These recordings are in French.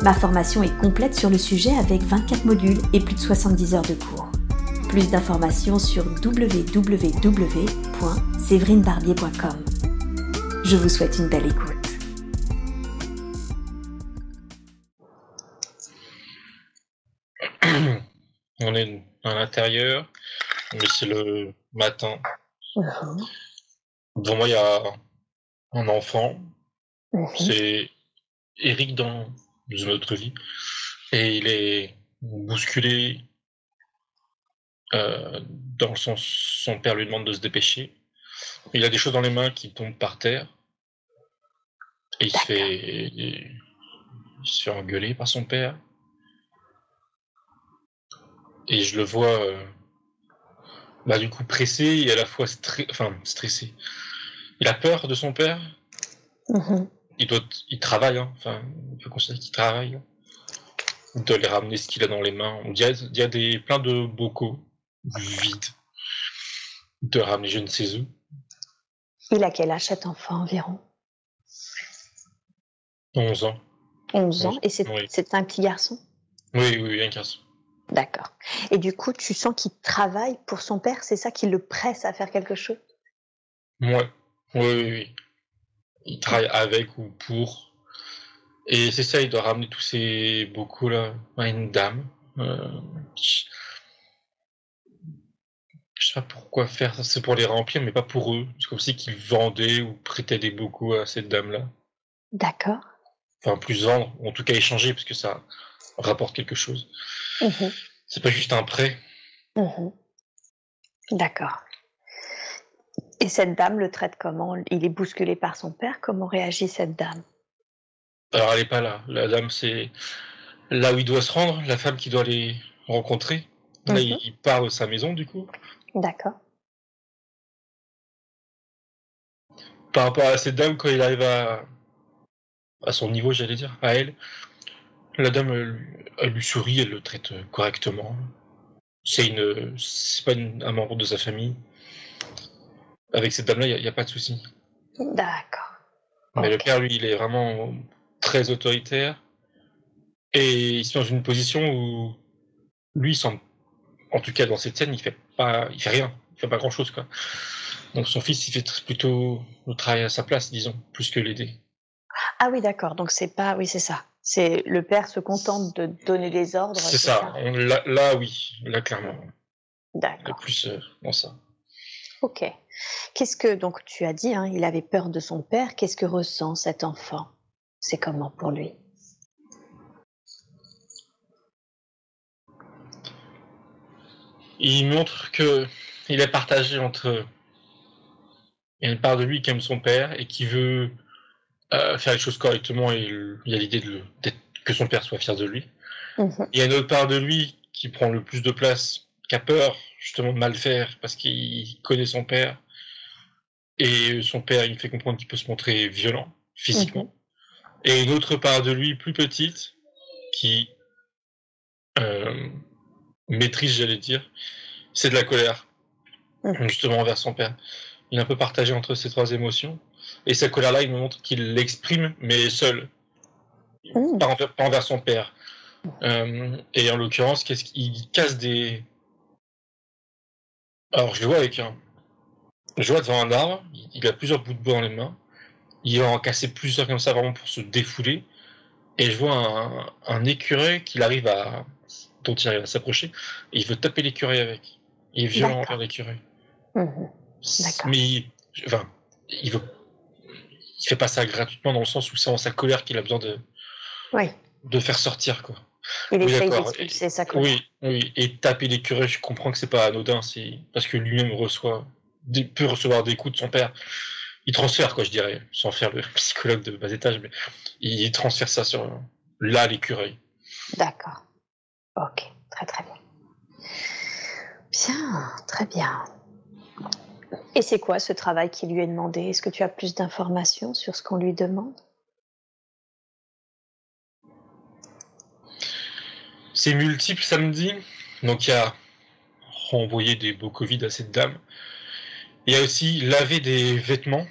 Ma formation est complète sur le sujet avec 24 modules et plus de 70 heures de cours. Plus d'informations sur www.séverinebarbier.com. Je vous souhaite une belle écoute. On est à l'intérieur, mais c'est le matin. Uh-huh. Devant moi, il y a un enfant. Uh-huh. C'est Eric dans une autre vie. Et il est bousculé euh, dans le sens son père lui demande de se dépêcher. Il a des choses dans les mains qui tombent par terre. Et il se fait, se fait engueuler par son père. Et je le vois, euh, bah, du coup, pressé et à la fois enfin, stressé. Il a peur de son père? Mm-hmm il doit, il travaille, hein. enfin, on peut considérer qu'il travaille. Il doit les ramener ce qu'il a dans les mains. Il y a, il y a des, plein de bocaux vides. Il doit ramener je ne sais où. Il a quel âge cet enfant environ? 11 ans. 11 ans, et c'est un petit garçon? Oui, oui, un garçon. D'accord. Et du coup, tu sens qu'il travaille pour son père, c'est ça qui le presse à faire quelque chose? Ouais. Oui, oui, oui il travaille avec ou pour. Et c'est ça, il doit ramener tous ces bocaux là à une dame. Euh, je sais pas pourquoi faire ça, c'est pour les remplir, mais pas pour eux. C'est comme si qu'ils vendaient ou prêtaient des bocaux à cette dame-là. D'accord. Enfin, plus vendre, en tout cas échanger, parce que ça rapporte quelque chose. Mmh c'est pas juste un prêt. Mmh D'accord. Et cette dame le traite comment? Il est bousculé par son père. Comment réagit cette dame? Alors, elle n'est pas là. La dame, c'est là où il doit se rendre, la femme qui doit les rencontrer. Là, mhm. il part de sa maison, du coup. D'accord. Par rapport à cette dame, quand il arrive à, à son niveau, j'allais dire, à elle, la dame, elle, lui sourit, elle le traite correctement. C'est une, c'est pas un membre de sa famille. Avec cette dame-là, il n'y a, pas de souci. D'accord. Mais le père, lui, il est vraiment très autoritaire. Et il se met dans une position où lui, semble, en tout cas dans cette scène, il fait pas, il fait rien, il fait pas grand chose, quoi. Donc son fils, il fait plutôt le travail à sa place, disons, plus que l'aider. Ah oui, d'accord. Donc c'est pas, oui, c'est ça. C'est le père se contente de donner des ordres. C'est ça. Là, oui, là clairement. D'accord. Plus euh, dans ça. Ok. Qu'est-ce que, donc tu as dit, hein, il avait peur de son père, qu'est-ce que ressent cet enfant? C'est comment pour lui? Il montre que il est partagé entre une part de lui qui aime son père et qui veut euh, faire les choses correctement et il y a l'idée de, que son père soit fier de lui. Mhm. Il y a une autre part de lui qui prend le plus de place, qui a peur justement de mal faire parce qu'il connaît son père et son père, il fait comprendre qu'il peut se montrer violent physiquement. Et une autre part de lui, plus petite, qui euh, maîtrise, j'allais dire, c'est de la colère, justement envers son père. Il est un peu partagé entre ces trois émotions. Et cette colère-là, il me montre qu'il l'exprime, mais seul. Mhm. Pas, envers, son père. Euh, et en l'occurrence, qu'est-ce qu'il casse des. Alors, je le vois avec un, je vois devant un arbre, il a plusieurs bouts de bois dans les mains. Il va en casser plusieurs comme ça vraiment pour se défouler. Et je vois un, écureuil qu'il arrive à, dont il arrive à s'approcher. Et il veut taper l'écureuil avec. Il est violent envers l'écureuil. Mhm. Mais, il, enfin, il veut, il fait pas ça gratuitement dans le sens où c'est en sa colère qu'il a besoin de, de faire sortir, quoi. Il oui, essaye d'expulser sa colère. Oui, oui. Et taper l'écureuil, je comprends que c'est pas anodin, c'est parce que lui-même reçoit peut recevoir des coups de son père. Il transfère, quoi, je dirais, sans faire le psychologue de bas étage, mais il transfère ça sur là l'écureuil. D'accord. Ok, très très bien. Bien, très bien. Et c'est quoi ce travail qui lui est demandé? Est-ce que tu as plus d'informations sur ce qu'on lui demande? C'est multiple samedi. Donc il y a renvoyer des beaux Covid à cette dame. Il y a aussi laver des vêtements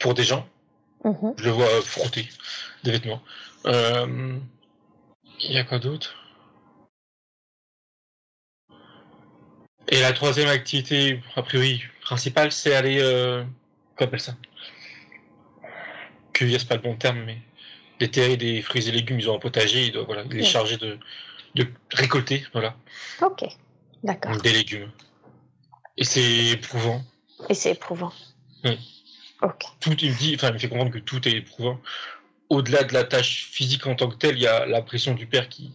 pour des gens. Mhm. Je le vois frotter des vêtements. Euh, il y a quoi d'autre? Et la troisième activité, a priori, principale, c'est aller... Euh, comment appelle ça? Cueillir, c'est pas le bon terme, mais déterrer des fruits et légumes, ils ont un potager, il doit voilà, il est chargé de, de récolter, voilà. Ok, d'accord. Des légumes. Et c'est éprouvant. Et c'est éprouvant. Oui. Ok. Tout, il me dit, enfin, il me fait comprendre que tout est éprouvant. Au-delà de la tâche physique en tant que telle, il y a la pression du père qui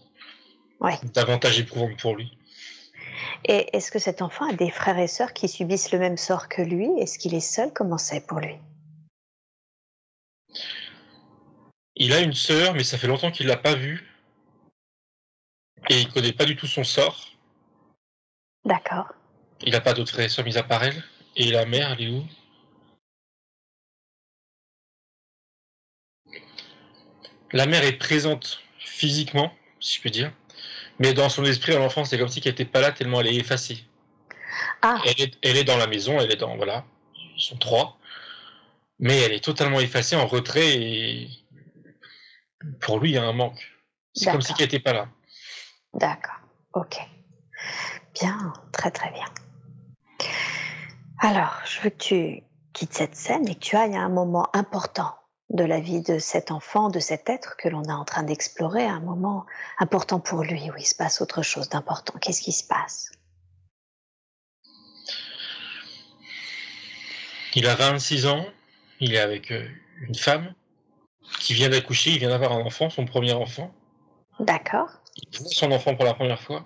Ouais. est davantage éprouvante pour lui. Et est-ce que cet enfant a des frères et sœurs qui subissent le même sort que lui? Est-ce qu'il est seul? Comment c'est pour lui? Il a une sœur, mais ça fait longtemps qu'il l'a pas vue. Et il connaît pas du tout son sort. D'accord. Il n'a pas d'autres frères et sœurs mis à part elle. Et la mère, elle est où? La mère est présente physiquement, si je peux dire. Mais dans son esprit, à l'enfance, c'est comme si elle n'était pas là tellement elle est effacée. Ah, Elle est, elle est dans la maison, elle est dans. Voilà. Ils sont trois. Mais elle est totalement effacée, en retrait, et. Pour lui, il y a un manque. C'est comme si elle n'était pas là. d'accord. Ok. Bien, très très bien. Alors, je veux que tu quittes cette scène et que tu ailles à un moment important de la vie de cet enfant, de cet être que l'on est en train d'explorer, un moment important pour lui, où il se passe autre chose d'important. Qu'est-ce qui se passe? Il a 26 ans, il est avec euh, une femme qui vient d'accoucher, il vient d'avoir un enfant, son premier enfant. D'accord. Il voit son enfant pour la première fois.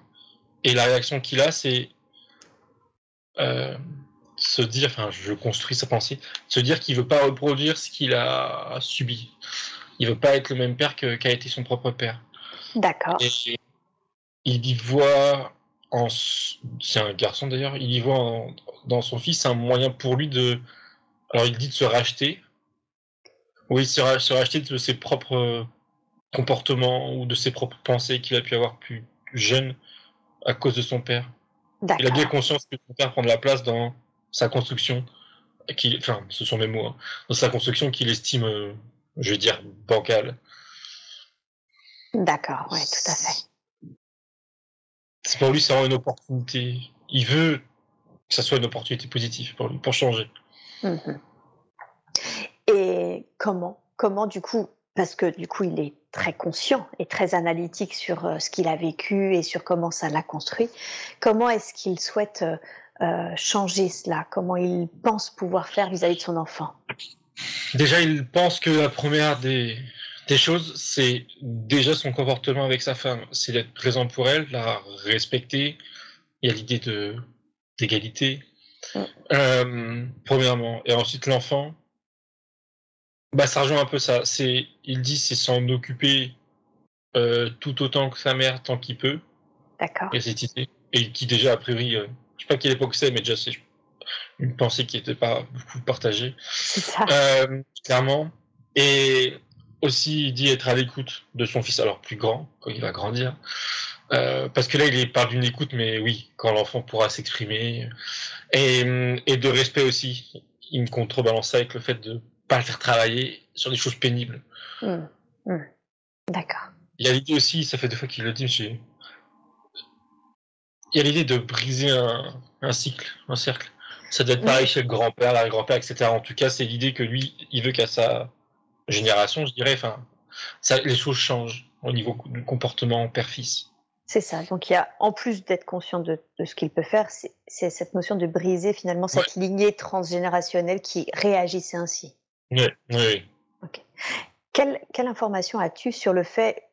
Et la réaction qu'il a, c'est euh, se dire, enfin, je construis sa pensée, se dire qu'il veut pas reproduire ce qu'il a subi. Il veut pas être le même père qu'a été son propre père. D'accord. Et il y voit, en, c'est un garçon d'ailleurs, il y voit en- dans son fils un moyen pour lui de, alors il dit de se racheter, oui, se, ra- se racheter de ses propres comportements ou de ses propres pensées qu'il a pu avoir plus jeune à cause de son père. Il a bien conscience que son père prend de la place dans sa construction, enfin, ce sont mes mots, hein, dans sa construction qu'il estime, euh, je vais dire, bancale. D'accord, oui, tout à fait. C'est pour lui, c'est vraiment une opportunité. Il veut que ça soit une opportunité positive pour lui, pour changer. Mhm. Et comment Comment du coup Parce que du coup, il est très conscient et très analytique sur euh, ce qu'il a vécu et sur comment ça l'a construit. Comment est-ce qu'il souhaite euh, euh, changer cela? Comment il pense pouvoir faire vis-à-vis de son enfant? Déjà, il pense que la première des, des choses, c'est déjà son comportement avec sa femme. C'est d'être présent pour elle, la respecter. Il y a l'idée d'égalité. Mm. Euh, premièrement. Et ensuite, l'enfant. Bah, ça rejoint un peu ça. C'est, il dit, c'est s'en occuper euh, tout autant que sa mère, tant qu'il peut. D'accord Il y a cette idée. Et qui déjà, a priori, euh, je sais pas quelle époque c'est, mais déjà c'est une pensée qui n'était pas beaucoup partagée. C'est ça. Euh, clairement. Et aussi, il dit être à l'écoute de son fils, alors plus grand, quand il va grandir. Euh, parce que là, il parle d'une écoute, mais oui, quand l'enfant pourra s'exprimer. Et, et de respect aussi. Il me contrebalance ça avec le fait de pas le faire travailler sur des choses pénibles. Hmm, hmm. D'accord. Il y a l'idée aussi, ça fait deux fois qu'il le dit, j'ai... Il y a l'idée de briser un, un cycle, un cercle. Ça doit être pareil chez le grand-père, l'arrière-grand-père, etc. En tout cas, c'est l'idée que lui, il veut qu'à sa génération, je dirais, enfin, les choses changent au niveau du comportement père-fils. C'est ça. Donc il y a, en plus d'être conscient de, de ce qu'il peut faire, c'est c'est cette notion de briser finalement cette lignée transgénérationnelle qui réagissait ainsi. Oui, oui. Quelle, quelle information as-tu sur le fait,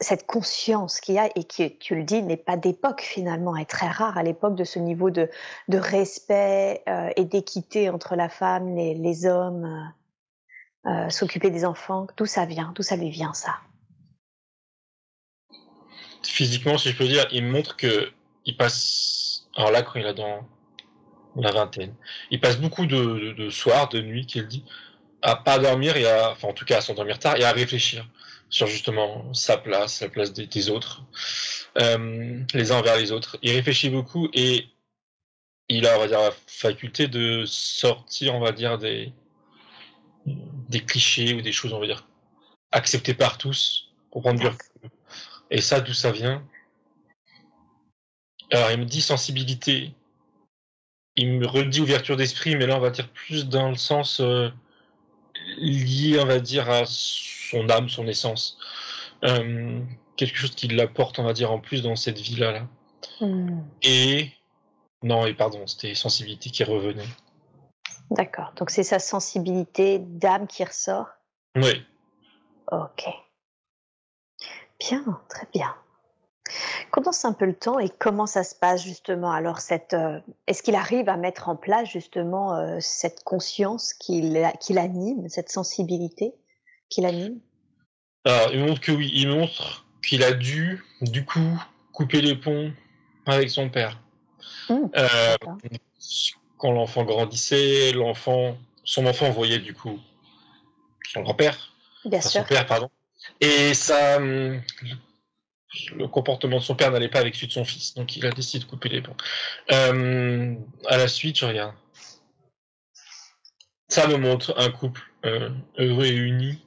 cette conscience qu'il y a et qui, tu le dis, n'est pas d'époque finalement, est très rare à l'époque de ce niveau de, de respect euh, et d'équité entre la femme, les, les hommes, euh, euh, s'occuper des enfants, d'où ça vient, d'où ça lui vient ça? Physiquement, si je peux dire, il montre que il passe Alors là, quand il a dans la vingtaine, il passe beaucoup de, de, soirs, de nuits, qu'il dit, à pas dormir et à, enfin en tout cas à s'endormir tard et à réfléchir sur justement sa place, la place des, autres, euh, les uns envers les autres. Il réfléchit beaucoup et il a, on va dire, la faculté de sortir, on va dire, des, des clichés ou des choses, on va dire, acceptées par tous, pour prendre du recul. Et ça, d'où ça vient? Alors, il me dit sensibilité. Il me redit ouverture d'esprit, mais là, on va dire plus dans le sens euh, lié, on va dire, à son âme, son essence. Euh, quelque chose qui l'apporte, on va dire, en plus dans cette vie-là. Là. Hmm. Et non, et pardon, c'était sensibilité qui revenait. D'accord. Donc c'est sa sensibilité d'âme qui ressort? Oui. Ok. Bien, très bien. Condense un peu le temps et comment ça se passe justement Alors, cette, euh, est-ce qu'il arrive à mettre en place justement euh, cette conscience qui, l'anime, cette sensibilité qui l'anime? Alors, il montre que oui, il montre qu'il a dû, du coup, couper les ponts avec son père. Mmh, euh, quand l'enfant grandissait, l'enfant, son enfant voyait du coup son grand-père, Bien sûr. son père, pardon, et ça, hum, le comportement de son père n'allait pas avec celui de son fils, donc il a décidé de couper les ponts. Euh, à la suite, je regarde. Ça me montre un couple euh, heureux et uni,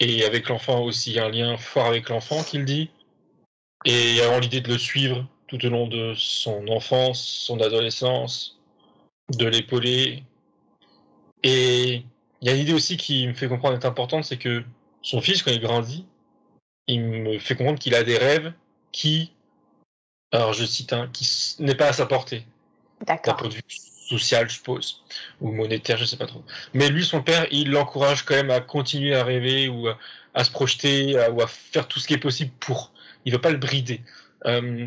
et avec l'enfant aussi un lien fort avec l'enfant qu'il dit, et avoir l'idée de le suivre tout au long de son enfance, son adolescence, de l'épauler. Et il y a une idée aussi qui me fait comprendre est importante, c'est que son fils, quand il grandit, il me fait comprendre qu'il a des rêves qui, alors je cite un, qui n'est pas à sa portée. D'accord. D'un point de vue social, je suppose, ou monétaire, je sais pas trop. Mais lui, son père, il l'encourage quand même à continuer à rêver ou à, se projeter ou à faire tout ce qui est possible pour. Il veut pas le brider. Euh,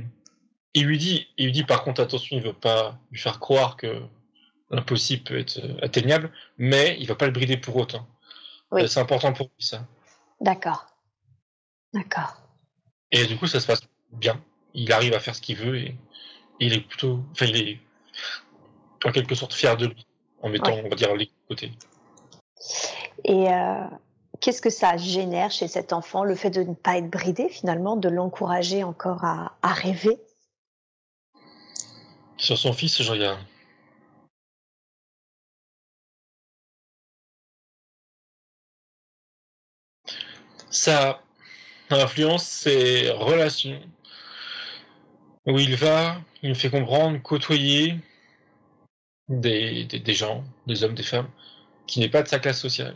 il lui dit, il lui dit par contre attention, il veut pas lui faire croire que l'impossible peut être atteignable, mais il va pas le brider pour autant. Oui. Euh, c'est important pour lui ça. D'accord. D'accord. Et du coup, ça se passe bien. Il arrive à faire ce qu'il veut et, il est plutôt, enfin, il est en quelque sorte fier de lui en mettant, on va dire, les côtés. Et euh, qu'est-ce que ça génère chez cet enfant, le fait de ne pas être bridé finalement, de l'encourager encore à, à rêver? Sur son fils, je regarde. Ça influence ses relations. Où il va, il me fait comprendre, côtoyer des, des, gens, des hommes, des femmes, qui n'est pas de sa classe sociale.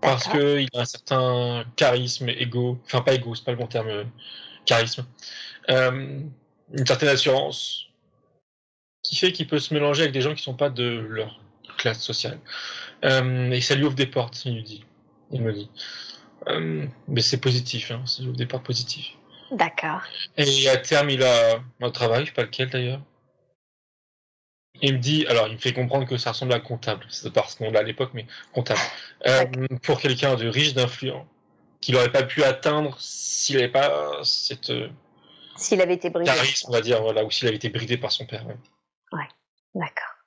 Parce qu'il a un certain charisme, égo, enfin pas égo, c'est pas le bon terme, euh, charisme. Euh, une certaine assurance, qui fait qu'il peut se mélanger avec des gens qui sont pas de leur classe sociale. Euh, et ça lui ouvre des portes, il dit. Il me dit. Euh, mais c'est positif, hein, ouvre des portes positives. D'accord. Et à terme, il a un travail, je sais pas lequel d'ailleurs. Il me dit, alors il me fait comprendre que ça ressemble à comptable, c'est parce qu'on l'a à l'époque, mais comptable. Euh, pour quelqu'un de riche, d'influent, qu'il n'aurait pas pu atteindre s'il n'avait pas cette. S'il avait été bridé. Charisme, on va dire, voilà, ou s'il avait été bridé par son père. Ouais, d'accord.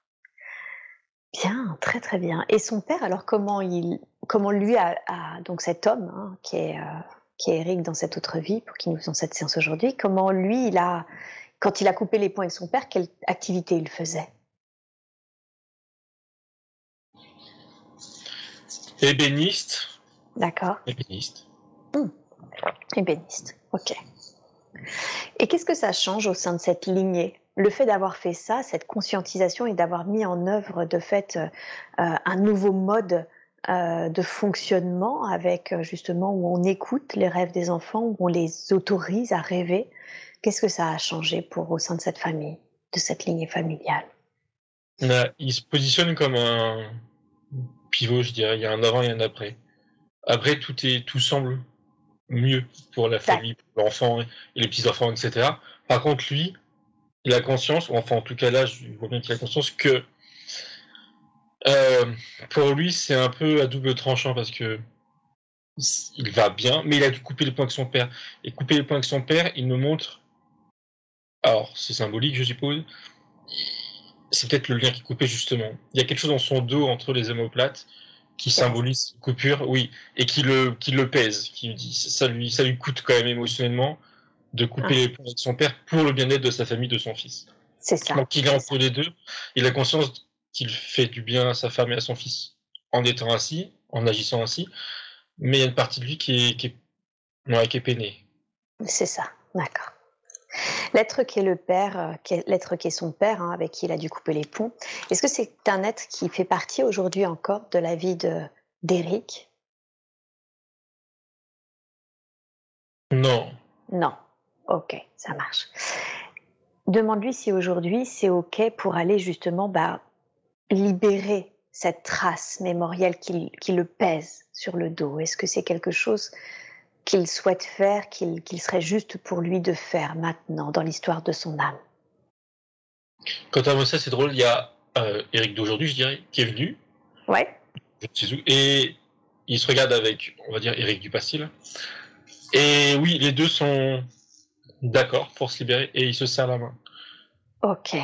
Bien, très très bien. Et son père, alors comment il, comment lui a, donc cet homme hein, qui est euh, qui est Eric dans cette autre vie, pour qui nous faisons cette séance aujourd'hui, comment lui il a, quand il a coupé les points avec son père, quelle activité il faisait? Ébéniste. D'accord. Ébéniste. Mmh. Ébéniste, ok. Et qu'est-ce que ça change au sein de cette lignée? Le fait d'avoir fait ça, cette conscientisation et d'avoir mis en œuvre de fait euh, un nouveau mode euh, de fonctionnement avec euh, justement où on écoute les rêves des enfants, où on les autorise à rêver, qu'est-ce que ça a changé pour au sein de cette famille, de cette lignée familiale? Il se positionne comme un pivot, je dirais. Il y a un avant et un après. Après, tout est, tout semble mieux pour la famille, pour l'enfant et les petits enfants, etc. Par contre, lui, il a conscience, ou enfin en tout cas là, je vois bien qu'il a conscience que euh, pour lui c'est un peu à double tranchant parce que il va bien, mais il a dû couper les points avec son père. Et couper les points avec son père, il me montre alors c'est symbolique, je suppose. C'est peut-être le lien qui est coupé justement. Il y a quelque chose dans son dos entre les omoplates qui symbolise coupure, oui, et qui le, qui le pèse, qui dit ça lui, ça lui coûte quand même émotionnellement de couper ah. les ponts avec son père pour le bien-être de sa famille, de son fils. C'est ça. Donc il est entre les deux. Il a conscience qu'il fait du bien à sa femme et à son fils en étant ainsi, en agissant ainsi, mais il y a une partie de lui qui est, qui est, qui est peinée. C'est ça, d'accord. L'être qui est le père, euh, l'être qui est son père, hein, avec qui il a dû couper les ponts, est-ce que c'est un être qui fait partie aujourd'hui encore de la vie d'Éric? Non. Non. Ok, ça marche. Demande-lui si aujourd'hui c'est ok pour aller justement bah, libérer cette trace mémorielle qui, qui le pèse sur le dos. Est-ce que c'est quelque chose qu'il souhaite faire, qu'il serait juste pour lui de faire maintenant dans l'histoire de son âme? Quant à moi, ça c'est drôle, il y a euh, Eric d'aujourd'hui, je dirais, qui est venu. Ouais. Et il se regarde avec, on va dire, Eric du Pastil. Et oui, les deux sont d'accord pour se libérer et ils se serrent la main. Ok.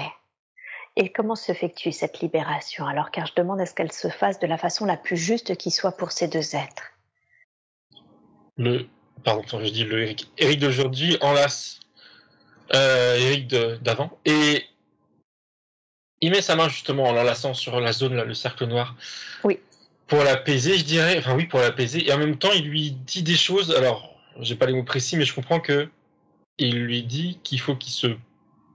Et comment s'effectue cette libération alors? Car je demande à ce qu'elle se fasse de la façon la plus juste qui soit pour ces deux êtres le pardon, je dis le Eric, Eric d'aujourd'hui enlace euh, Eric d'avant et il met sa main justement en l'enlaçant sur la zone là, le cercle noir. Oui. Pour l'apaiser, je dirais, enfin oui, pour l'apaiser et en même temps, il lui dit des choses. Alors, j'ai pas les mots précis, mais je comprends que il lui dit qu'il faut qu'il se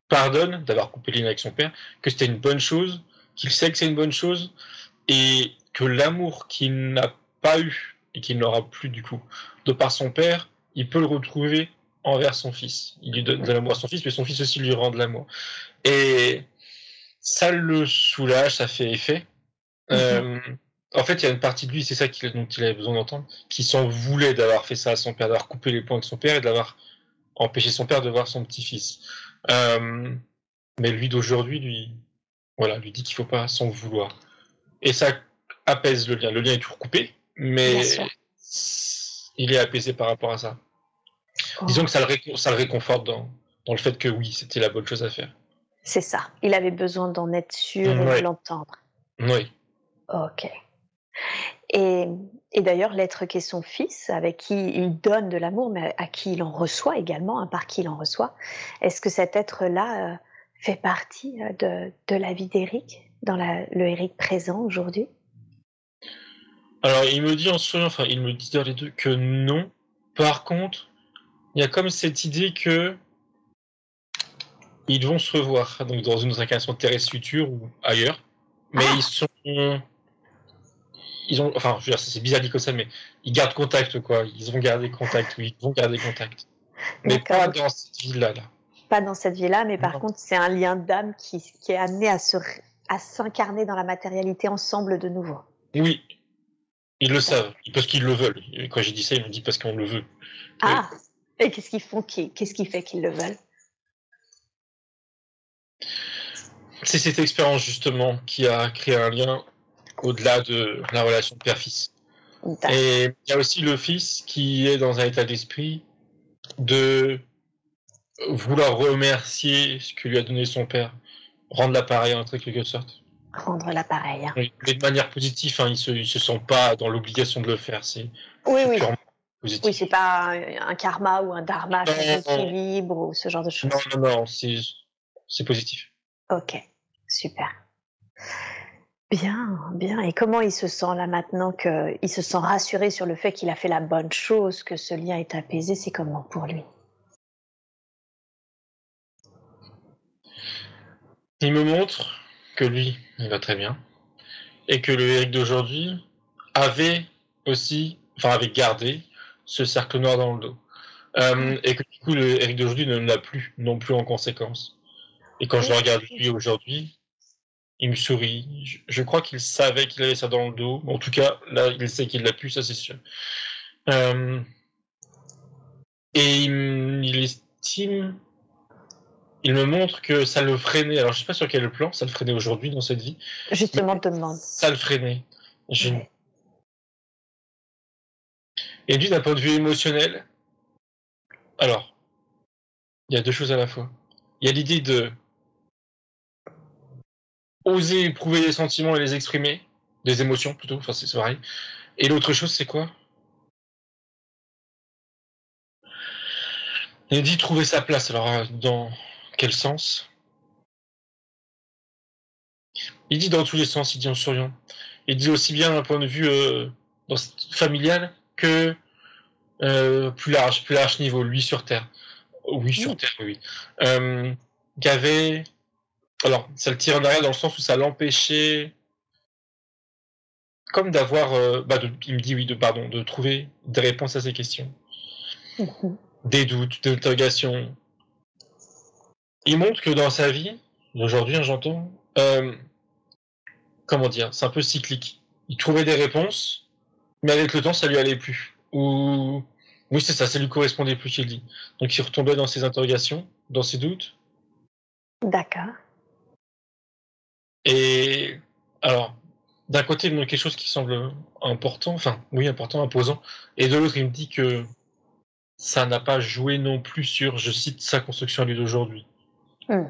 pardonne d'avoir coupé les avec son père, que c'était une bonne chose, qu'il sait que c'est une bonne chose et que l'amour qu'il n'a pas eu et qu'il n'aura plus du coup de par son père, il peut le retrouver envers son fils. Il lui donne de l'amour à son fils, mais son fils aussi lui rend de l'amour. Et ça le soulage, ça fait effet. Mhm. Euh, en fait, il y a une partie de lui, c'est ça dont il avait besoin d'entendre, qui s'en voulait d'avoir fait ça à son père, d'avoir coupé les ponts avec son père et d'avoir empêché son père de voir son petit-fils. Euh, mais lui d'aujourd'hui, lui, voilà, lui dit qu'il faut pas s'en vouloir. Et ça apaise le lien. Le lien est toujours coupé, mais il est apaisé par rapport à ça. Oh. Disons que ça le, ça le réconforte dans, dans, le fait que oui, c'était la bonne chose à faire. C'est ça. Il avait besoin d'en être sûr et de l'entendre. Oui. Ok. Et, et d'ailleurs, l'être qui est son fils, avec qui il donne de l'amour, mais à qui il en reçoit également, hein, par qui il en reçoit, est-ce que cet être-là euh, fait partie euh, de, de la vie d'Éric, dans la, le Éric présent aujourd'hui? Alors, il me dit en souriant, enfin, il me dit dans les deux que non. Par contre, il y a comme cette idée que ils vont se revoir, donc dans une incarnation terrestre future ou ailleurs. Mais ah. ils sont. Ils ont. Enfin, je veux dire, c'est bizarre dit comme ça, mais ils gardent contact, quoi. Ils vont garder contact, oui, ils vont garder contact. Mais pas dans cette vie-là, là. Pas dans cette vie-là, mais par contre, c'est un lien d'âme qui, qui est amené à se à s'incarner dans la matérialité ensemble de nouveau. Oui, ils le savent, parce qu'ils le veulent. quand j'ai dit ça, ils m'ont dit parce qu'on le veut. Ah Et qu'est-ce qu'ils font Qu'est-ce qui fait qu'ils le veulent? C'est cette expérience justement qui a créé un lien au-delà de la relation père-fils. Et il y a aussi le fils qui est dans un état d'esprit de vouloir remercier ce que lui a donné son père, rendre l'appareil en quelque sorte rendre l'appareil. Hein. Mais de manière positive, hein, ils ne se, sentent pas dans l'obligation de le faire. C'est oui, oui. Positif. Oui, c'est pas un karma ou un dharma, équilibre ou ce genre de choses. Non, non, non, c'est positif. Ok, super. Bien, bien. Et comment il se sent là maintenant qu'il se sent rassuré sur le fait qu'il a fait la bonne chose, que ce lien est apaisé? C'est comment pour lui? Il me montre que lui, il va très bien, et que le Eric d'aujourd'hui avait aussi, enfin avait gardé ce cercle noir dans le dos. Euh, et que du coup, le Eric d'aujourd'hui ne l'a plus non plus en conséquence. Et quand je le regarde lui aujourd'hui, il me sourit. Je, crois qu'il savait qu'il avait ça dans le dos. En tout cas, là, il sait qu'il l'a plus, ça c'est sûr. Euh, et il estime il me montre que ça le freinait. Alors, je sais pas sur quel plan ça le freinait aujourd'hui dans cette vie. Justement, te demande. Ça le freinait. Et lui, d'un point de vue émotionnel, alors, il y a deux choses à la fois. il y a l'idée de oser éprouver les sentiments et les exprimer, des émotions plutôt, enfin c'est pareil. Et l'autre chose, c'est quoi? Il dit trouver sa place. Alors, euh, dans quel sens? Il dit dans tous les sens, il dit en souriant. Il dit aussi bien d'un point de vue euh, familial que euh, plus large, plus large niveau, lui sur Terre. Oui, sur Terre, oui. Euh, qu'avait. Alors, ça le tire en arrière dans le sens où ça l'empêchait. Comme d'avoir. bah, il me dit, oui, de, pardon, de trouver des réponses à ces questions. Mhm des doutes, des interrogations. Il montre que dans sa vie, aujourd'hui, hein, j'entends, euh, comment dire, c'est un peu cyclique. Il trouvait des réponses, mais avec le temps, ça lui allait plus. Ou oui, c'est ça, ça lui correspondait plus, il dit. Donc il retombait dans ses interrogations, dans ses doutes. D'accord. Et alors, d'un côté, il me quelque chose qui semble important, enfin, oui, important, imposant, et de l'autre, il me dit que ça n'a pas joué non plus sur, je cite, sa construction à lui d'aujourd'hui. Hmm.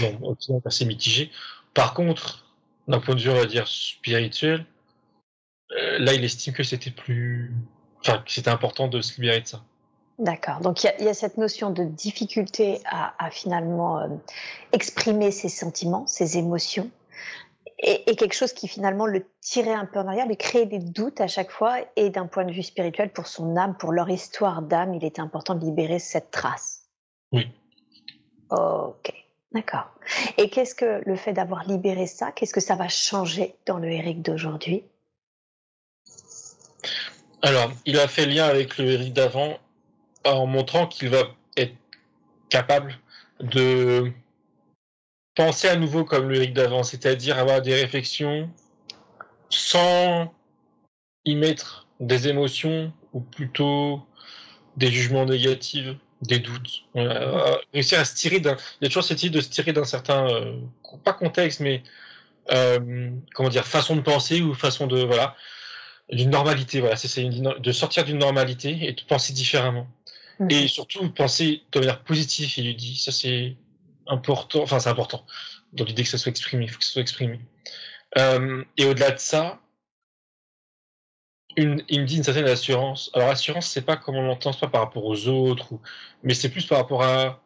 Donc, assez mitigé. Par contre, d'un point de vue, on va dire, spirituel, euh, là, il estime que c'était plus. Enfin, que c'était important de se libérer de ça. D'accord. Donc, il y, a cette notion de difficulté à, finalement euh, exprimer ses sentiments, ses émotions et, quelque chose qui finalement le tirait un peu en arrière, lui créait des doutes à chaque fois. Et d'un point de vue spirituel, pour son âme, pour leur histoire d'âme, il était important de libérer cette trace. Oui. Ok, d'accord. Et qu'est-ce que le fait d'avoir libéré ça, qu'est-ce que ça va changer dans le Eric d'aujourd'hui? Alors, il a fait lien avec le Eric d'avant en montrant qu'il va être capable de penser à nouveau comme le d'avant, c'est-à-dire avoir des réflexions sans y mettre des émotions ou plutôt des jugements négatifs, des doutes. Euh, réussir à se tirer d'un. Il y a toujours cette idée de se tirer d'un certain. Euh, pas contexte, mais. Euh, comment dire Façon de penser ou façon de. Voilà. D'une normalité, voilà. C'est de sortir d'une normalité et de penser différemment. Mmh. Et surtout, penser de manière positive, il lui dit. Ça, c'est important, enfin c'est important, dans l'idée que ça soit exprimé, il faut que ça soit exprimé. Euh, et au-delà de ça, une, il me dit une certaine assurance. Alors assurance, c'est pas comme on l'entend, c'est pas par rapport aux autres, ou, mais c'est plus par rapport à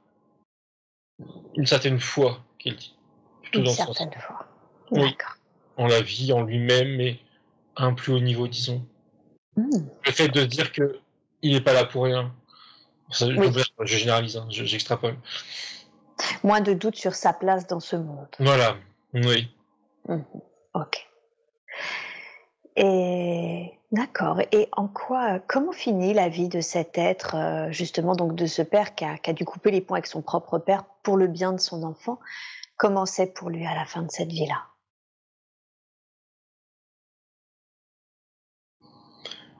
une certaine foi qu'il dit. Plutôt une dans certaine foi. Oui, en la vie, en lui-même, mais à un plus haut niveau, disons. Hmm. Le fait de dire que il n'est pas là pour rien. Je généralise, hein, j'extrapole moins de doute sur sa place dans ce monde. Voilà, oui. Mhm. Ok. Et d'accord. Et en quoi, comment finit la vie de cet être, euh, justement, donc de ce père qui a, qui a, dû couper les ponts avec son propre père pour le bien de son enfant? Comment c'est pour lui à la fin de cette vie-là?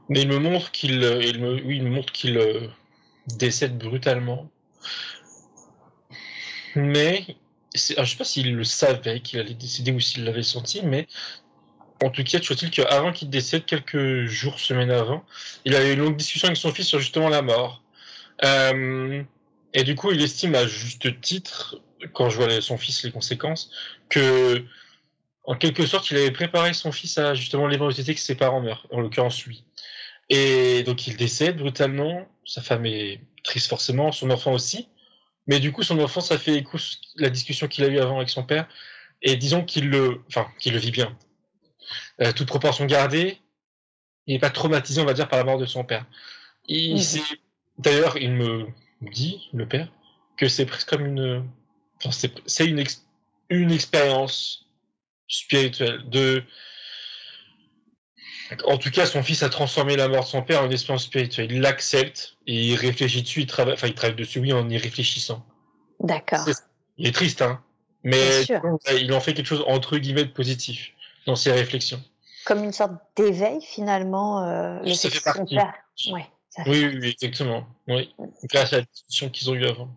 Mais il me montre qu'il, euh, il me, oui, il me montre qu'il euh, décède brutalement mais je ne sais pas s'il le savait qu'il allait décéder ou s'il l'avait senti, mais en tout cas, tu vois-t-il qu'avant qu'il décède, quelques jours, semaines avant, il a eu une longue discussion avec son fils sur justement la mort. Euh, et du coup, il estime à juste titre, quand je vois son fils les conséquences, que en quelque sorte, il avait préparé son fils à justement l'éventualité que ses parents meurent, en l'occurrence lui. Et donc il décède brutalement, sa femme est triste forcément, son enfant aussi. Mais du coup, son enfant, ça fait écho la discussion qu'il a eue avant avec son père. Et disons qu'il le, enfin, qu'il le vit bien. Euh, toute proportion gardée, il n'est pas traumatisé, on va dire, par la mort de son père. Il, mhm. D'ailleurs, il me dit, le père, que c'est presque comme une, enfin, c'est une, une expérience spirituelle de, en tout cas, son fils a transformé la mort de son père en une expérience spirituelle. Il l'accepte et il réfléchit dessus. Il travaille, enfin, il travaille dessus, oui, en y réfléchissant. D'accord. Il est triste, hein. Mais il en fait quelque chose entre guillemets de positif dans ses réflexions. Comme une sorte d'éveil finalement. Euh, ça fait partie. oui, oui, exactement. Oui. Grâce à la discussion qu'ils ont eue avant.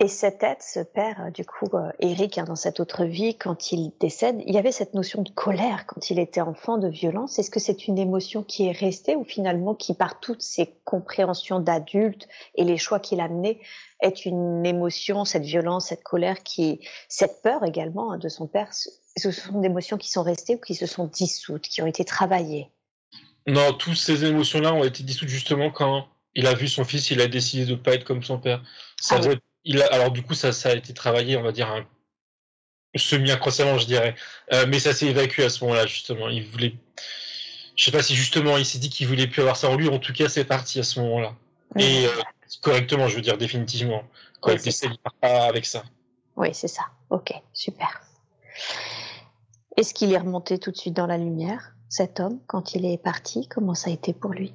Et cet être, ce père, euh, du coup, euh, Eric, hein, dans cette autre vie, quand il décède, il y avait cette notion de colère quand il était enfant, de violence. Est-ce que c'est une émotion qui est restée ou finalement qui, par toutes ses compréhensions d'adulte et les choix qu'il a menés, est une émotion, cette violence, cette colère, qui, cette peur également hein, de son père, ce sont des émotions qui sont restées ou qui se sont dissoutes, qui ont été travaillées? Non, toutes ces émotions-là ont été dissoutes justement quand il a vu son fils, il a décidé de ne pas être comme son père. Ça ah il a, alors du coup, ça, ça a été travaillé, on va dire, un, semi-inconsciemment, je dirais. Euh, mais ça s'est évacué à ce moment-là, justement. Il voulait. Je sais pas si justement il s'est dit qu'il voulait plus avoir ça en lui. En tout cas, c'est parti à ce moment-là. Et euh, correctement, je veux dire définitivement. Quand il il part pas avec ça. Oui, c'est ça. Ok, super. Est-ce qu'il est remonté tout de suite dans la lumière, cet homme, quand il est parti? Comment ça a été pour lui?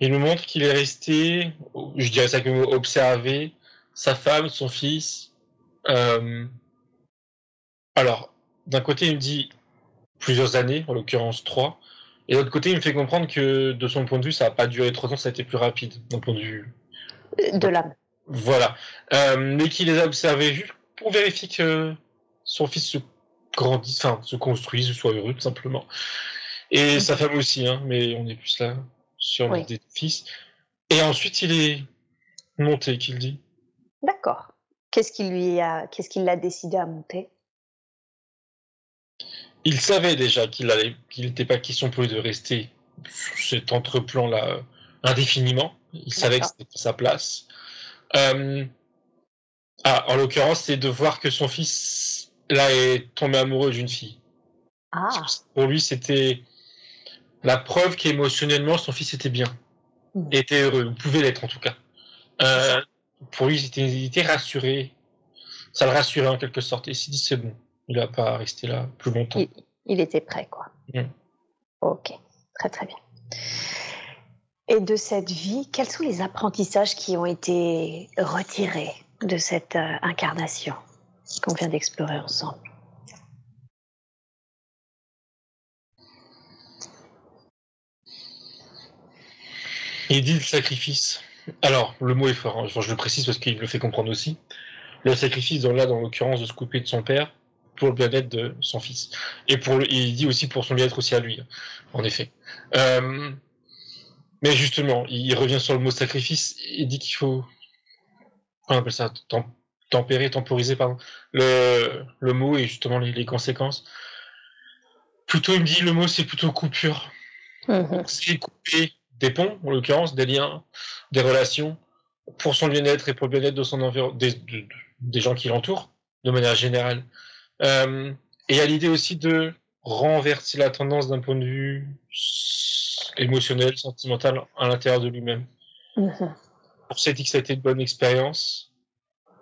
Il nous montre qu'il est resté, je dirais ça comme observer sa femme, son fils. Euh, alors, d'un côté, il me dit plusieurs années, en l'occurrence trois. Et de l'autre côté, il me fait comprendre que de son point de vue, ça n'a pas duré trois ans, ça a été plus rapide, d'un point de vue. De l'âme. Voilà. Euh, mais qu'il les a observés juste pour vérifier que son fils se grandisse, enfin, se construise, soit heureux, tout simplement. Et sa femme aussi, hein, mais on est plus là sur oui. fils. Et ensuite, il est monté, qu'il dit. D'accord. Qu'est-ce qui lui a, qu'est-ce qu'il l'a décidé à monter? Il savait déjà qu'il allait, qu'il n'était pas question pour lui de rester sur cet entreplan-là euh, indéfiniment. Il savait que c'était sa place. Euh, ah, en l'occurrence, c'est de voir que son fils là est tombé amoureux d'une fille. Ah. Pour lui, c'était la preuve qu'émotionnellement, son fils était bien, mmh. était heureux, ou pouvait l'être en tout cas. Euh, pour lui, il était, rassuré. Ça le rassurait en quelque sorte. Et il s'est dit, c'est bon, il va pas rester là plus longtemps. Il, était prêt, quoi. Mmh. Ok, très très bien. Et de cette vie, quels sont les apprentissages qui ont été retirés de cette euh, incarnation qu'on vient d'explorer ensemble? Il dit le sacrifice. Alors, le mot est fort, hein. je le précise parce qu'il le fait comprendre aussi. Le sacrifice, dans là, dans l'occurrence, de se couper de son père pour le bien-être de son fils. Et pour il dit aussi pour son bien-être aussi à lui, hein, en effet. Euh, mais justement, il revient sur le mot sacrifice, il dit qu'il faut on appelle ça tempérer, temporiser, pardon, le, le mot et justement les, conséquences. Plutôt, il me dit le mot, c'est plutôt coupure. Mmh c'est couper des ponts, en l'occurrence, des liens, des relations, pour son bien-être et pour le bien-être de son environnement, des, des, gens qui l'entourent, de manière générale. Euh, et a l'idée aussi de renverser la tendance d'un point de vue émotionnel, sentimental à l'intérieur de lui-même. Mmh pour que ça a été une bonne expérience.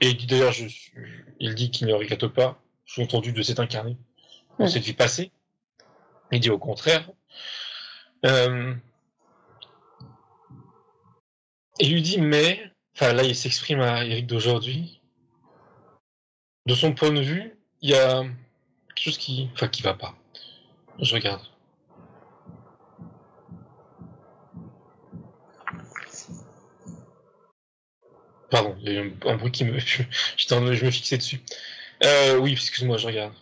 Et d'ailleurs, il dit qu'il ne regrette pas, sous-entendu, de s'être incarné dans cette vie passée. Il dit au contraire. Euh, il lui dit, mais, enfin là, il s'exprime à Eric d'aujourd'hui. De son point de vue, il y a quelque chose qui, enfin, qui va pas. Je regarde. Pardon, il y a eu un, bruit qui me. Je, je me fixais dessus. Euh, oui, excuse-moi, je regarde.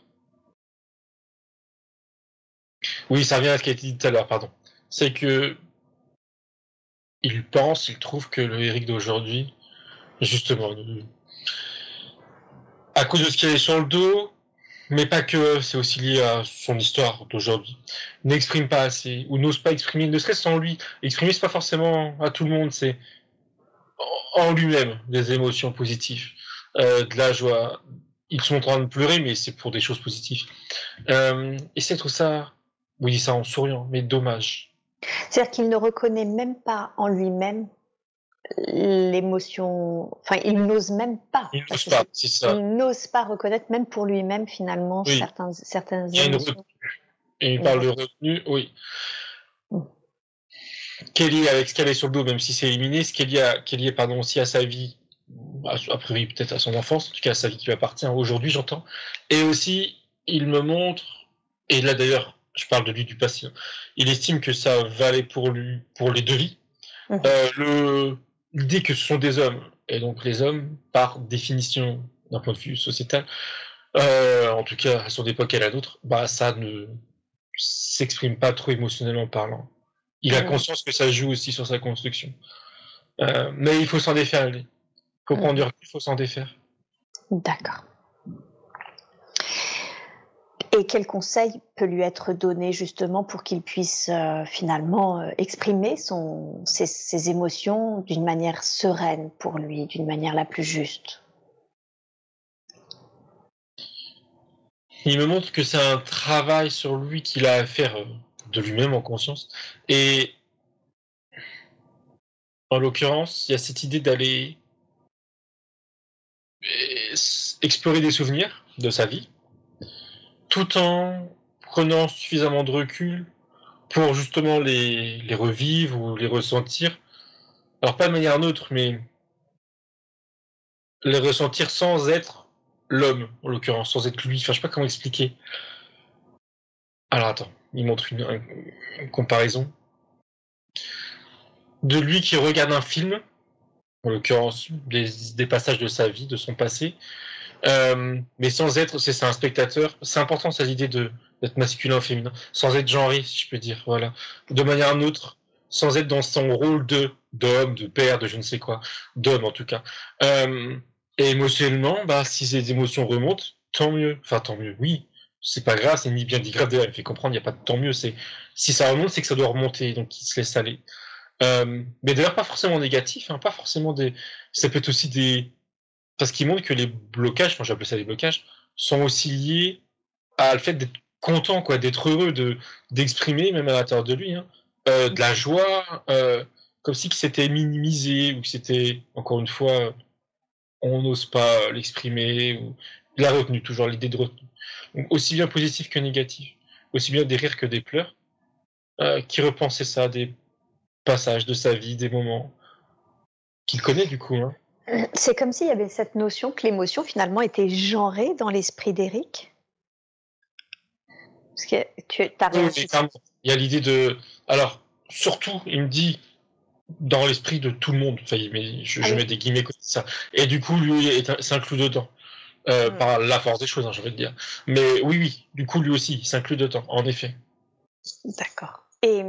Oui, ça revient à ce qui a été dit tout à l'heure, pardon. C'est que. Il pense, il trouve que le Eric d'aujourd'hui, justement, à cause de ce qu'il avait sur le dos, mais pas que, c'est aussi lié à son histoire d'aujourd'hui, n'exprime pas assez, ou n'ose pas exprimer, ne serait-ce sans lui. Exprimer, c'est pas forcément à tout le monde, c'est en lui-même des émotions positives, euh, de la joie. Ils sont en train de pleurer, mais c'est pour des choses positives. Euh, et c'est tout ça, oui, ça en souriant, mais dommage. C'est-à-dire qu'il ne reconnaît même pas en lui-même l'émotion. Enfin, il n'ose même pas. Il n'ose pas, c'est ça. Il n'ose pas reconnaître, même pour lui-même, finalement, certains, certaines émotions. Et il parle de retenue, oui. Kelly avec ce qu'elle est sur le dos, même si c'est éliminé, ce qu'elle est, pardon, aussi à sa vie, après peut-être à son enfance, en tout cas à sa vie qui lui appartient aujourd'hui, j'entends. Et aussi, il me montre, et là d'ailleurs, je parle de lui du passé, il estime que ça valait pour lui, pour les deux vies. Mmh. Euh, l'idée que ce sont des hommes, et donc les hommes, par définition, d'un point de vue sociétal, euh, en tout cas à son époque et à la nôtre, bah ça ne s'exprime pas trop émotionnellement parlant il a conscience que ça joue aussi sur sa construction. Euh, mais il faut s'en défaire, lui. Comprendre il faut s'en défaire. D'accord. Et quel conseil peut lui être donné justement pour qu'il puisse euh, finalement euh, exprimer ses, ses émotions d'une manière sereine pour lui, d'une manière la plus juste? Il me montre que c'est un travail sur lui qu'il a à faire euh, de lui-même en conscience. Et en l'occurrence, il y a cette idée d'aller explorer des souvenirs de sa vie, tout en prenant suffisamment de recul pour justement les, revivre ou les ressentir. Alors pas de manière neutre, mais les ressentir sans être l'homme, en l'occurrence, sans être lui. Enfin, je sais pas comment expliquer. Alors attends, il montre une, comparaison. De lui qui regarde un film, en l'occurrence des, passages de sa vie, de son passé, euh, mais sans être, c'est un spectateur. C'est important cette idée d'être masculin ou féminin, sans être genré, si je peux dire, voilà, de manière neutre, sans être dans son rôle de d'homme, de père, de je ne sais quoi, d'homme en tout cas. Euh, et émotionnellement, bah, si ces émotions remontent, tant mieux. Enfin, tant mieux, oui. C'est pas grave, c'est ni bien ni grave. Il fait comprendre, il n'y a pas de tant mieux. C'est si ça remonte, c'est que ça doit remonter, donc il se laisse aller. Euh, mais d'ailleurs, pas forcément négatif, hein, pas forcément des. Ça peut être aussi des. Parce qu'il montre que les blocages, moi j'appelle ça des blocages, sont aussi liés à le fait d'être content, quoi, d'être heureux, de d'exprimer, même à l'intérieur de lui, hein, euh, de la joie, euh, comme si c'était minimisé ou que c'était, encore une fois, on n'ose pas l'exprimer, ou la retenue, toujours l'idée de retenue. Aussi bien positif que négatif, aussi bien des rires que des pleurs, euh, qui repensaient ça, des passages de sa vie, des moments qu'il connaît du coup. Hein. C'est comme s'il y avait cette notion que l'émotion finalement était genrée dans l'esprit d'Eric. Parce que tu as oui, Il y a l'idée de. Alors, surtout, il me dit dans l'esprit de tout le monde. Enfin, mais je, ah je mets des guillemets comme ça. Et du coup, lui s'inclut dedans. Euh, mmh. Par la force des choses, hein, je vais te dire. Mais oui, oui, du coup, lui aussi, il s'inclut dedans, en effet. D'accord. Et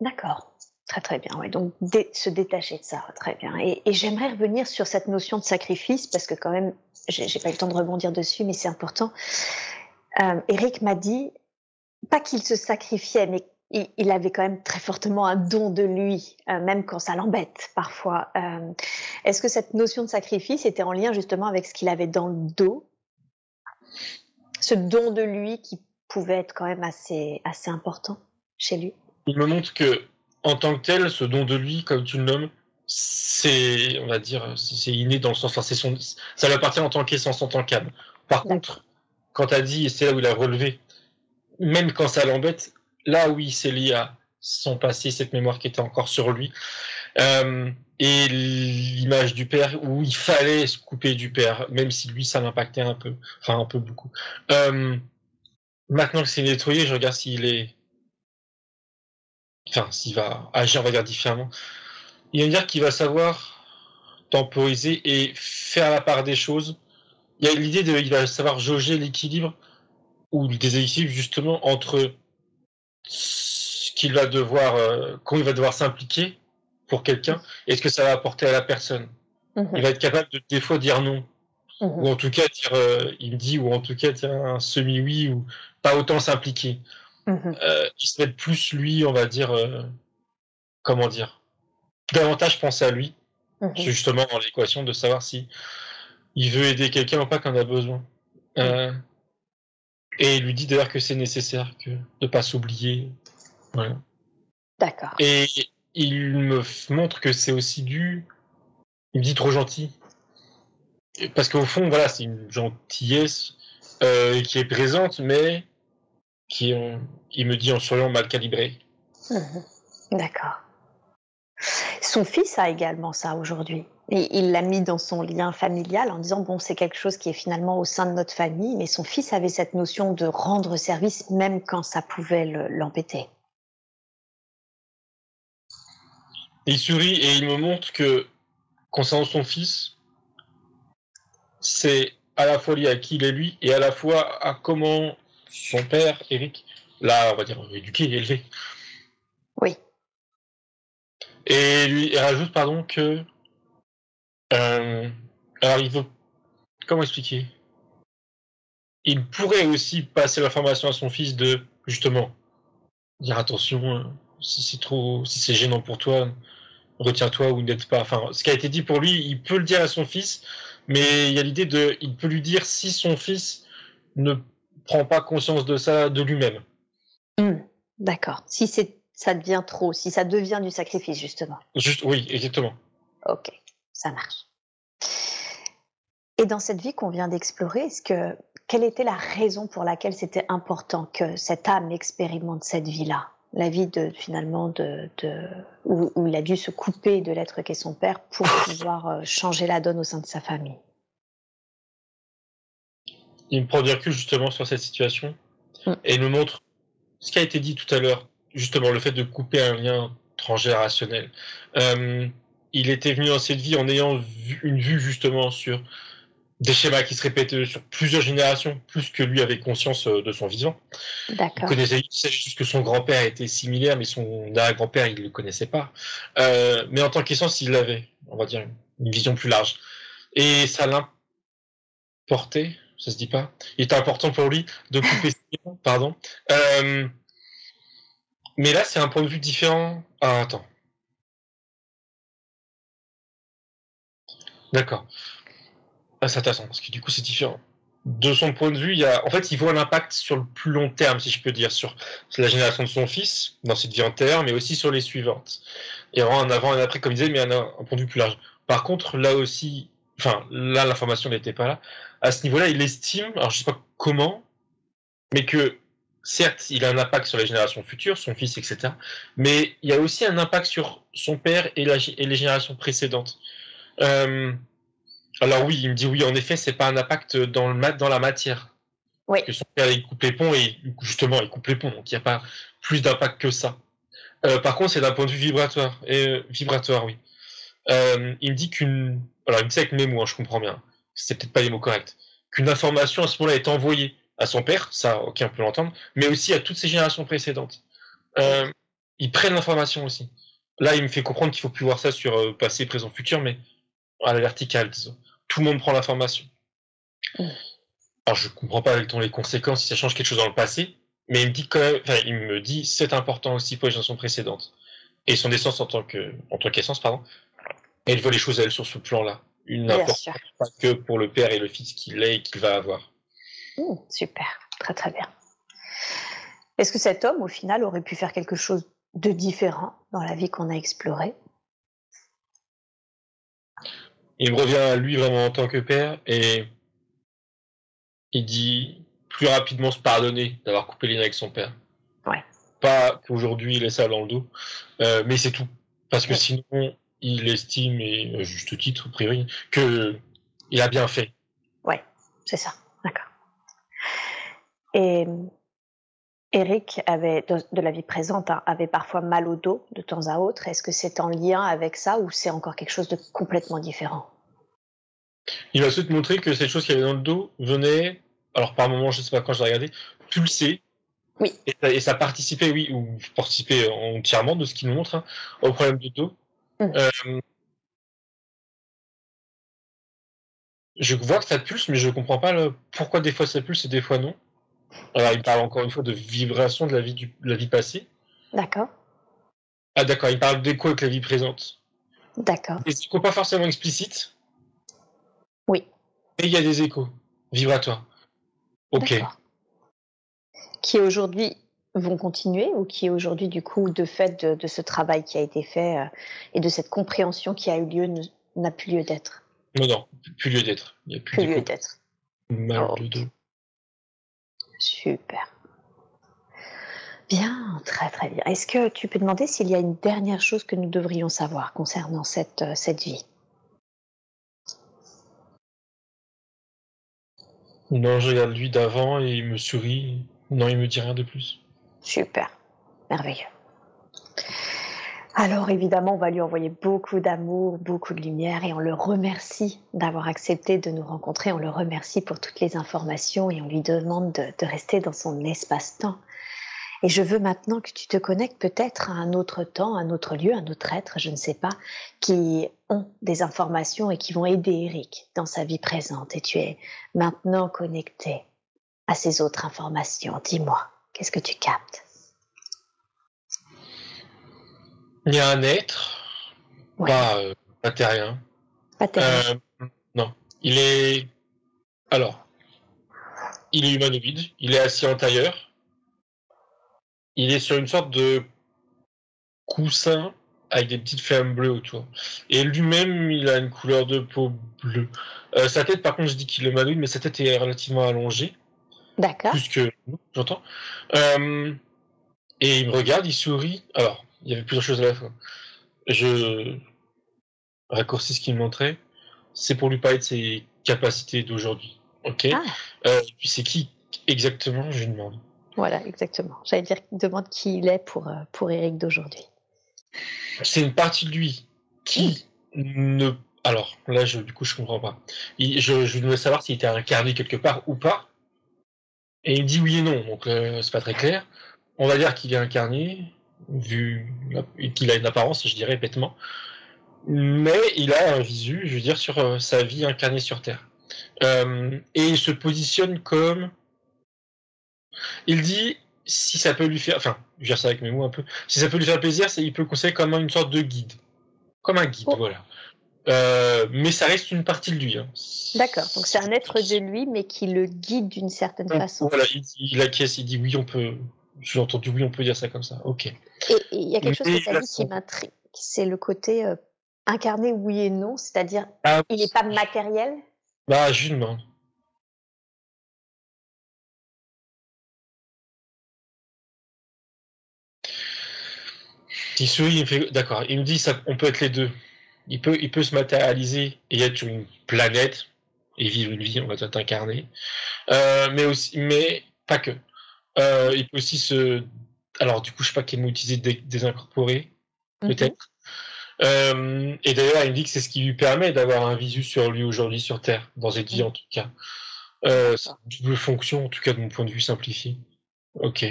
d'accord. Très très bien, ouais. donc se détacher de ça, très bien. Et, j'aimerais revenir sur cette notion de sacrifice parce que quand même, j'ai pas eu le temps de rebondir dessus, mais c'est important. Euh, Eric m'a dit pas qu'il se sacrifiait, mais il, il, avait quand même très fortement un don de lui, euh, même quand ça l'embête parfois. Euh, Est-ce que cette notion de sacrifice était en lien justement avec ce qu'il avait dans le dos, ce don de lui qui pouvait être quand même assez assez important chez lui? Il me montre que en tant que tel, ce don de lui, comme tu le nommes, c'est, on va dire, c'est inné dans le sens, enfin, c'est son, ça lui appartient en tant qu'essence, en tant qu'âme. Par contre, quand tu as dit, et c'est là où il a relevé, même quand ça l'embête, là oui, c'est lié à son passé, cette mémoire qui était encore sur lui, euh, et l'image du père où il fallait se couper du père, même si lui ça l'impactait un peu, enfin un peu beaucoup. Euh, maintenant que c'est nettoyé, je regarde s'il est enfin, s'il va agir, on va dire, différemment, il va dire qu'il va savoir temporiser et faire la part des choses. Il y a l'idée de, il va savoir jauger l'équilibre ou le déséquilibre justement entre ce qu'il va devoir, euh, comment il va devoir s'impliquer pour quelqu'un et ce que ça va apporter à la personne. -hmm. Il va être capable de des fois dire non. -hmm. Ou en tout cas dire, euh, il me dit, ou en tout cas dire un semi-oui, ou pas autant s'impliquer. Mmh. Euh, il se met plus lui, on va dire, euh, comment dire, davantage penser à lui, mmh. c'est justement dans l'équation de savoir si il veut aider quelqu'un ou pas qu'on a besoin. Mmh. Euh, et il lui dit d'ailleurs que c'est nécessaire que de pas s'oublier. Voilà. D'accord. Et il me montre que c'est aussi dû. Il me dit trop gentil. Parce qu'au fond, voilà, c'est une gentillesse euh, qui est présente, mais qui, ont, qui me dit en souriant mal calibré. Mmh. D'accord. Son fils a également ça aujourd'hui. Et il l'a mis dans son lien familial en disant bon c'est quelque chose qui est finalement au sein de notre famille, mais son fils avait cette notion de rendre service même quand ça pouvait l'embêter. il sourit et il me montre que concernant son fils, c'est à la fois lié à qui il est lui et à la fois à comment son père, Eric, l'a, on va dire, éduqué, élevé. Oui. Et lui, il rajoute, pardon, que. Euh, alors, il veut. Comment expliquer? Il pourrait aussi passer l'information à son fils de, justement, dire attention, euh, si c'est trop. Si c'est gênant pour toi, retiens-toi ou n'aide pas. Enfin, ce qui a été dit pour lui, il peut le dire à son fils, mais il y a l'idée de. Il peut lui dire si son fils ne prend pas conscience de ça de lui-même. Mmh, D'accord. Si c'est ça devient trop, si ça devient du sacrifice, justement. Juste, oui, exactement. Ok, ça marche. Et dans cette vie qu'on vient d'explorer, est-ce que quelle était la raison pour laquelle c'était important que cette âme expérimente cette vie-là, la vie de finalement de, de où, où, il a dû se couper de l'être qu'est son père pour pouvoir euh, changer la donne au sein de sa famille. Il me prend du recul justement sur cette situation mm. et il nous montre ce qui a été dit tout à l'heure, justement le fait de couper un lien transgénérationnel. Euh, il était venu dans cette vie en ayant vu, une vue justement sur des schémas qui se répétaient sur plusieurs générations, plus que lui avait conscience euh, de son vivant. Il connaissait juste que son grand-père était similaire, mais son arrière-grand-père, il ne le connaissait pas. Euh, mais en tant qu'essence, il avait, on va dire, une vision plus large. Et ça l'importait, ça se dit pas. Il était important pour lui de couper pardon. Euh, mais là, c'est un point de vue différent. Ah, attends. D'accord. Ah, c'est intéressant, parce que du coup, c'est différent. De son point de vue, il y a, en fait, il voit un impact sur le plus long terme, si je peux dire, sur la génération de son fils, dans cette vie antérieure, mais aussi sur les suivantes. Il y un avant et un après, comme il disait, mais un, un point de vue plus large. Par contre, là aussi, enfin, là, l'information n'était pas là. À ce niveau-là, il estime, alors je sais pas comment, mais que certes, il a un impact sur les générations futures, son fils, etc. Mais il y a aussi un impact sur son père et, la, et les générations précédentes. Euh, alors oui, il me dit oui, en effet, c'est pas un impact dans, le, dans la matière. Oui. Parce que son père, il coupe les ponts et justement, il coupe les ponts, donc il n'y a pas plus d'impact que ça. Euh, par contre, c'est d'un point de vue vibratoire. Et, euh, vibratoire, oui. Il me dit qu'une... Alors, il me dit avec mes mots, hein, je comprends bien. C'est peut-être pas les mots corrects. Qu'une information à ce moment-là est envoyée à son père, ça, ok, on peut l'entendre, mais aussi à toutes ses générations précédentes. Euh, ils prennent l'information aussi. Là, il me fait comprendre qu'il faut plus voir ça sur euh, passé, présent, futur, mais à la verticale, disons. Tout le monde prend l'information. Mmh. Alors, je comprends pas avec ton les conséquences si ça change quelque chose dans le passé, mais il me dit quand même, il me dit c'est important aussi pour les générations précédentes. Et son essence en tant que, en tant qu'essence, pardon, elle voit les choses elle sur ce plan-là. Une importance pas que pour le père et le fils qu'il est et qu'il va avoir. Mmh, super, très très bien. Est-ce que cet homme, au final, aurait pu faire quelque chose de différent dans la vie qu'on a explorée? Il me revient à lui vraiment en tant que père et il dit plus rapidement se pardonner d'avoir coupé les liens avec son père. Ouais. Pas qu'aujourd'hui il est ça dans le dos, euh, mais c'est tout. Parce que ouais. sinon, il estime, et à juste titre, a priori, que il a bien fait. Ouais, c'est ça. D'accord. Et Eric avait, de, la vie présente, hein, avait parfois mal au dos de temps à autre. Est-ce que c'est en lien avec ça ou c'est encore quelque chose de complètement différent? Il va te montrer que cette chose qu'il avait dans le dos venait, alors par moment, je ne sais pas quand je l'ai regardé, pulser. Oui. Et ça, et ça, participait, oui, ou participait entièrement de ce qu'il nous montre, hein, au problème de dos. Mmh. Euh, je vois que ça pulse, mais je comprends pas le... pourquoi des fois ça pulse et des fois non. Alors, il parle encore une fois de vibration de la vie, du, de la vie passée. D'accord. Ah, d'accord, il parle d'écho avec la vie présente. D'accord. Des échos pas forcément explicites. Oui. Mais il y a des échos vibratoires. Ok. Qui aujourd'hui vont continuer ou qui aujourd'hui, du coup, de fait de, de, ce travail qui a été fait euh, et de cette compréhension qui a eu lieu, n'a plus lieu d'être Non, non, plus lieu d'être. Il n'y a plus, plus lieu d'être. Oh. Super. Bien, très très bien. Est-ce que tu peux demander s'il y a une dernière chose que nous devrions savoir concernant cette, euh, cette vie? Non, je regarde lui d'avant et il me sourit. Non, il me dit rien de plus. Super, merveilleux. Alors évidemment, on va lui envoyer beaucoup d'amour, beaucoup de lumière et on le remercie d'avoir accepté de nous rencontrer. On le remercie pour toutes les informations et on lui demande de, rester dans son espace-temps. Et je veux maintenant que tu te connectes peut-être à un autre temps, un autre lieu, un autre être, je ne sais pas, qui ont des informations et qui vont aider Eric dans sa vie présente. Et tu es maintenant connecté à ces autres informations. Dis-moi, qu'est-ce que tu captes? Il y a un être, pas, euh, pas terrien. Pas terrien. Euh, non, il est. Alors, il est humanoïde, il est assis en tailleur. Il est sur une sorte de coussin avec des petites flammes bleues autour. Et lui-même, il a une couleur de peau bleue. Euh, sa tête, par contre, je dis qu'il est humanoïde, mais sa tête est relativement allongée. D'accord. Plus que nous, j'entends. Euh, et il me regarde, il sourit. Alors, il y avait plusieurs choses à la fois. Je raccourcis ce qu'il me montrait. C'est pour lui parler de ses capacités d'aujourd'hui. Ok. Ah. Euh, puis c'est qui exactement, je lui demande. Voilà, exactement. J'allais dire, demande qui il est pour, euh, pour Eric d'aujourd'hui. C'est une partie de lui qui ne. Alors, là, je, du coup, je comprends pas. Il- je, je voulais savoir s'il était incarné quelque part ou pas. Et il dit oui et non, donc euh, c'est pas très clair. On va dire qu'il est incarné, vu qu'il a une apparence, je dirais bêtement. Mais il a un visu, je veux dire, sur euh, sa vie incarnée sur Terre. Euh, et il se positionne comme. Il dit si ça peut lui faire. Enfin, je veux dire ça avec mes mots un peu. Si ça peut lui faire plaisir, c'est il peut le considérer comme une sorte de guide. Comme un guide, Oh. voilà. Euh, mais ça reste une partie de lui. hein. D'accord. Donc c'est un être de lui, mais qui le guide d'une certaine Donc, façon. Voilà, il, il acquiesce, il dit oui, on peut. J'ai entendu oui, on peut dire ça comme ça. Ok. Et il y a quelque chose Mais que tu dit qui m'intrigue. C'est le côté euh, incarné oui et non, c'est-à-dire Ah, il n'est pas matériel? Bah, je demande. Il sourit, il me fait d'accord. Il me dit ça, on peut être les deux. Il peut, il peut se matérialiser et être sur une planète et vivre une vie, on va dire incarné. Euh, mais aussi, mais pas que. Euh, il peut aussi se, alors du coup, je sais pas quel mot utiliser, dé- désincorporer, Mhm. peut-être. Euh, et d'ailleurs, il me dit que c'est ce qui lui permet d'avoir un visu sur lui aujourd'hui sur Terre, dans cette vie en tout cas. C'est une double fonction, en tout cas de mon point de vue simplifié. Ok.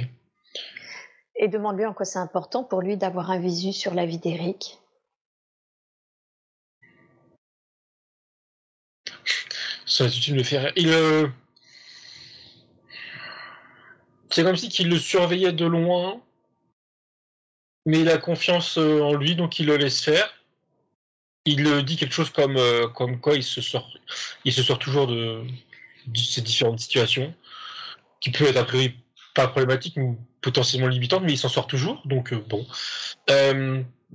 Et demande-lui en quoi c'est important pour lui d'avoir un visu sur la vie d'Eric. Il, euh, C'est comme si qu'il le surveillait de loin, mais il a confiance euh, en lui, donc il le laisse faire. Il euh, dit quelque chose comme, comme quoi il se sort, il se sort toujours de, ces différentes situations, qui peut être a priori pas problématique ou potentiellement limitante, mais il s'en sort toujours, donc bon.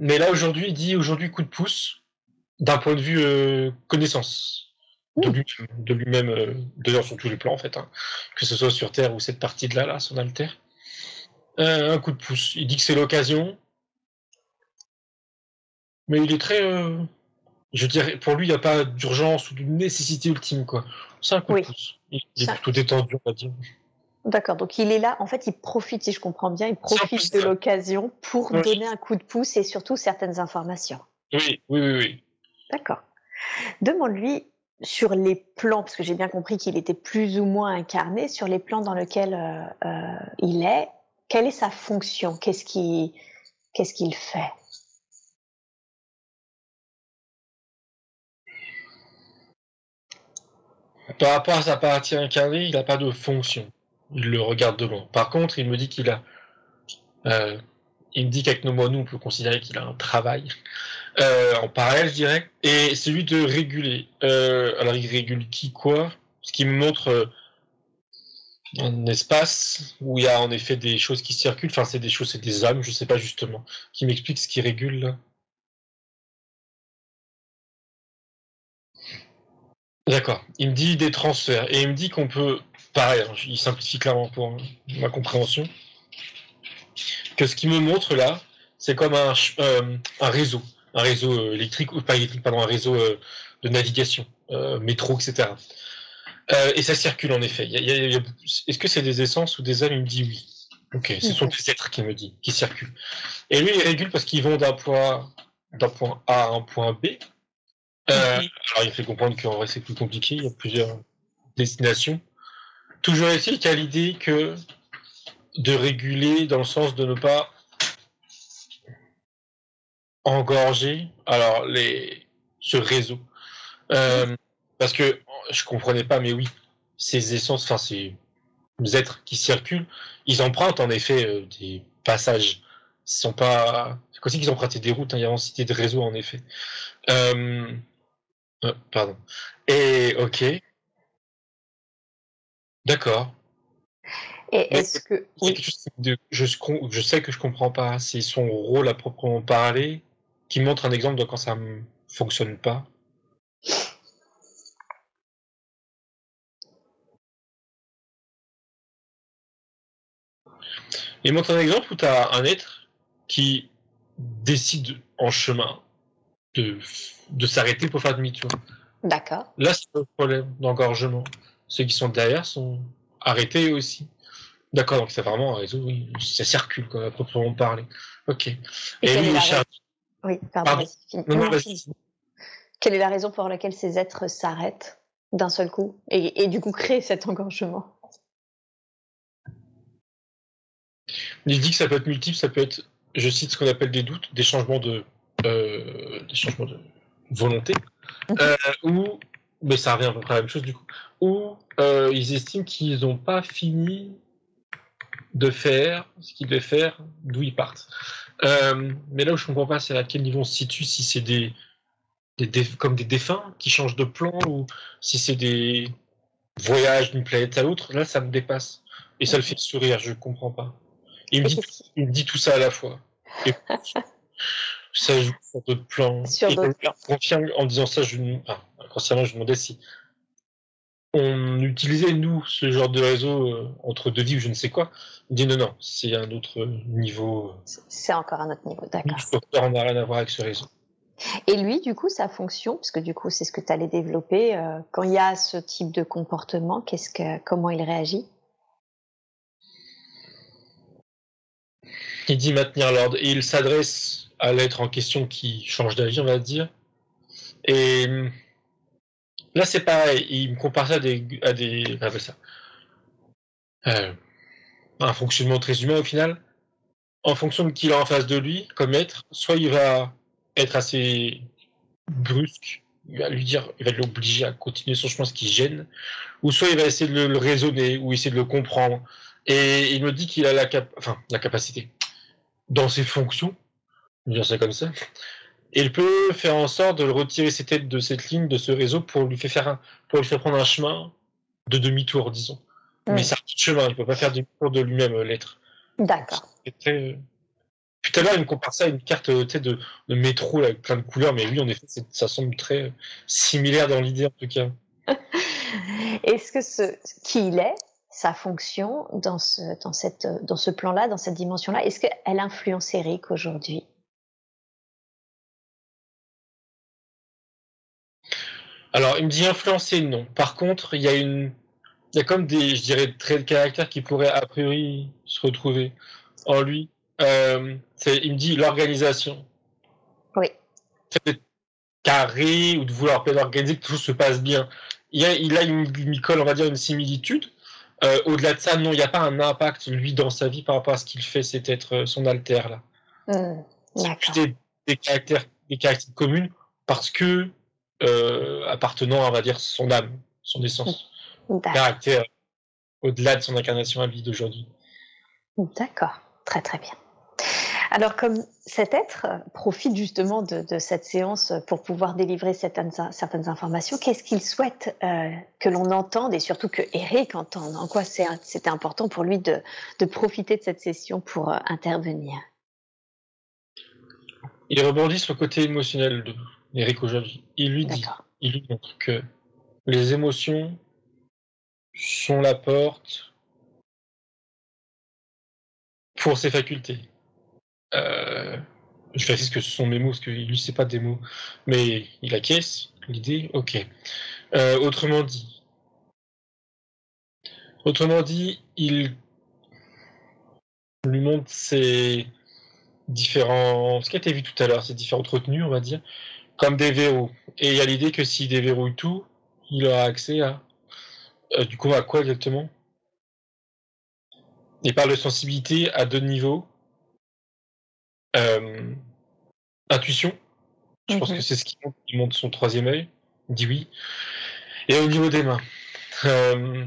Mais là aujourd'hui, il dit aujourd'hui coup de pouce d'un point de vue connaissance de lui- de lui-même, euh, d'ailleurs sur tous les plans en fait, hein, que ce soit sur Terre ou cette partie de là, là, son alter. Euh, un coup de pouce. Il dit que c'est l'occasion, mais il est très, euh, je dirais, pour lui, il n'y a pas d'urgence ou de nécessité ultime quoi. C'est un coup Oui. de pouce. Il est Ça- plutôt détendu, on va dire. D'accord, donc il est là, en fait, il profite, si je comprends bien, il profite de l'occasion pour Oui. donner un coup de pouce et surtout certaines informations. Oui, oui, oui, oui. D'accord. Demande-lui sur les plans, parce que j'ai bien compris qu'il était plus ou moins incarné, sur les plans dans lesquels euh, euh, il est, quelle est sa fonction? Qu'est-ce qu'il fait? Par rapport à sa partie incarnée, il n'a pas de fonction. Il le regarde de loin. Par contre, il me dit qu'il a. euh, il me dit qu'avec nos mots, nous, on peut considérer qu'il a un travail euh, en parallèle, je dirais. Et c'est lui de réguler. Euh, alors, il régule qui, quoi? Ce qui me montre euh, un espace où il y a en effet des choses qui circulent. Enfin, c'est des choses, c'est des âmes, je sais pas justement. Qui m'explique ce qui régule. D'accord. Il me dit des transferts. Et il me dit qu'on peut. Pareil, hein, il simplifie clairement pour ma compréhension. Que ce qu'il me montre là, c'est comme un, euh, un réseau. Un réseau euh, électrique, ou pas électrique, pardon, un réseau euh, de navigation, euh, métro, etc. Et ça circule en effet. Y a- y a- y a- Est-ce que c'est des essences ou des âmes? Il me dit oui. Ok, ce sont des êtres qui me dit, qui circulent. Et lui, il régule parce qu'ils vont d'un point, d'un point A à un point B. Mhm. alors, il fait comprendre qu'en vrai, c'est plus compliqué. Il y a plusieurs destinations. Toujours est-il qu'à l'idée que de réguler dans le sens de ne pas engorger alors les ce réseau. Euh, parce que je comprenais pas mais oui ces essences enfin ces êtres qui circulent ils empruntent en effet euh, des passages. Ils sont pas c'est aussi qu'ils empruntent des routes hein, il y a cité de réseau en effet. Euh, euh, pardon. Et ok. D'accord et est-ce que oui. de, je, je sais que je comprends pas c'est son rôle à proprement parler qui montre un exemple de quand ça ne fonctionne pas Il montre un exemple où tu as un être qui décide en chemin de, de s'arrêter pour faire demi-tour. D'accord. Là, c'est le problème d'engorgement. Ceux qui sont derrière sont arrêtés aussi. D'accord, donc c'est vraiment un réseau, oui, ça circule, quoi, à proprement parler. Ok. Et, Et lui, oui, pardon. Quelle est la raison pour laquelle ces êtres s'arrêtent d'un seul coup et, et, du coup créent cet engorgement? Il dit que ça peut être multiple, ça peut être, je cite ce qu'on appelle des doutes, des changements de, euh, des changements de volonté, mhm. euh, ou, mais ça revient à peu près à la même chose du coup, ou euh, ils estiment qu'ils n'ont pas fini de faire ce qu'ils devaient faire, d'où ils partent. Euh, mais là où je comprends pas, c'est à quel niveau on se situe, si c'est des, des, comme des défunts qui changent de plan ou si c'est des voyages d'une planète à l'autre. Là, ça me dépasse et ça le fait sourire. Je comprends pas. Il me, dit, il me dit tout ça à la fois. Et ça joue sur d'autres plans. Sur d'autres plans. En disant ça, je, enfin, consciemment, je me demandais si on utilisait, nous, ce genre de réseau euh, entre deux vies ou je ne sais quoi. Il dit non, non, c'est un autre niveau. C'est encore un autre niveau, d'accord. On n'a rien à voir avec ce réseau. Et lui, du coup, sa fonction, parce que du coup, c'est ce que tu allais développer, euh, quand il y a ce type de comportement, qu'est-ce que, comment il réagit? Il dit maintenir l'ordre et il s'adresse à l'être en question qui change d'avis, on va dire. Et Là, c'est pareil. Il me compare ça à des. À des ça. Euh, un fonctionnement très humain au final. En fonction de qui a en face de lui comme être, soit il va être assez brusque, il va lui dire, il va l'obliger à continuer son chemin, ce qui gêne, ou soit il va essayer de le, raisonner, ou essayer de le comprendre. Et il me dit qu'il a la, cap enfin, la capacité, dans ses fonctions, dire ça comme ça, et il peut faire en sorte de le retirer ses têtes de cette ligne, de ce réseau, pour lui faire, un, pour lui faire prendre un chemin de demi-tour, disons. Mais ça de chemin, il ne peut pas faire demi-tour de lui-même, euh, l'être. D'accord. Très... Puis tout à l'heure, il me compare ça à une carte de, de métro avec plein de couleurs, mais oui, en effet, ça semble très similaire dans l'idée, en tout cas. Est-ce que ce, qui il est, sa fonction dans ce, dans cette, dans ce plan-là, dans cette dimension-là, est-ce qu'elle influence Eric aujourd'hui? Alors, il me dit influencer, non. Par contre, il y a une, il y a comme des, je dirais, traits de caractère qui pourraient a priori se retrouver en lui. Euh, il me dit l'organisation. Oui. Fait carré ou de vouloir organiser que tout se passe bien. Il, y a, il a une, une on va dire, une similitude. Euh, au-delà de ça, non, il n'y a pas un impact, lui, dans sa vie par rapport à ce qu'il fait, c'est être euh, son alter, là. Mmh, des, des, caractères, des caractéristiques communes parce que euh, appartenant à, on va dire, son âme, son essence, caractère au-delà de son incarnation à vie d'aujourd'hui. D'accord, très très bien. Alors, comme cet être profite justement de, de cette séance pour pouvoir délivrer certaines, certaines informations, qu'est-ce qu'il souhaite euh, que l'on entende et surtout que Eric entende? En quoi c'était important pour lui de, de, profiter de cette session pour euh, intervenir? Il rebondit sur le côté émotionnel de, Eric aujourd'hui, il lui dit, il lui montre que les émotions sont la porte pour ses facultés. Euh, je ce que ce sont mes mots, parce que lui, c'est pas des mots. Mais il acquiesce l'idée, ok. Euh, autrement dit, autrement dit, il lui montre ses différents, ce qui a été vu tout à l'heure, ces différentes retenues, on va dire, comme des verrous. Et il y a l'idée que s'il déverrouille tout, il aura accès à. Euh, du coup, à quoi exactement? Il parle de sensibilité à deux niveaux. Euh, intuition, je pense Mhm. que c'est ce qui monte, il monte son troisième œil, il dit oui. Et au niveau des mains, euh,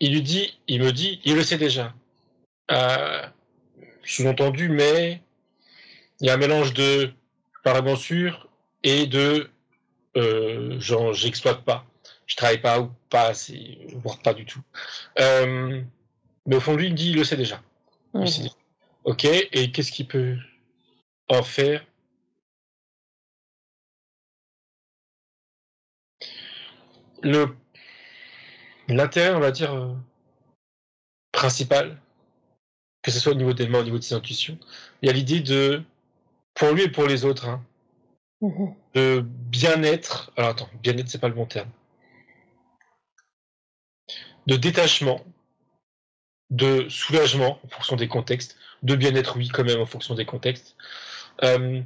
il lui dit, il me dit, il le sait déjà. Sous-entendu, mais il y a un mélange de pas vraiment sûr et de euh, genre j'exploite pas, je travaille pas ou pas assez, voire pas du tout. Euh, mais au fond de lui, il dit, il le sait déjà. Il Mhm. déjà. Ok, et qu'est-ce qu'il peut en faire? Le l'intérêt, on va dire, euh, principal, que ce soit au niveau des mains, au niveau de ses intuitions, il y a l'idée de, pour lui et pour les autres, hein, De bien-être. Alors attends, bien-être, c'est pas le bon terme. De détachement, de soulagement en fonction des contextes, de bien-être, oui, quand même, en fonction des contextes. Euh,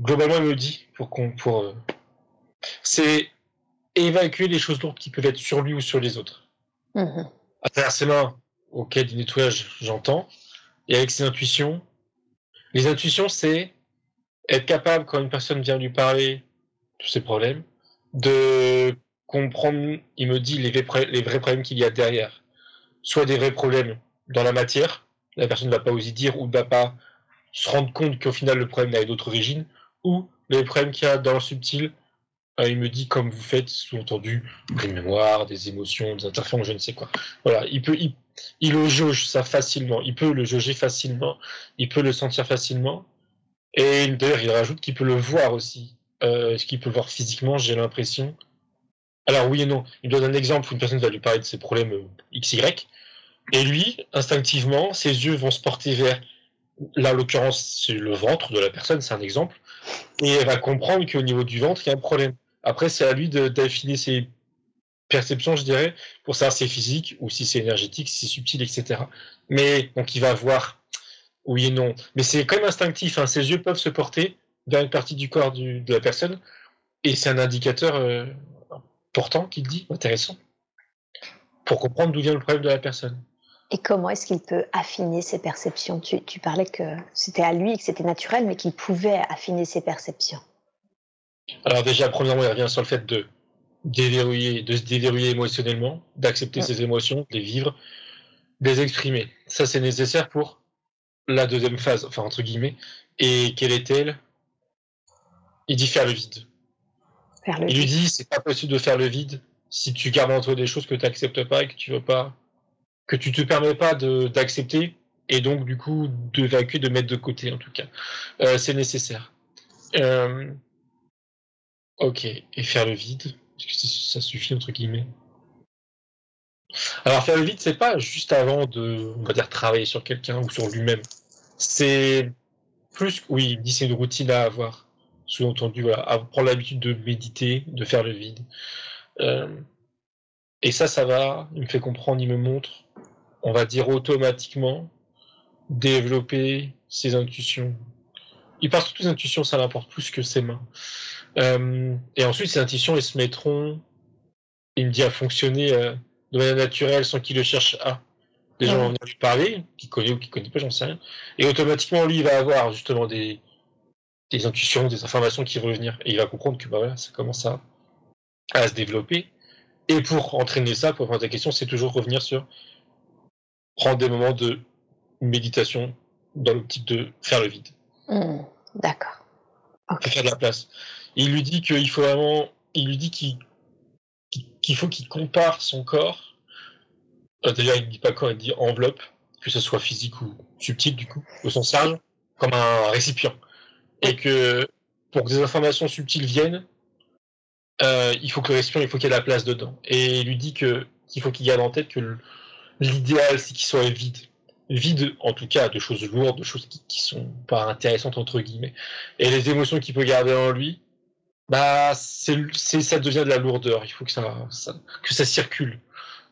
globalement, il me dit, pour qu'on, pour, euh, c'est évacuer les choses lourdes qui peuvent être sur lui ou sur les autres. Mhm. À travers ses mains, auquel du nettoyage, j'entends, et avec ses intuitions. Les intuitions, c'est être capable, quand une personne vient lui parler de ses problèmes, de comprendre, il me dit, les vrais, les vrais problèmes qu'il y a derrière. Soit des vrais problèmes dans la matière, la personne ne va pas oser dire ou ne va pas se rendre compte qu'au final le problème n'a d'autre origine, ou les problèmes qu'il y a dans le subtil, euh, il me dit comme vous faites, sous-entendu, des mémoires, des émotions, des interférences, je ne sais quoi. Voilà, il peut, il, il le jauge ça facilement, il peut le jauger facilement, il peut le sentir facilement, et d'ailleurs il rajoute qu'il peut le voir aussi, euh, qu'il peut voir physiquement, j'ai l'impression. Alors oui et non, il donne un exemple où une personne va lui parler de ses problèmes euh, XY, et lui, instinctivement, ses yeux vont se porter vers, là en l'occurrence c'est le ventre de la personne, c'est un exemple, et elle va comprendre qu'au niveau du ventre, il y a un problème. Après, c'est à lui d'affiner ses perceptions, je dirais, pour savoir si c'est physique ou si c'est énergétique, si c'est subtil, etc. Mais donc il va voir oui et non. Mais c'est quand même instinctif. Hein. Ses yeux peuvent se porter vers une partie du corps du- de la personne, et c'est un indicateur euh, important qu'il dit, intéressant, pour comprendre d'où vient le problème de la personne. Et comment est-ce qu'il peut affiner ses perceptions? Tu, tu parlais que c'était à lui, que c'était naturel, mais qu'il pouvait affiner ses perceptions. Alors déjà, premièrement, il revient sur le fait de déverrouiller, de se déverrouiller émotionnellement, d'accepter Mm. ses émotions, de les vivre, de les exprimer. Ça, c'est nécessaire pour la deuxième phase, enfin entre guillemets. Et quelle est-elle? Il dit faire le vide. Faire le Il lui dit c'est pas possible de faire le vide si tu gardes entre des choses que tu n'acceptes pas et que tu veux pas, que tu te permets pas de- d'accepter et donc du coup d'évacuer, de mettre de côté en tout cas. Euh, c'est nécessaire. Euh, ok, et faire le vide, est-ce que ça suffit entre guillemets Alors faire le vide, c'est pas juste avant de, on va dire, travailler sur quelqu'un ou sur lui-même. C'est plus, oui, il dit c'est une routine à avoir. Sous-entendu, voilà, à prendre l'habitude de méditer, de faire le vide. Euh, et ça, ça va, il me fait comprendre, il me montre, on va dire automatiquement, développer ses intuitions. Il part sur toutes les intuitions, ça l'importe plus que ses mains. Euh, et ensuite, ces intuitions, elles se mettront, il me dit, à fonctionner euh, de manière naturelle sans qu'il le cherche à. Les gens vont venir lui parler, qui connaît ou qui connaît pas, j'en sais rien. Et automatiquement, lui, il va avoir justement des, des intuitions, des informations qui vont venir. Et il va comprendre que bah voilà, ça commence à, à se développer. Et pour entraîner ça, pour répondre à ta question, c'est toujours revenir sur prendre des moments de méditation dans l'optique de faire le vide, Hmm, D'accord. faire de la place. Il lui dit qu'il faut vraiment, il lui dit qu'il qu'il faut qu'il compare son corps. Euh, D'ailleurs, il ne dit pas corps, il dit enveloppe, que ce soit physique ou subtil du coup, au sens large, comme un récipient. Et que pour que des informations subtiles viennent, euh, il faut que le récipient, il faut qu'il y ait de la place dedans. Et il lui dit que qu'il faut qu'il garde en tête que l'idéal, c'est qu'il soit vide. Vide, en tout cas, de choses lourdes, de choses qui, qui sont pas intéressantes, entre guillemets. Et les émotions qu'il peut garder en lui, bah, c'est, ça devient de la lourdeur. Il faut que ça, ça- que ça circule.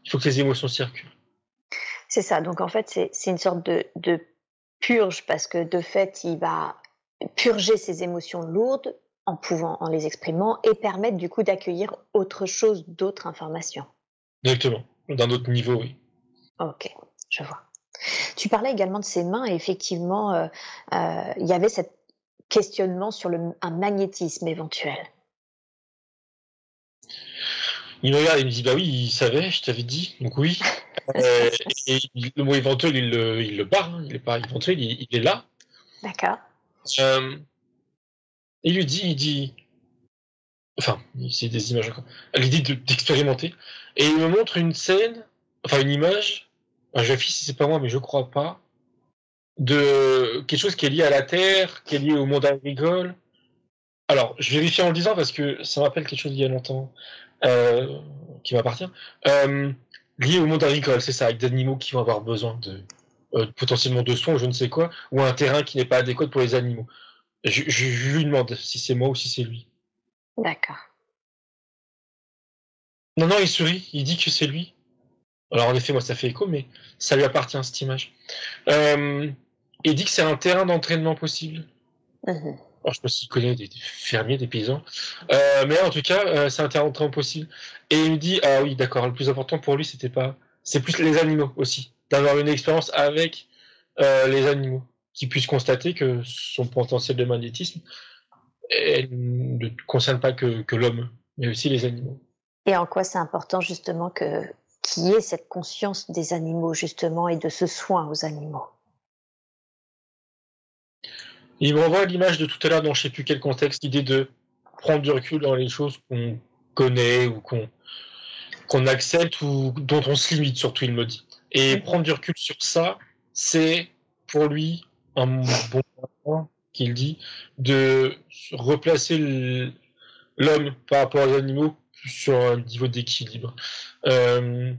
Il faut que les émotions circulent. C'est ça. Donc en fait, c'est une sorte de, de purge parce que de fait, il va purger ses émotions lourdes en pouvant, en les exprimant et permettre du coup d'accueillir autre chose, d'autres informations. Exactement. D'un autre niveau, oui. Ok, je vois. Tu parlais également de ses mains et effectivement, euh, euh, il y avait ce questionnement sur le, un magnétisme éventuel. Il me regarde et me dit Bah oui, il savait, je t'avais dit, donc oui. Euh, et le mot éventuel, il le, il le barre, hein, il est pas éventuel, il, il est là. D'accord. Euh, il lui dit, il dit, enfin, c'est des images encore. L'idée de- d'expérimenter. Et il me montre une scène, enfin une image, enfin, je vérifie si c'est pas moi, mais je crois pas, de quelque chose qui est lié à la Terre, qui est lié au monde agricole. Alors, je vérifie en le disant parce que ça me rappelle quelque chose d'il y a longtemps, euh, qui m'appartient. Euh, lié au monde agricole, c'est ça, avec des animaux qui vont avoir besoin de euh, potentiellement de soins, ou je ne sais quoi, ou un terrain qui n'est pas adéquat pour les animaux. Je, je- je lui demande si c'est moi ou si c'est lui. D'accord. Non, non, il sourit, il dit que c'est lui. Alors en effet, moi ça fait écho, mais ça lui appartient cette image. Euh, il dit que c'est un terrain d'entraînement possible. Mhm. Alors, je sais pas s'il connaît des, des fermiers, des paysans. Euh, mais en tout cas, euh, c'est un terrain d'entraînement possible. Et il me dit, ah oui, d'accord, le plus important pour lui, c'était pas. C'est plus les animaux aussi. D'avoir une expérience avec euh, les animaux. Qui puissent constater que son potentiel de magnétisme elle ne concerne pas que, que l'homme, mais aussi les animaux. Et en quoi c'est important justement que qu'il y ait cette conscience des animaux justement et de ce soin aux animaux? Il me renvoie à l'image de tout à l'heure dans je sais plus quel contexte, l'idée de prendre du recul dans les choses qu'on connaît ou qu'on qu'on accepte ou dont on se limite surtout, il me dit. Et prendre du recul sur ça, c'est pour lui un bon point qu'il dit de replacer l'homme par rapport aux animaux sur un niveau d'équilibre. Euh,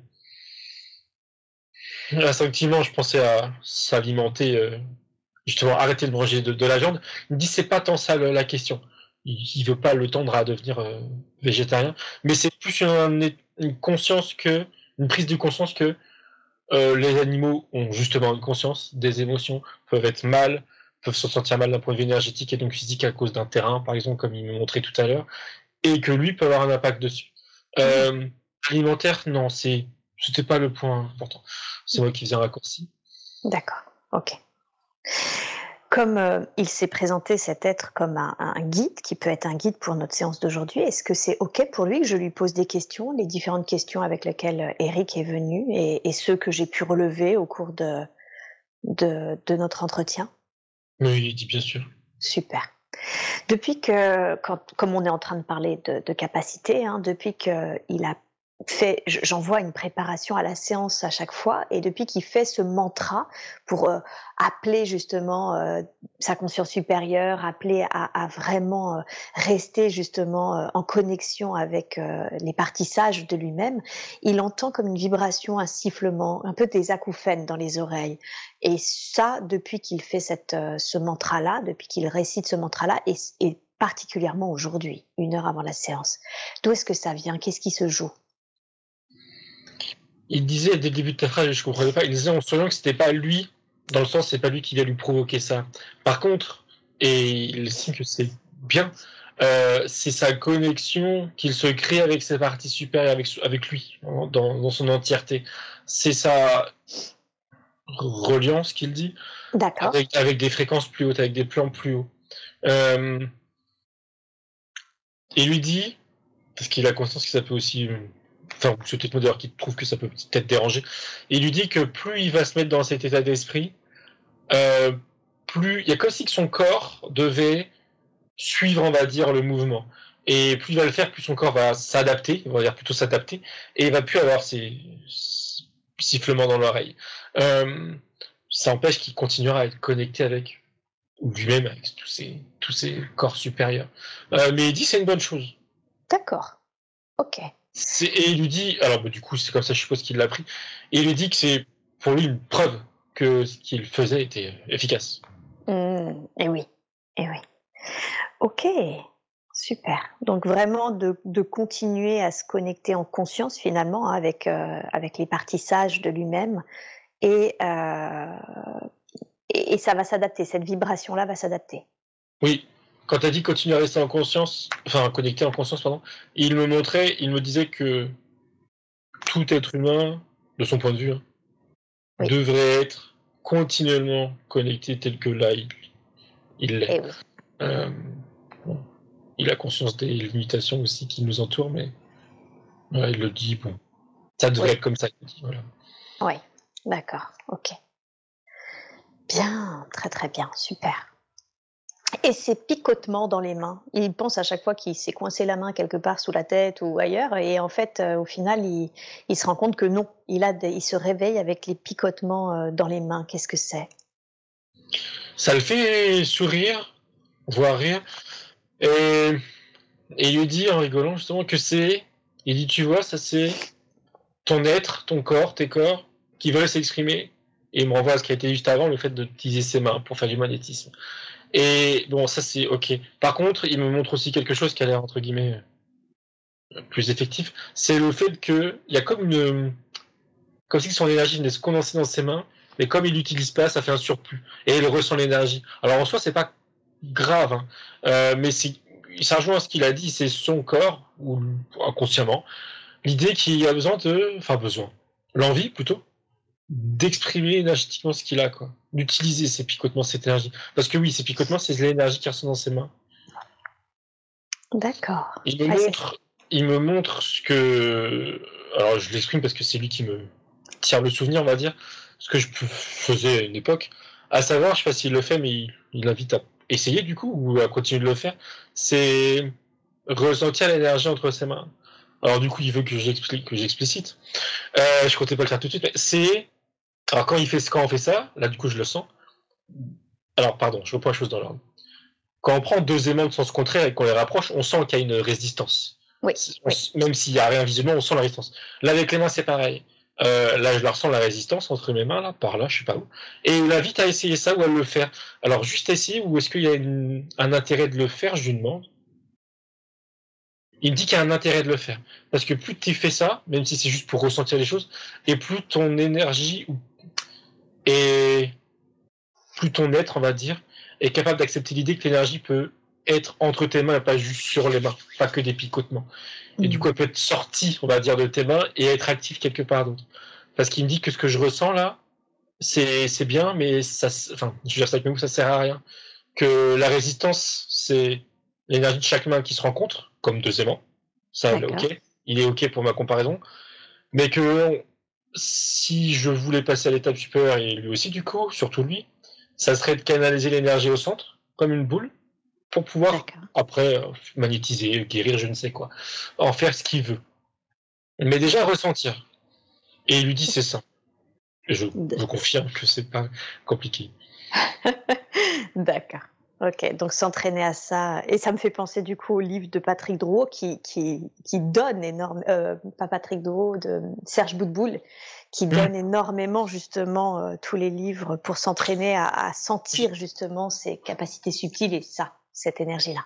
instinctivement, je pensais à s'alimenter, euh, justement arrêter de manger de, de la viande. Il me dit c'est pas tant ça le- la question. Il, il veut pas le tendre à devenir euh, végétarien, mais c'est plus une, une conscience que une prise de conscience que euh, les animaux ont justement une conscience, des émotions, peuvent être mal, peuvent se sentir mal d'un point de vue énergétique et donc physique à cause d'un terrain, par exemple, comme il me montrait tout à l'heure, et que lui peut avoir un impact dessus. Euh, alimentaire, non, c'est c'était pas le point important. C'est moi qui faisais un raccourci. D'accord, ok. Comme euh, il s'est présenté cet être comme un, un guide, qui peut être un guide pour notre séance d'aujourd'hui, est-ce que c'est ok pour lui que je lui pose des questions, les différentes questions avec lesquelles euh, Eric est venu et, et ceux que j'ai pu relever au cours de, de, de notre entretien? Oui, il dit bien sûr. Super. Depuis que, quand, comme on est en train de parler de, de capacité, hein, depuis qu'il a fait, je- j'envoie une préparation à la séance à chaque fois, et depuis qu'il fait ce mantra pour euh, appeler justement euh, sa conscience supérieure, appeler à, vraiment euh, rester justement en connexion avec les parties sages de lui-même, il entend comme une vibration, un sifflement, un peu des acouphènes dans les oreilles. Et ça, depuis qu'il fait cette, ce mantra-là, depuis qu'il récite ce mantra-là, et particulièrement aujourd'hui, une heure avant la séance. D'où est-ce que ça vient? Qu'est-ce qui se joue? Il disait dès le début de ta phrase, je comprenais pas, il disait en souriant que c'était pas lui, dans le sens c'est pas lui qui va lui provoquer ça. Par contre, et il estime que c'est bien, euh, c'est sa connexion qu'il se crée avec ses parties supérieures, avec, avec lui, dans, dans son entièreté. C'est sa reliance qu'il dit, avec, avec des fréquences plus hautes, avec des plans plus hauts. Euh, et lui dit, parce qu'il a conscience que ça peut aussi, enfin, c'est peut-être d'ailleurs qui trouve que ça peut peut-être déranger, il lui dit que plus il va se mettre dans cet état d'esprit, euh, plus il y a comme si que son corps devait suivre, on va dire, le mouvement. Et plus il va le faire, plus son corps va s'adapter, on va dire plutôt s'adapter, et il va plus avoir ces ces sifflements dans l'oreille. Euh, ça empêche qu'il continuera à être connecté avec lui-même, avec tous ses, ses corps supérieurs. Euh, mais il dit c'est une bonne chose. D'accord. Ok. Et il lui dit, alors bah, du coup c'est comme ça je suppose qu'il l'a pris, et il lui dit que c'est pour lui une preuve que ce qu'il faisait était efficace. Hmm, et oui. Et oui. Ok. Super. Donc vraiment de, de continuer à se connecter en conscience finalement hein, avec, euh, avec les parties sages de lui-même et, euh, et, et ça va s'adapter. Cette vibration-là va s'adapter. Oui, quand tu as dit continuer à rester en conscience, enfin connecté en conscience, pardon, il me montrait, il me disait que tout être humain, de son point de vue, hein, Oui. devrait être continuellement connecté tel que là, il, l'est. Eh oui. Euh, bon, il a conscience des limitations aussi qui nous entourent, mais ouais, il le dit, bon, ça devrait Oui. être comme ça. voilà. Oui, d'accord, ok. Bien, très très bien, super. Et ces picotements dans les mains, il pense à chaque fois qu'il s'est coincé la main quelque part sous la tête ou ailleurs, et en fait, euh, au final, il, se rend compte que non, il, se réveille avec les picotements euh, dans les mains. Qu'est-ce que c'est? Ça le fait sourire, voire rire, et, et lui dit en rigolant justement que c'est, il dit, tu vois, ça c'est ton être, ton corps, tes corps, qui veulent s'exprimer, et il me renvoie à ce qui a été juste avant, le fait d'utiliser ses mains pour faire du magnétisme. Et bon, ça c'est ok. Par contre, il me montre aussi quelque chose qui a l'air entre guillemets plus effectif. C'est le fait que il y a comme une, comme si son énergie venait se condenser dans ses mains, mais comme il l'utilise pas, ça fait un surplus et il ressent l'énergie. Alors en soi, c'est pas grave, hein, euh, mais ça rejoint ce qu'il a dit, c'est son corps ou inconsciemment l'idée qu'il a besoin de, enfin besoin, l'envie plutôt d'exprimer énergétiquement ce qu'il a, quoi. D'utiliser ces picotements, cette énergie. Parce que oui, ces picotements, c'est l'énergie qui ressent dans ses mains. D'accord. Il me Ouais, montre, il me montre ce que, alors je l'exprime parce que c'est lui qui me tire le souvenir, on va dire, ce que je faisais à une époque. À savoir, je sais pas s'il le fait, mais il, il invite à essayer du coup ou à continuer de le faire. C'est ressentir l'énergie entre ses mains. Alors du coup, il veut que j'explique, que j'explicite. Euh, je comptais pas le faire tout de suite, mais c'est alors quand il fait quand on fait ça, là du coup je le sens. Alors pardon, je reprends la chose dans l'ordre. Quand on prend deux aimants de sens contraire et qu'on les rapproche, on sent qu'il y a une résistance. Oui, on Même s'il n'y a rien visuellement, on sent la résistance. Là avec les mains c'est pareil. Euh, là je la ressens la résistance entre mes mains là, par là, je sais pas où. Et il l'invite à essayer ça ou à le faire. Alors juste essayer ou est-ce qu'il y a une- un intérêt de le faire, je lui demande. Il me dit qu'il y a un intérêt de le faire. Parce que plus tu fais ça, même si c'est juste pour ressentir les choses, et plus ton énergie ou- et plus ton être, on va dire, est capable d'accepter l'idée que l'énergie peut être entre tes mains et pas juste sur les mains, pas que des picotements. Et du Mhm. coup, elle peut être sortie, on va dire, de tes mains et être active quelque part d'autre. Parce qu'il me dit que ce que je ressens là, c'est c'est bien, mais ça, enfin, je veux dire ça avec mes mots, ça sert à rien. Que la résistance, c'est l'énergie de chaque main qui se rencontre, comme deux aimants. Ça, ok. Il est ok pour ma comparaison. Mais que si je voulais passer à l'étape supérieure, et lui aussi du coup, surtout lui, ça serait de canaliser l'énergie au centre, comme une boule, pour pouvoir après euh, magnétiser, guérir, je ne sais quoi, en faire ce qu'il veut. Mais déjà ressentir. Et il lui dit c'est ça. Je, je confirme que c'est pas compliqué. D'accord. Ok, donc s'entraîner à ça. Et ça me fait penser du coup au livre de Patrick Drouot qui, qui, qui donne énormément, euh, pas Patrick Drouot, de Serge Boutboul, qui donne énormément justement euh, tous les livres pour s'entraîner à, à sentir justement ses capacités subtiles et ça, cette énergie-là.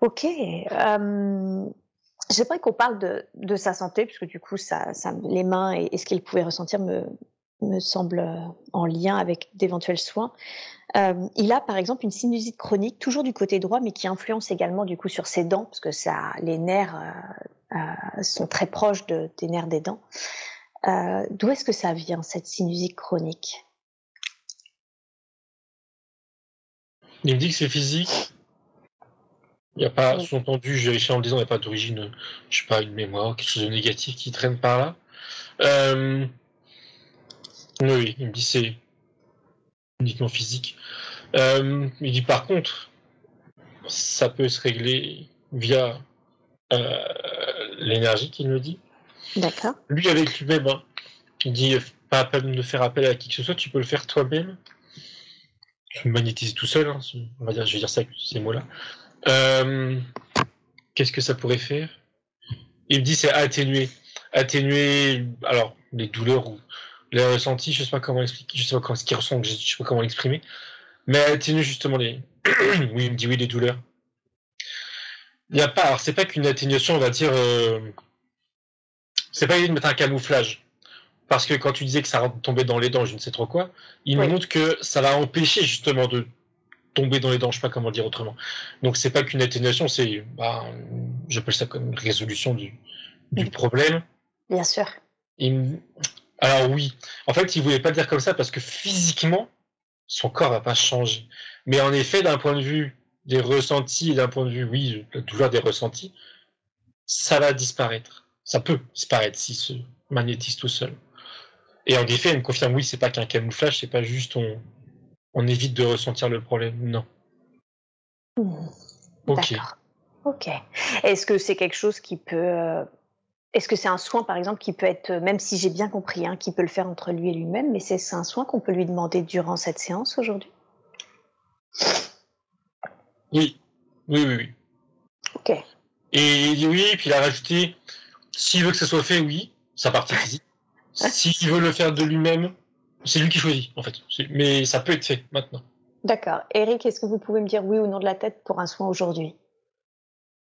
Ok. Euh, J'aimerais qu'on parle de, de sa santé, puisque du coup, ça, ça, les mains et, et ce qu'il pouvait ressentir me, me semble en lien avec d'éventuels soins. Euh, il a par exemple une sinusite chronique, toujours du côté droit, mais qui influence également du coup sur ses dents, parce que ça, les nerfs euh, euh, sont très proches de, des nerfs des dents. D'où est-ce que ça vient cette sinusite chronique? Il me dit que c'est physique. Il n'y a pas, sous-entendu, j'ai réussi en le disant, il n'y a pas d'origine, je sais pas, une mémoire, quelque chose de négatif qui traîne par là. Euh... Oui, il me dit c'est uniquement physique. Euh, il dit par contre, ça peut se régler via euh, l'énergie qu'il me dit. D'accord. Lui avec lui-même, hein, il dit pas à peine de faire appel à qui que ce soit, tu peux le faire toi-même. Tu magnétises tout seul, hein, on va dire, je vais dire ça avec ces mots-là. Euh, Qu'est-ce que ça pourrait faire? Il me dit c'est atténuer, atténuer, alors les douleurs ou les ressentis, je sais pas comment expliquer, je sais pas comment, ce qu'il ressent, je sais pas comment l'exprimer, mais atténuer justement les, oui, il me dit oui les douleurs. Il n'y a pas, alors c'est pas qu'une atténuation, on va dire, euh... c'est pas l'idée de mettre un camouflage. Parce que quand tu disais que ça tombait dans les dents, je ne sais trop quoi, il me montre que ça va empêcher justement de tomber dans les dents, je sais pas comment le dire autrement. Donc c'est pas qu'une atténuation, c'est, bah, j'appelle ça comme une résolution du, du problème. Bien sûr. Il, Alors oui. En fait, il voulait pas le dire comme ça parce que physiquement, son corps va pas changer. Mais en effet, d'un point de vue des ressentis d'un point de vue, oui, la douleur des ressentis, ça va disparaître. Ça peut disparaître s'il se magnétise tout seul. Et en effet, elle me confirme, oui, c'est pas qu'un camouflage, c'est pas juste on, on évite de ressentir le problème. Non. Mmh. Ok. Ok. Est-ce que c'est quelque chose qui peut. Euh, est-ce que c'est un soin, par exemple, qui peut être, même si j'ai bien compris, hein, qui peut le faire entre lui et lui-même, mais c'est un soin qu'on peut lui demander durant cette séance aujourd'hui? Oui. Oui, oui, oui. Ok. Et il dit oui, puis il a rajouté s'il veut que ça soit fait, oui, sa partie physique. S'il veut le faire de lui-même, c'est lui qui choisit, en fait. Mais ça peut être fait maintenant. D'accord. Eric, est-ce que vous pouvez me dire oui ou non de la tête pour un soin aujourd'hui?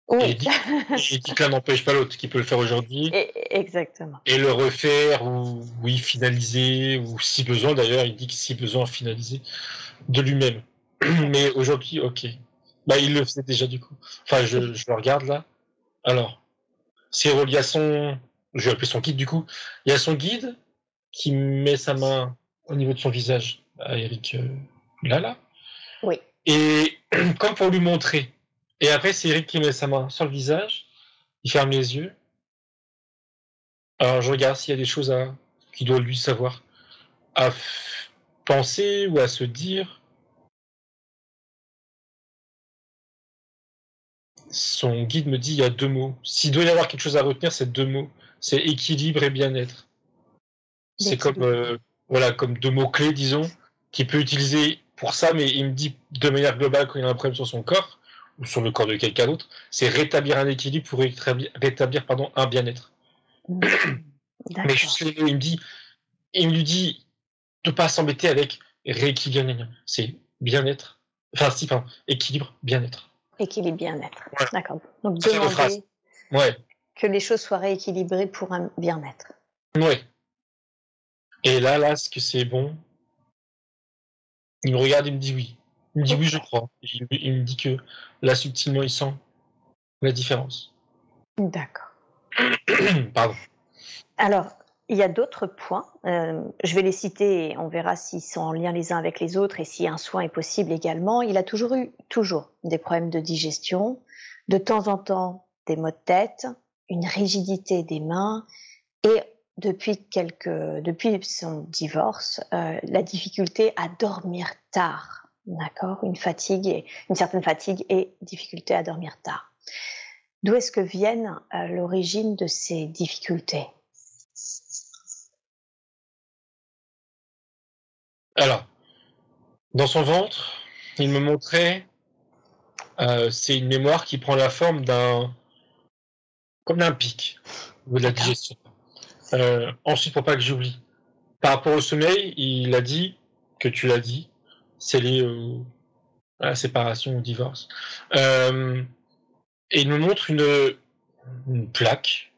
Oui. Et dit, que l'un n'empêche pas l'autre, qui peut le faire aujourd'hui. Exactement. Et le refaire, ou oui, finaliser, ou si besoin d'ailleurs, il dit que si besoin, finaliser de lui-même. Mais aujourd'hui, ok. Bah, il le faisait déjà du coup. Enfin, je, je le regarde là. Alors, c'est relié à son. Je vais appeler son guide du coup. Il y a son guide qui met sa main au niveau de son visage à Eric euh, là, là. Oui. Et comme pour lui montrer. Et après, c'est Eric qui met sa main sur le visage. Il ferme les yeux. Alors, je regarde s'il y a des choses à... qu'il doit lui savoir. À penser ou à se dire. Son guide me dit il y a deux mots. S'il doit y avoir quelque chose à retenir, c'est deux mots. C'est équilibre et bien-être. C'est comme, euh, voilà, comme deux mots-clés, disons, qu'il peut utiliser pour ça, mais il me dit de manière globale quand il a un problème sur son corps, ou sur le corps de quelqu'un d'autre, c'est rétablir un équilibre pour rétablir, rétablir pardon, un bien-être. mais juste, il me dit, il me dit de pas s'embêter avec rééquilibre, c'est bien-être, enfin, si, pardon, équilibre, bien-être. Équilibre, bien-être. D'accord. Donc, demander ouais. que les choses soient rééquilibrées pour un bien-être. Ouais. Et là, là, est-ce que c'est bon Il me regarde, il me dit oui. Il me dit oui, je crois. Il, me dit que là, subtilement, il sent la différence. D'accord. Pardon. Alors, il y a d'autres points. Euh, je vais les citer et on verra s'ils sont en lien les uns avec les autres et si un soin est possible également. Il a toujours eu toujours des problèmes de digestion, de temps en temps des maux de tête, une rigidité des mains et depuis quelques, depuis son divorce, euh, la difficulté à dormir tard, d'accord, une fatigue et une certaine fatigue et difficulté à dormir tard. D'où est-ce que viennent euh, l'origine de ces difficultés? Alors, dans son ventre, il me montrait, euh, c'est une mémoire qui prend la forme d'un, comme d'un pic ou de la digestion. Euh, ensuite, pour pas que j'oublie, par rapport au sommeil, il a dit que tu l'as dit, c'est lié à la séparation, au divorce. Euh, et il me montre une, plaque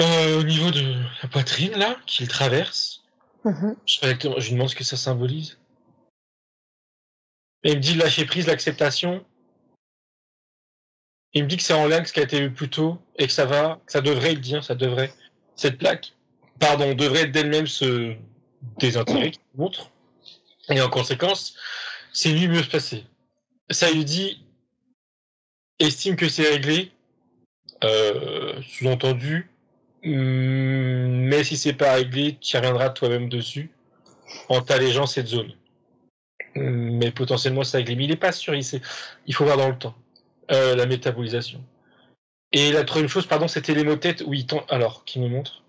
euh, au niveau de la poitrine, là, qu'il traverse. Mm-hmm. Je, lui demande ce que ça symbolise. Et il me dit lâcher prise, l'acceptation, il me dit que c'est en lien avec ce qui a été vu plus tôt et que ça va, que ça devrait le dire, ça devrait. Cette plaque, pardon, devrait d'elle-même se désintégrer, montre. Et en conséquence, c'est lui mieux se passer. Ça lui dit, estime que c'est réglé, euh, sous-entendu, mm, mais si c'est pas réglé, tu reviendras toi-même dessus en t'allégeant cette zone. Mais potentiellement c'est réglé. Mais il n'est pas sûr, il, faut voir dans le temps. Euh, la métabolisation. Et la troisième chose, pardon, c'était les mots. Oui, alors, qui me montre?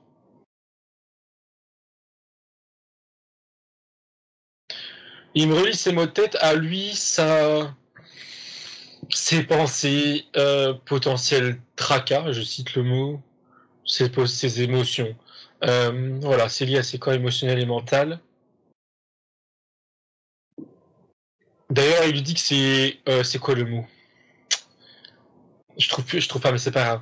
Il me relie ses mots de tête à lui, ça, ses pensées, euh, tracas, je cite le mot, ses, émotions. Euh, voilà, c'est lié à ses corps émotionnels et mental. D'ailleurs, il lui dit que c'est, euh, c'est quoi le mot? Je trouve je trouve pas, mais c'est pas grave.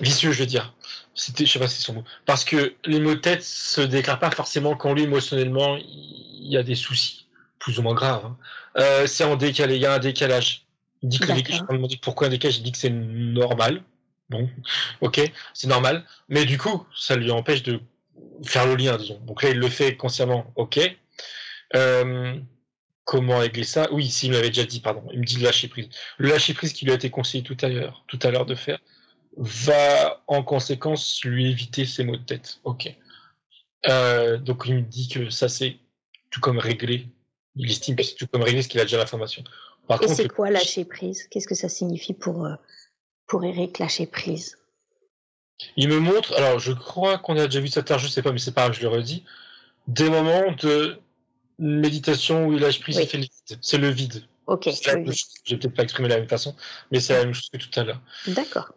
Vicieux, je veux dire. Je sais pas si c'est son mot. Parce que les mots de tête se déclarent pas forcément quand lui, émotionnellement, il y a des soucis, plus ou moins graves. Hein. Euh, c'est en décalé, il y a un décalage. Il dit que le décalage, pourquoi un décalage, il dit que c'est normal. Bon, ok, c'est normal. Mais du coup, ça lui empêche de faire le lien, disons. Donc là, il le fait consciemment, ok. Euh, comment régler ça? Oui, s'il m'avait déjà dit, pardon. Il me dit le lâcher prise. Le lâcher prise qui lui a été conseillé tout à l'heure, tout à l'heure de faire, va en conséquence lui éviter ses maux de tête. Ok. Euh, donc il me dit que ça c'est tout comme réglé. Il estime que c'est tout comme ce qu'il a déjà l'information. Par Et c'est quoi lâcher prise? Qu'est-ce que ça signifie pour, euh, pour Eric lâcher prise? Il me montre, alors je crois qu'on a déjà vu ça tard, je sais pas, mais c'est pas grave, je le redis, des moments de méditation où il lâche prise, fait le vide. C'est le vide. Ok. Je vais peut-être pas exprimer de la même façon, mais c'est la même chose que tout à l'heure. D'accord.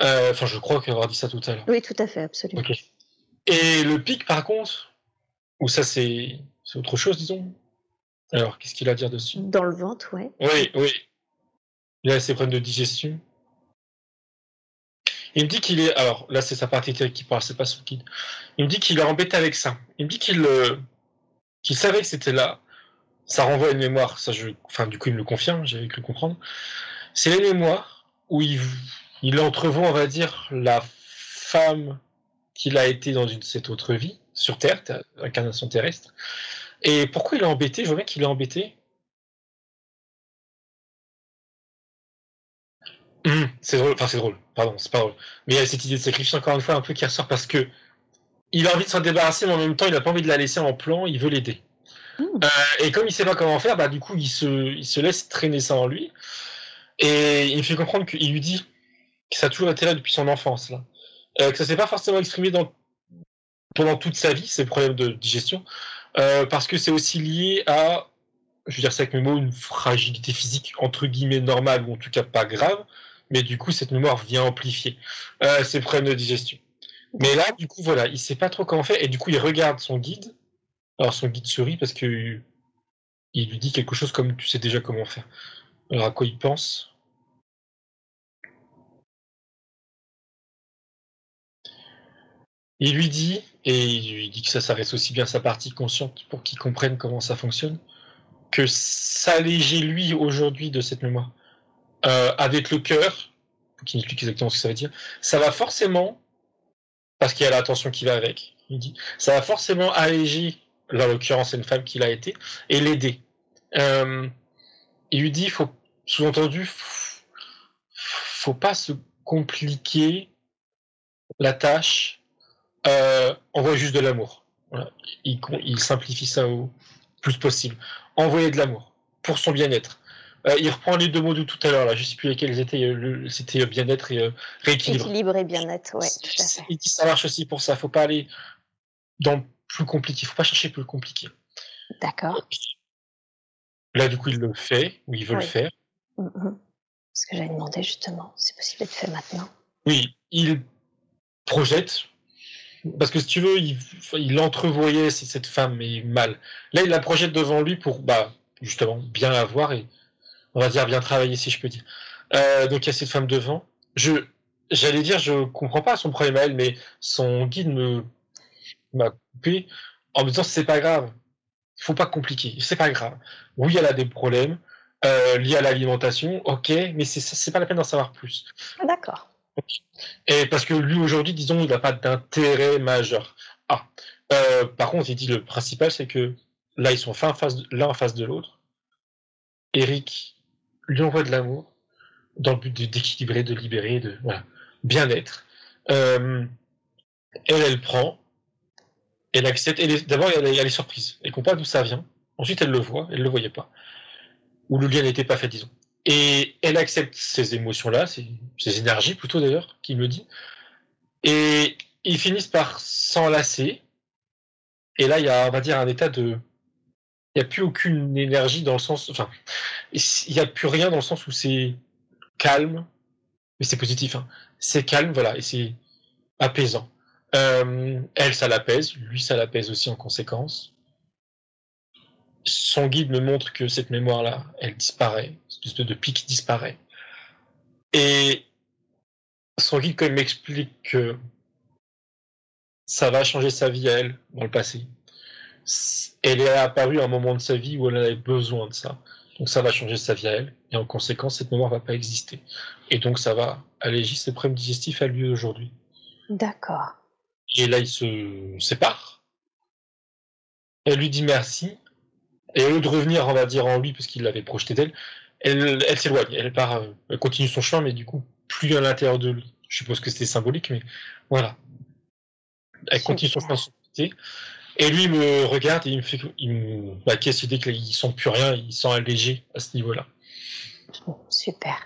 Euh, enfin, je crois qu'avoir dit ça tout à l'heure. Oui, tout à fait, absolument. Et le pic, par contre, ou ça c'est autre chose, disons? Alors, qu'est-ce qu'il a à dire dessus? Dans le ventre, ouais. Oui, oui. Il a ses problèmes de digestion. Il me dit qu'il est. Alors, là, c'est sa partie qui parle, c'est pas son guide. Il me dit qu'il est embêté avec ça. Il me dit qu'il euh, qu'il savait que c'était là. Ça renvoie à une mémoire. Ça, je... Enfin, du coup, il me le confirme, j'avais cru comprendre. C'est les mémoires où il, il entrevoit, on va dire, la femme qu'il a été dans une, cette autre vie, sur Terre, incarnation terrestre. Et pourquoi il est embêté? Je vois bien qu'il est embêté. Hum, c'est drôle, enfin c'est drôle, pardon, c'est pas drôle. Mais il y a cette idée de sacrifice encore une fois un peu qui ressort parce que il a envie de s'en débarrasser, mais en même temps il n'a pas envie de la laisser en plan, il veut l'aider. Mmh. Euh, et comme il sait pas comment faire, bah du coup il se, il se laisse traîner ça en lui. Et il me fait comprendre qu'il lui dit que ça a toujours été là depuis son enfance, là. Euh, que ça s'est pas forcément exprimé dans, pendant toute sa vie, ces problèmes de digestion, euh, parce que c'est aussi lié à, je veux dire ça avec mes mots, une fragilité physique entre guillemets normale, ou en tout cas pas grave, mais du coup cette mémoire vient amplifier euh, ces problèmes de digestion. Mais là, du coup, voilà, il sait pas trop comment faire, et du coup il regarde son guide, alors son guide sourit parce que il lui dit quelque chose comme tu sais déjà comment faire. Alors à quoi il pense? Il lui dit, et il lui dit que ça s'arrête aussi bien sa partie consciente pour qu'il comprenne comment ça fonctionne, que s'alléger lui aujourd'hui de cette mémoire euh, avec le cœur, qu'il explique exactement ce que ça veut dire, ça va forcément, parce qu'il y a l'attention qui va avec, il dit, ça va forcément alléger, là, en l'occurrence une femme qu'il a été, et l'aider. Euh, il lui dit, faut, sous-entendu, faut pas se compliquer la tâche euh, envoie juste de l'amour. Il, simplifie ça au plus possible. Envoyer de l'amour pour son bien-être. Euh, il reprend les deux mots de tout à l'heure, là, je sais plus lesquels étaient, c'était bien-être et euh, rééquilibre. Équilibre et bien-être, ouais, tout à fait. Il dit ça marche aussi pour ça, faut pas aller dans le plus compliqué, faut pas chercher plus compliqué. D'accord. Là, du coup, il le fait, ou il veut le faire. Mm, mm. Ce que j'avais demandé, justement, c'est possible d'être fait maintenant. Oui, il projette parce que si tu veux, il, il entrevoyait cette femme, mais mal. Là, il la projette devant lui pour, bah, justement, bien la voir et, on va dire, bien travailler, si je peux dire. Euh, donc, il y a cette femme devant. Je, j'allais dire, je comprends pas son problème à elle, mais son guide me, m'a coupé en me disant, c'est pas grave. Faut pas compliquer. C'est pas grave. Oui, elle a des problèmes, euh, liés à l'alimentation, ok, mais c'est, c'est pas la peine d'en savoir plus. Ah, d'accord. Et parce que lui aujourd'hui, disons, il n'a pas d'intérêt majeur. Ah, euh, par contre, il dit le principal, c'est que là, ils sont l'un en face de, l'autre. Eric lui envoie de l'amour dans le but d'équilibrer, de, libérer, de bien-être. Euh, elle, elle prend, elle accepte. D'abord, elle, elle est surprise. Elle comprend d'où ça vient. Ensuite, elle le voit, elle ne le voyait pas. Ou le lien n'était pas fait, disons. Et elle accepte ces émotions-là, ces, énergies plutôt d'ailleurs, qui me dit. Et ils finissent par s'enlacer. Et là, il y a, on va dire, un état de. Il n'y a plus aucune énergie dans le sens. Enfin, il n'y a plus rien dans le sens où c'est calme, mais c'est positif. Hein. C'est calme, voilà, et c'est apaisant. Euh, elle, ça l'apaise. Lui, ça l'apaise aussi en conséquence son guide me montre que cette mémoire-là, elle disparaît, espèce de pic disparaît. Et son guide, quand il m'explique que ça va changer sa vie à elle dans le passé, elle est apparue à un moment de sa vie où elle avait besoin de ça. Donc ça va changer sa vie à elle, et en conséquence, cette mémoire va pas exister. Et donc ça va alléger ses problèmes digestifs à lui aujourd'hui. D'accord. Et là, ils se séparent. Elle lui dit merci. Et au lieu de revenir, on va dire, en lui, parce qu'il l'avait projeté d'elle, elle, elle s'éloigne. Elle part, euh, elle continue son chemin, mais du coup, plus à l'intérieur de lui. Je suppose que c'était symbolique, mais voilà. Elle continue son chemin de son côté. Et lui il me regarde et il me fait, il me, bah, qu'est-ce qu'il dit qu'il sent plus rien, il sent allégé à ce niveau-là. Super.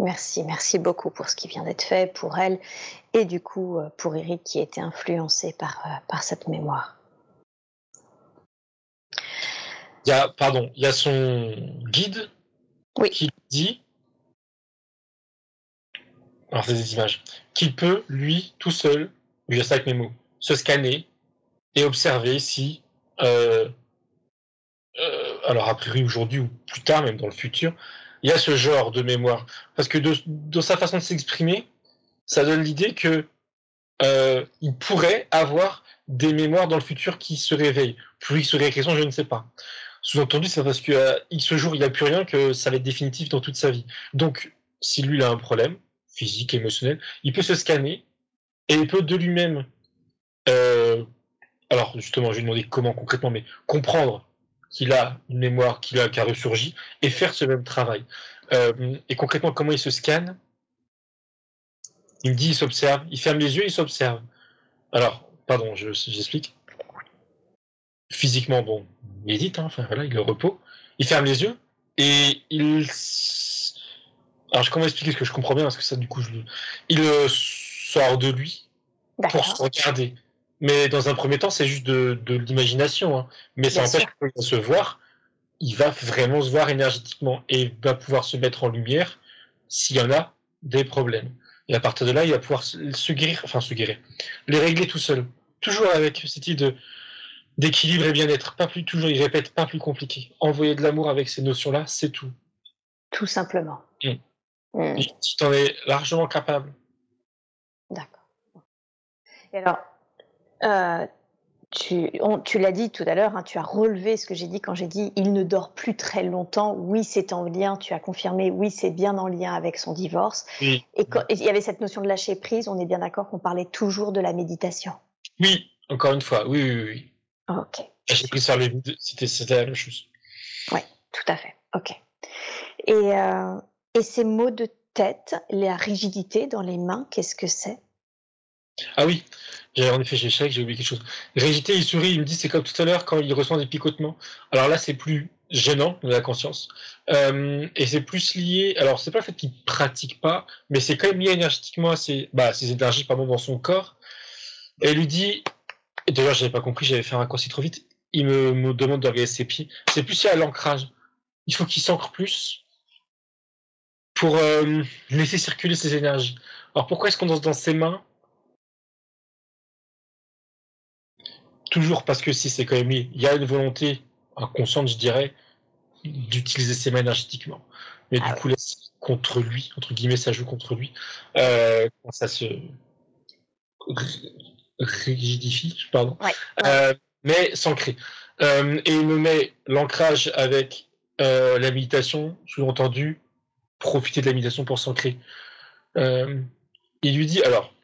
Merci, merci beaucoup pour ce qui vient d'être fait pour elle et du coup euh, pour Eric qui a été influencé par, euh, par cette mémoire. Il y a, pardon, il y a son guide Qui dit, alors c'est des images, qu'il peut, lui, tout seul, ça avec mes mots, se scanner et observer si, euh, euh, alors a priori aujourd'hui ou plus tard, même dans le futur, il y a ce genre de mémoire. Parce que de, sa façon de s'exprimer, ça donne l'idée que euh, il pourrait avoir des mémoires dans le futur qui se réveillent. Pour X raison, je ne sais pas. Sous-entendu, c'est parce euh, X jour, il n'y a plus rien que ça va être définitif dans toute sa vie. Donc, si lui il a un problème physique, émotionnel, il peut se scanner et il peut de lui-même, euh, alors justement, je vais demander comment concrètement, mais comprendre qu'il a une mémoire qu'il a, qui a ressurgi et faire ce même travail. Euh, et concrètement, comment il se scanne? Il me dit, il s'observe, il ferme les yeux, il s'observe. Alors, pardon, je, j'explique. Physiquement, bon, il médite, hein, enfin voilà, il est au repos. Il ferme les yeux et il. Alors, je comment expliquer ce que je comprends bien parce que ça, du coup, je... il euh, sort de lui pour se regarder. Mais dans un premier temps, c'est juste de, de l'imagination. Hein. Mais ça empêche qu'il va se voir. Il va vraiment se voir énergétiquement et va pouvoir se mettre en lumière s'il y en a des problèmes. Et à partir de là, il va pouvoir se guérir, enfin se guérir, les régler tout seul. Toujours avec cette idée de d'équilibre et bien-être. Pas plus, toujours, il répète, pas plus compliqué. Envoyer de l'amour avec ces notions-là, c'est tout. Tout simplement. Mmh. Mmh. Tu t'en es largement capable. D'accord. Et alors, euh, tu, l'as dit tout à l'heure, hein, tu as relevé ce que j'ai dit quand j'ai dit il ne dort plus très longtemps. Oui, c'est en lien. Tu as confirmé, oui, c'est bien en lien avec son divorce. Oui. Et il y avait cette notion de lâcher prise. On est bien d'accord qu'on parlait toujours de la méditation. Oui, encore une fois, oui, oui, oui. Ok. Lâcher prise sur le vide, c'était la même chose. Oui, tout à fait. Ok. Et, euh, et ces mots de tête, la rigidité dans les mains, qu'est-ce que c'est? Ah oui, en effet, j'ai j'ai oublié quelque chose. Rigidité, il sourit, il me dit c'est comme tout à l'heure quand il ressent des picotements. Alors là, c'est plus gênant de la conscience. Euh, et c'est plus lié, alors c'est pas le fait qu'il pratique pas, mais c'est quand même lié énergétiquement à ses, bah, ses énergies pardon, dans son corps. Et il lui dit, et d'ailleurs j'avais pas compris, j'avais fait un raccourci trop vite, il me, me demande de regarder ses pieds. C'est plus à l'ancrage. Il faut qu'il s'ancre plus pour euh, laisser circuler ses énergies. Alors pourquoi est-ce qu'on danse dans ses mains? Toujours parce que si c'est quand même il y a une volonté inconsciente, je dirais, d'utiliser ses mains énergétiquement. Mais ah du coup, là, contre lui, entre guillemets, ça joue contre lui. Euh, ça se rigidifie, pardon. Ouais, ouais. Euh, mais s'ancrer. Euh, et il me met l'ancrage avec euh, la méditation, sous-entendu, profiter de la méditation pour s'ancrer. Euh, il lui dit, alors,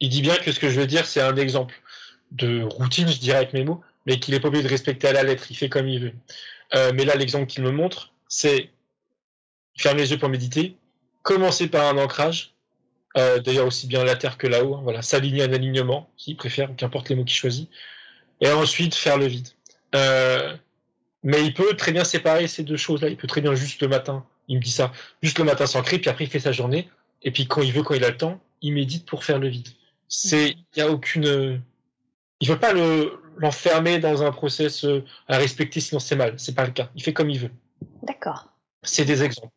il dit bien que ce que je veux dire, c'est un exemple de routine, je dirais avec mes mots, mais qu'il est pas obligé de respecter à la lettre, il fait comme il veut. Euh, mais là, l'exemple qu'il me montre, c'est fermer les yeux pour méditer, commencer par un ancrage, euh, d'ailleurs aussi bien la terre que là-haut, hein, voilà, s'aligner un alignement, s'il préfère, qu'importe les mots qu'il choisit, et ensuite faire le vide. Euh, mais il peut très bien séparer ces deux choses-là, il peut très bien juste le matin, il me dit ça, juste le matin s'ancrer, puis après il fait sa journée, et puis quand il veut, quand il a le temps, il médite pour faire le vide. C'est, il n'y a aucune, il veut pas le l'enfermer dans un process euh, à respecter, sinon c'est mal. C'est pas le cas. Il fait comme il veut. D'accord. C'est des exemples.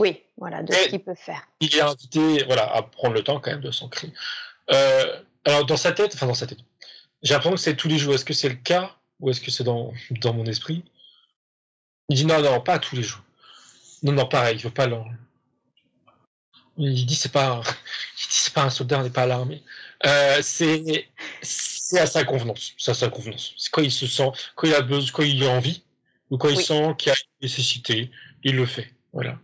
Oui, voilà, de ce qu'il peut faire. Il est invité, voilà, à prendre le temps quand même de s'ancrer. Euh, alors dans sa tête, enfin dans sa tête, j'ai l'impression que c'est tous les jours. Est-ce que c'est le cas ou est-ce que c'est dans dans mon esprit? Il dit non, non, pas tous les jours. Non, non, pareil, il veut pas l'en. Il dit c'est pas, il dit c'est pas un soldat, on n'est pas à l'armée. Euh, c'est c'est à sa convenance, c'est à sa convenance. C'est quand il se sent, quand il a besoin, quand il a envie, ou quand il sent qu'il y a une nécessité, il le fait. Voilà.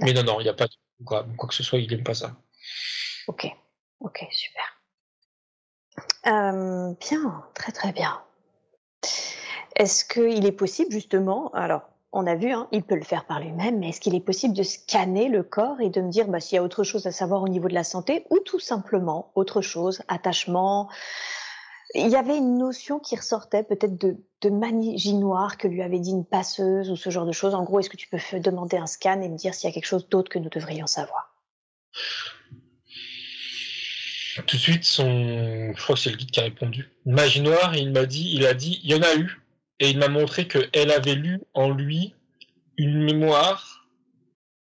Mais non, non, il n'y a pas de quoi, quoi que ce soit, il n'aime pas ça. Ok, ok, super. Euh, bien, très très bien. Est-ce qu'il est possible justement, alors on a vu, hein, il peut le faire par lui-même, mais est-ce qu'il est possible de scanner le corps et de me dire bah, s'il y a autre chose à savoir au niveau de la santé ou tout simplement autre chose, attachement Il y avait une notion qui ressortait peut-être de, de magie noire que lui avait dit une passeuse ou ce genre de choses. En gros, est-ce que tu peux demander un scan et me dire s'il y a quelque chose d'autre que nous devrions savoir? Tout de suite, son... je crois que c'est le guide qui a répondu. Magie noire, il m'a dit, il a dit, il y en a eu, et il m'a montré qu'elle avait lu en lui une mémoire,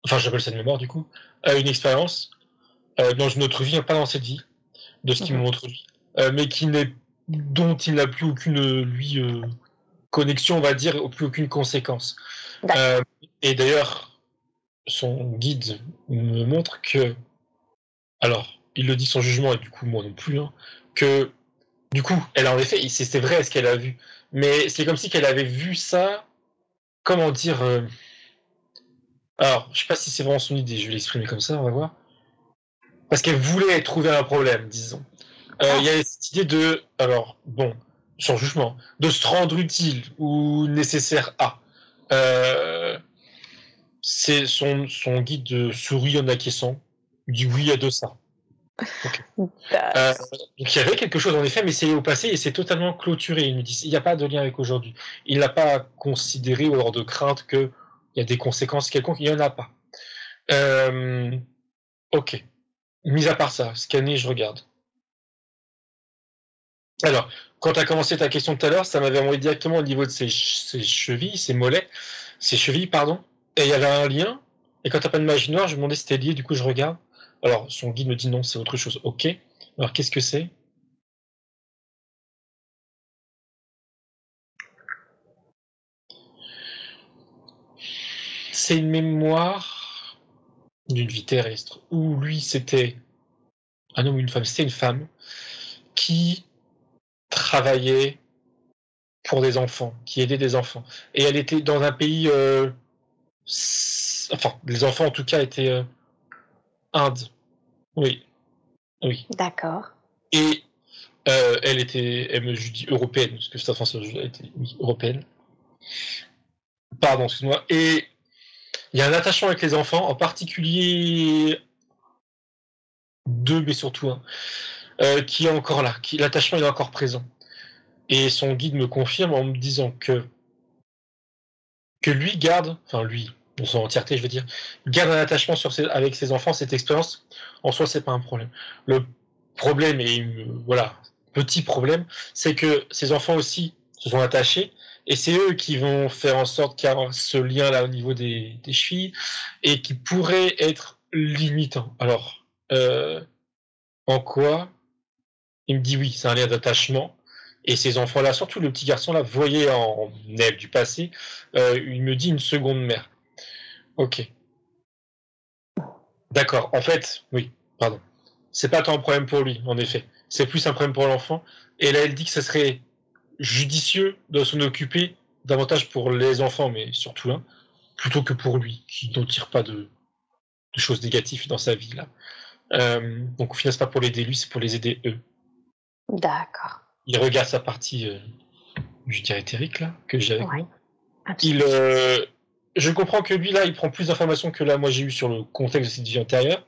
enfin j'appelle ça une mémoire du coup, euh, une expérience euh, dans une autre vie, pas dans cette vie, de ce qu'il me montre lui, euh, mais qui n'est dont il n'a plus aucune lui connexion, on va dire, plus aucune conséquence. et d'ailleurs, son guide me montre que, alors, il le dit sans jugement et du coup moi non plus, hein, que du coup, elle en effet, c'est vrai ce qu'elle a vu, mais c'est comme si qu'elle avait vu ça, comment dire. Euh, alors, je sais pas si c'est vraiment son idée, je vais l'exprimer comme ça, on va voir. Parce qu'elle voulait trouver un problème, disons. Euh, il y a cette idée de, alors, bon, sans jugement, de se rendre utile ou nécessaire à. Euh, c'est son, son guide sourit en acquiesçant. Il dit oui à de ça. Euh, donc il y avait quelque chose en effet, mais c'est au passé et c'est totalement clôturé. Il me dit il n'y a pas de lien avec aujourd'hui. Il n'a pas considéré ou alors de crainte qu'il y a des conséquences quelconques. Il n'y en a pas. Euh, ok. Mis à part ça, scanner, je regarde. Alors, quand tu as commencé ta question tout à l'heure, ça m'avait envoyé directement au niveau de ses, chevilles, ses mollets, ses chevilles, pardon. Et il y avait un lien. Et quand tu pas de magie noire, je me demandais si c'était lié, du coup je regarde. Alors, son guide me dit non, c'est autre chose. Ok. Alors, qu'est-ce que c'est? C'est une mémoire d'une vie terrestre où lui, c'était un homme ou une femme, c'était une femme qui travaillait pour des enfants, qui aidait des enfants. Et elle était dans un pays... Euh, enfin, les enfants en tout cas étaient... Euh, Inde. Oui. Oui. D'accord. Et euh, elle était, elle me dis européenne, parce que cette française était oui, européenne. Pardon, excuse-moi. Et il y a un attachement avec les enfants, en particulier deux, mais surtout un, euh, qui est encore là, qui l'attachement est encore présent. Et son guide me confirme en me disant que que lui garde, enfin lui, dans son entièreté, je veux dire, garde un attachement sur avec ses enfants, cette expérience, en soi, c'est pas un problème. Le problème, et voilà, petit problème, c'est que ces enfants aussi se sont attachés, et c'est eux qui vont faire en sorte qu'il y a ce lien-là au niveau des, des, chevilles, et qui pourrait être limitant. Alors, euh, en quoi Il me dit oui, c'est un lien d'attachement, et ces enfants-là, surtout le petit garçon-là, voyait en elle du passé, euh, il me dit une seconde mère. Ok. D'accord. En fait, oui, pardon. C'est pas tant un problème pour lui, en effet. C'est plus un problème pour l'enfant. Et là, elle dit que ce serait judicieux de s'en occuper davantage pour les enfants, mais surtout un, plutôt que pour lui, qui n'en tire pas de, choses négatives dans sa vie là. Euh, donc au final, c'est pas pour l'aider lui, c'est pour les aider eux. D'accord. Il regarde sa partie, euh, je dirais éthérique là, que avec moi. Il, euh, je comprends que lui, là, il prend plus d'informations que là, moi, j'ai eu sur le contexte de cette vie antérieure.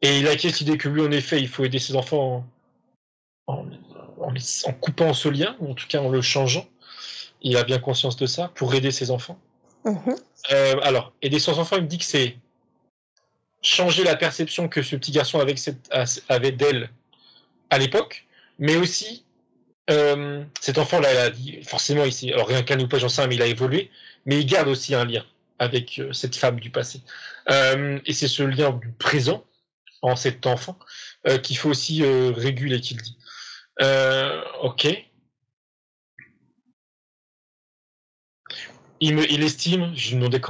Et il a cette idée que lui, en effet, il faut aider ses enfants en, coupant ce lien, ou en tout cas en le changeant. Il a bien conscience de ça pour aider ses enfants. Mm-hmm. Euh, alors, aider ses enfants, il me dit que c'est changer la perception que ce petit garçon avait, avait d'elle à l'époque, mais aussi euh, cet enfant-là, il forcément, ici, alors rien qu'un ou pas, j'en sais, mais il a évolué, mais il garde aussi un lien avec euh, cette femme du passé. Euh, et c'est ce lien du présent, en cet enfant, qu'il faut aussi réguler, qu'il dit. ok. Il, me, il estime, je lui demandais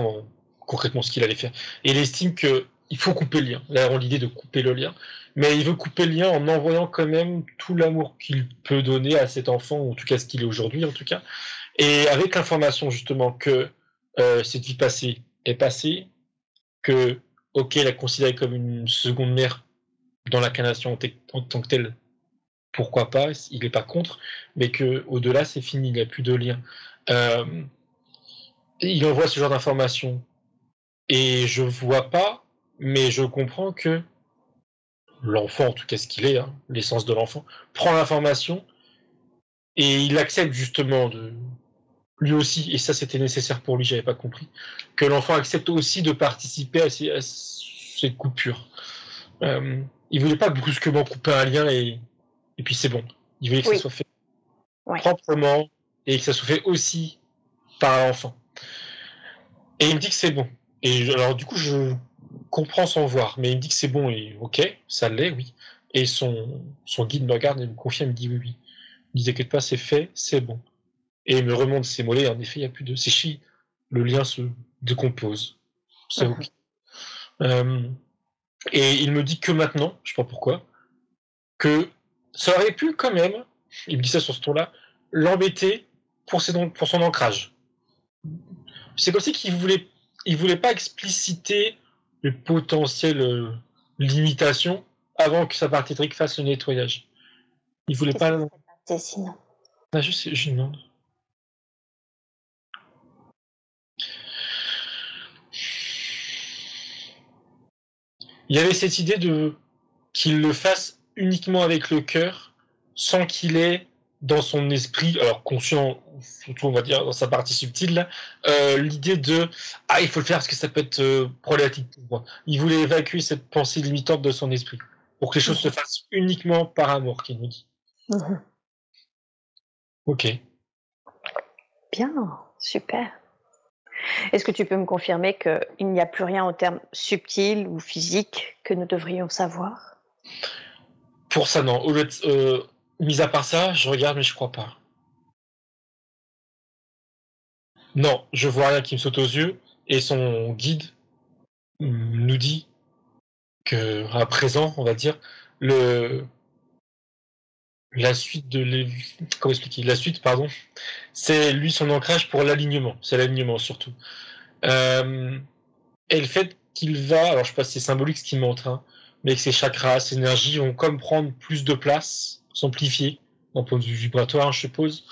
concrètement ce qu'il allait faire, il estime que il faut couper le lien. Là, on l'idée de couper le lien, mais il veut couper le lien en envoyant quand même tout l'amour qu'il peut donner à cet enfant, ou en tout cas ce qu'il est aujourd'hui, en tout cas, Et avec l'information justement que euh, cette vie passée est passée, que ok, la considérer comme une seconde mère dans l'incarnation en, tant que telle, pourquoi pas, il n'est pas contre, mais que au-delà c'est fini, il n'y a plus de lien. Euh, il envoie ce genre d'informations et je vois pas, mais je comprends que l'enfant, en tout cas ce qu'il est, hein, l'essence de l'enfant, prend l'information et il accepte justement de lui aussi, et ça c'était nécessaire pour lui, j'avais pas compris, que l'enfant accepte aussi de participer à, ces, cette coupure. Euh, il voulait pas brusquement couper un lien et, et puis c'est bon. Il voulait que ça soit fait proprement et que ça soit fait aussi par l'enfant. Et il me dit que c'est bon. Et alors du coup je comprends sans voir, mais il me dit que c'est bon et ok, ça l'est, oui. Et son, son guide me regarde et me confirme, il me dit oui, oui. Il dit t'inquiète pas, c'est fait, c'est bon. Et il me remonte ses mollets, en effet, il n'y a plus de. C'est chi, le lien se décompose. C'est ok. Euh, et il me dit que maintenant, je sais pas pourquoi, que ça aurait pu quand même, il me dit ça sur ce ton-là, l'embêter pour, pour son ancrage. C'est comme si qu'il voulait, il voulait pas expliciter les potentielles euh, limitations avant que sa partie trick fasse le nettoyage. Il voulait pas. C'est sinon. Ah, je, sais, je demande. Il y avait cette idée de qu'il le fasse uniquement avec le cœur, sans qu'il ait dans son esprit, alors conscient, surtout on va dire dans sa partie subtile, euh, l'idée de ah il faut le faire parce que ça peut être euh, problématique pour moi. Il voulait évacuer cette pensée limitante de son esprit pour que les choses se fassent uniquement par amour, qu'il nous dit. Mhm. Ok. Bien, super. Est-ce que tu peux me confirmer qu'il n'y a plus rien en termes subtils ou physiques que nous devrions savoir? Pour ça, non. Euh, mis à part ça, je regarde, mais je crois pas. Non, je vois rien qui me saute aux yeux, et son guide nous dit que, à présent, on va dire, le, la suite de comment expliquer la suite pardon c'est lui son ancrage pour l'alignement c'est l'alignement surtout euh, et le fait qu'il va alors je sais pas si c'est symbolique ce qu'il montre hein, mais que ses chakras ses énergies vont comme prendre plus de place s'amplifier d'un point de vue vibratoire je suppose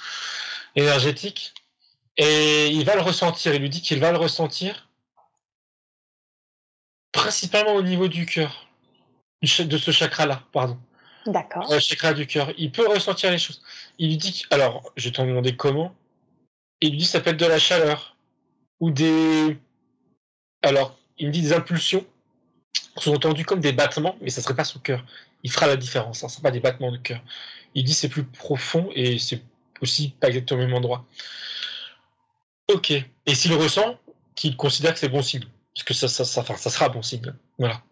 énergétique et il va le ressentir il lui dit qu'il va le ressentir principalement au niveau du cœur de ce chakra là pardon D'accord. Le chakra du cœur. Il peut ressentir les choses. Il lui dit, alors, je vais t'en demander comment. Il lui dit, ça peut être de la chaleur. Ou des. Alors, il me dit des impulsions. Sont entendus comme des battements, mais ça serait pas son cœur. Il fera la différence. Hein. Ce ne pas des battements de cœur. Il dit, c'est plus profond et c'est aussi pas exactement au même endroit. Ok. Et s'il ressent, qu'il considère que c'est bon signe. Parce que ça, ça, ça, ça sera bon signe. Voilà.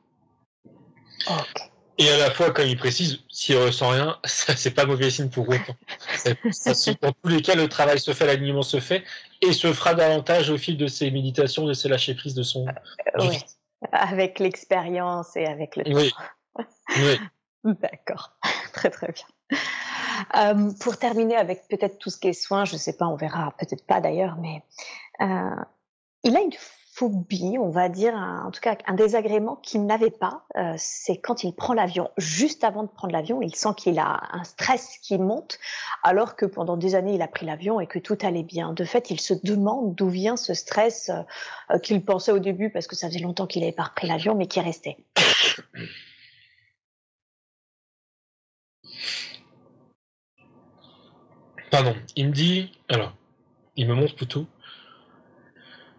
Et à la fois, quand il précise, s'il ressent rien, c'est pas mauvais signe pour autant. dans tous les cas, le travail se fait, l'alignement se fait, et se fera davantage au fil de ses méditations, de ses lâcher prise de son. Euh, oui. Avec l'expérience et avec le oui. Oui. D'accord, très très bien. Euh, pour terminer avec peut-être tout ce qui est soins, je sais pas, on verra, peut-être pas d'ailleurs, mais euh, il a une on va dire, en tout cas un désagrément qu'il n'avait pas, euh, c'est quand il prend l'avion. Juste avant de prendre l'avion, il sent qu'il a un stress qui monte, alors que pendant des années, il a pris l'avion et que tout allait bien. De fait, il se demande d'où vient ce stress euh, qu'il pensait au début, parce que ça faisait longtemps qu'il n'avait pas repris l'avion, mais qui restait. Pardon, il me dit, alors, il me montre plutôt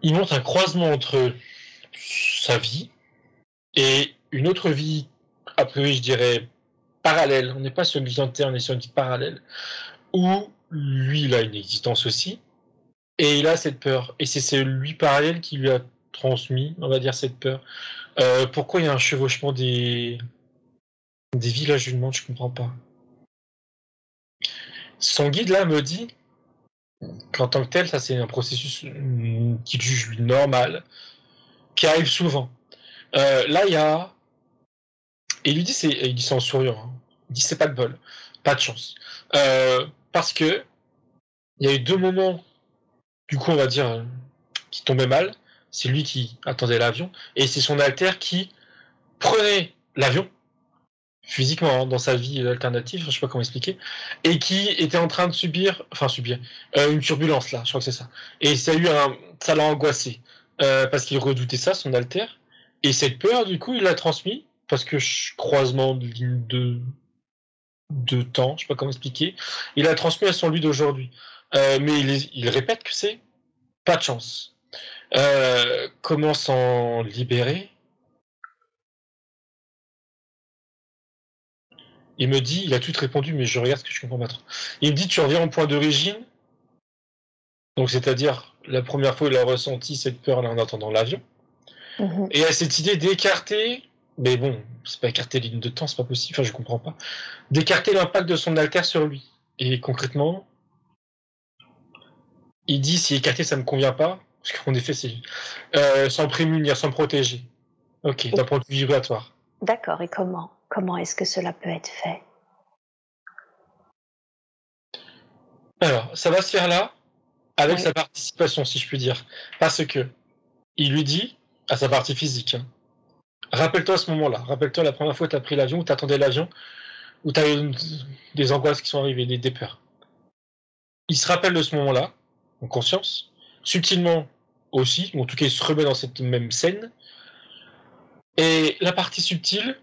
il montre un croisement entre sa vie et une autre vie, a priori, je dirais, parallèle. On n'est pas sur une vie entière, on est sur une vie parallèle, où lui, il a une existence aussi, et il a cette peur. Et c'est ce lui parallèle qui lui a transmis, on va dire, cette peur. Euh, pourquoi il y a un chevauchement des, des villages du monde Je comprends pas. Son guide là me dit qu'en tant que tel, ça c'est un processus mm, qu'il juge normal, qui arrive souvent. Euh, là, il y a. Et il lui dit, c'est, il dit ça en souriant, hein. il dit c'est pas de bol, pas de chance. Euh, parce que il y a eu deux moments du coup, on va dire, qui tombait mal. C'est lui qui attendait l'avion. Et c'est son alter qui prenait l'avion, physiquement, hein, dans sa vie alternative, je sais pas comment expliquer, et qui était en train de subir, enfin subir, euh, une turbulence là, je crois que c'est ça. Et ça, a eu un, ça l'a angoissé, euh, parce qu'il redoutait ça, son alter. Et cette peur, du coup, il l'a transmis, parce que croisement de ligne de, de temps, je sais pas comment expliquer, il a transmis à son lui d'aujourd'hui. Euh, mais il, il, répète que c'est pas de chance. Euh, comment s'en libérer? Il me dit, il a tout répondu, mais je regarde ce que je comprends pas trop. Il me dit, tu reviens au point d'origine. Donc, c'est-à-dire, la première fois, il a ressenti cette peur là en attendant l'avion. Mm-hmm. Et a cette idée d'écarter, mais bon, c'est pas écarter ligne de temps, c'est pas possible, enfin, je comprends pas. D'écarter l'impact de son alter sur lui. Et concrètement, il dit si écarter ça me convient pas, parce qu'en effet c'est euh, sans prémunir, sans protéger. Ok, d'un point de vue vibratoire. D'accord, et comment? Comment est-ce que cela peut être fait? Alors, ça va se faire là, avec sa participation, si je puis dire. Parce que il lui dit, à sa partie physique, hein, rappelle-toi ce moment-là, rappelle-toi la première fois que tu as pris l'avion, où tu attendais l'avion, où tu as eu des angoisses qui sont arrivées, des, des peurs. Il se rappelle de ce moment-là, en conscience, subtilement aussi, ou en tout cas il se remet dans cette même scène. Et la partie subtile,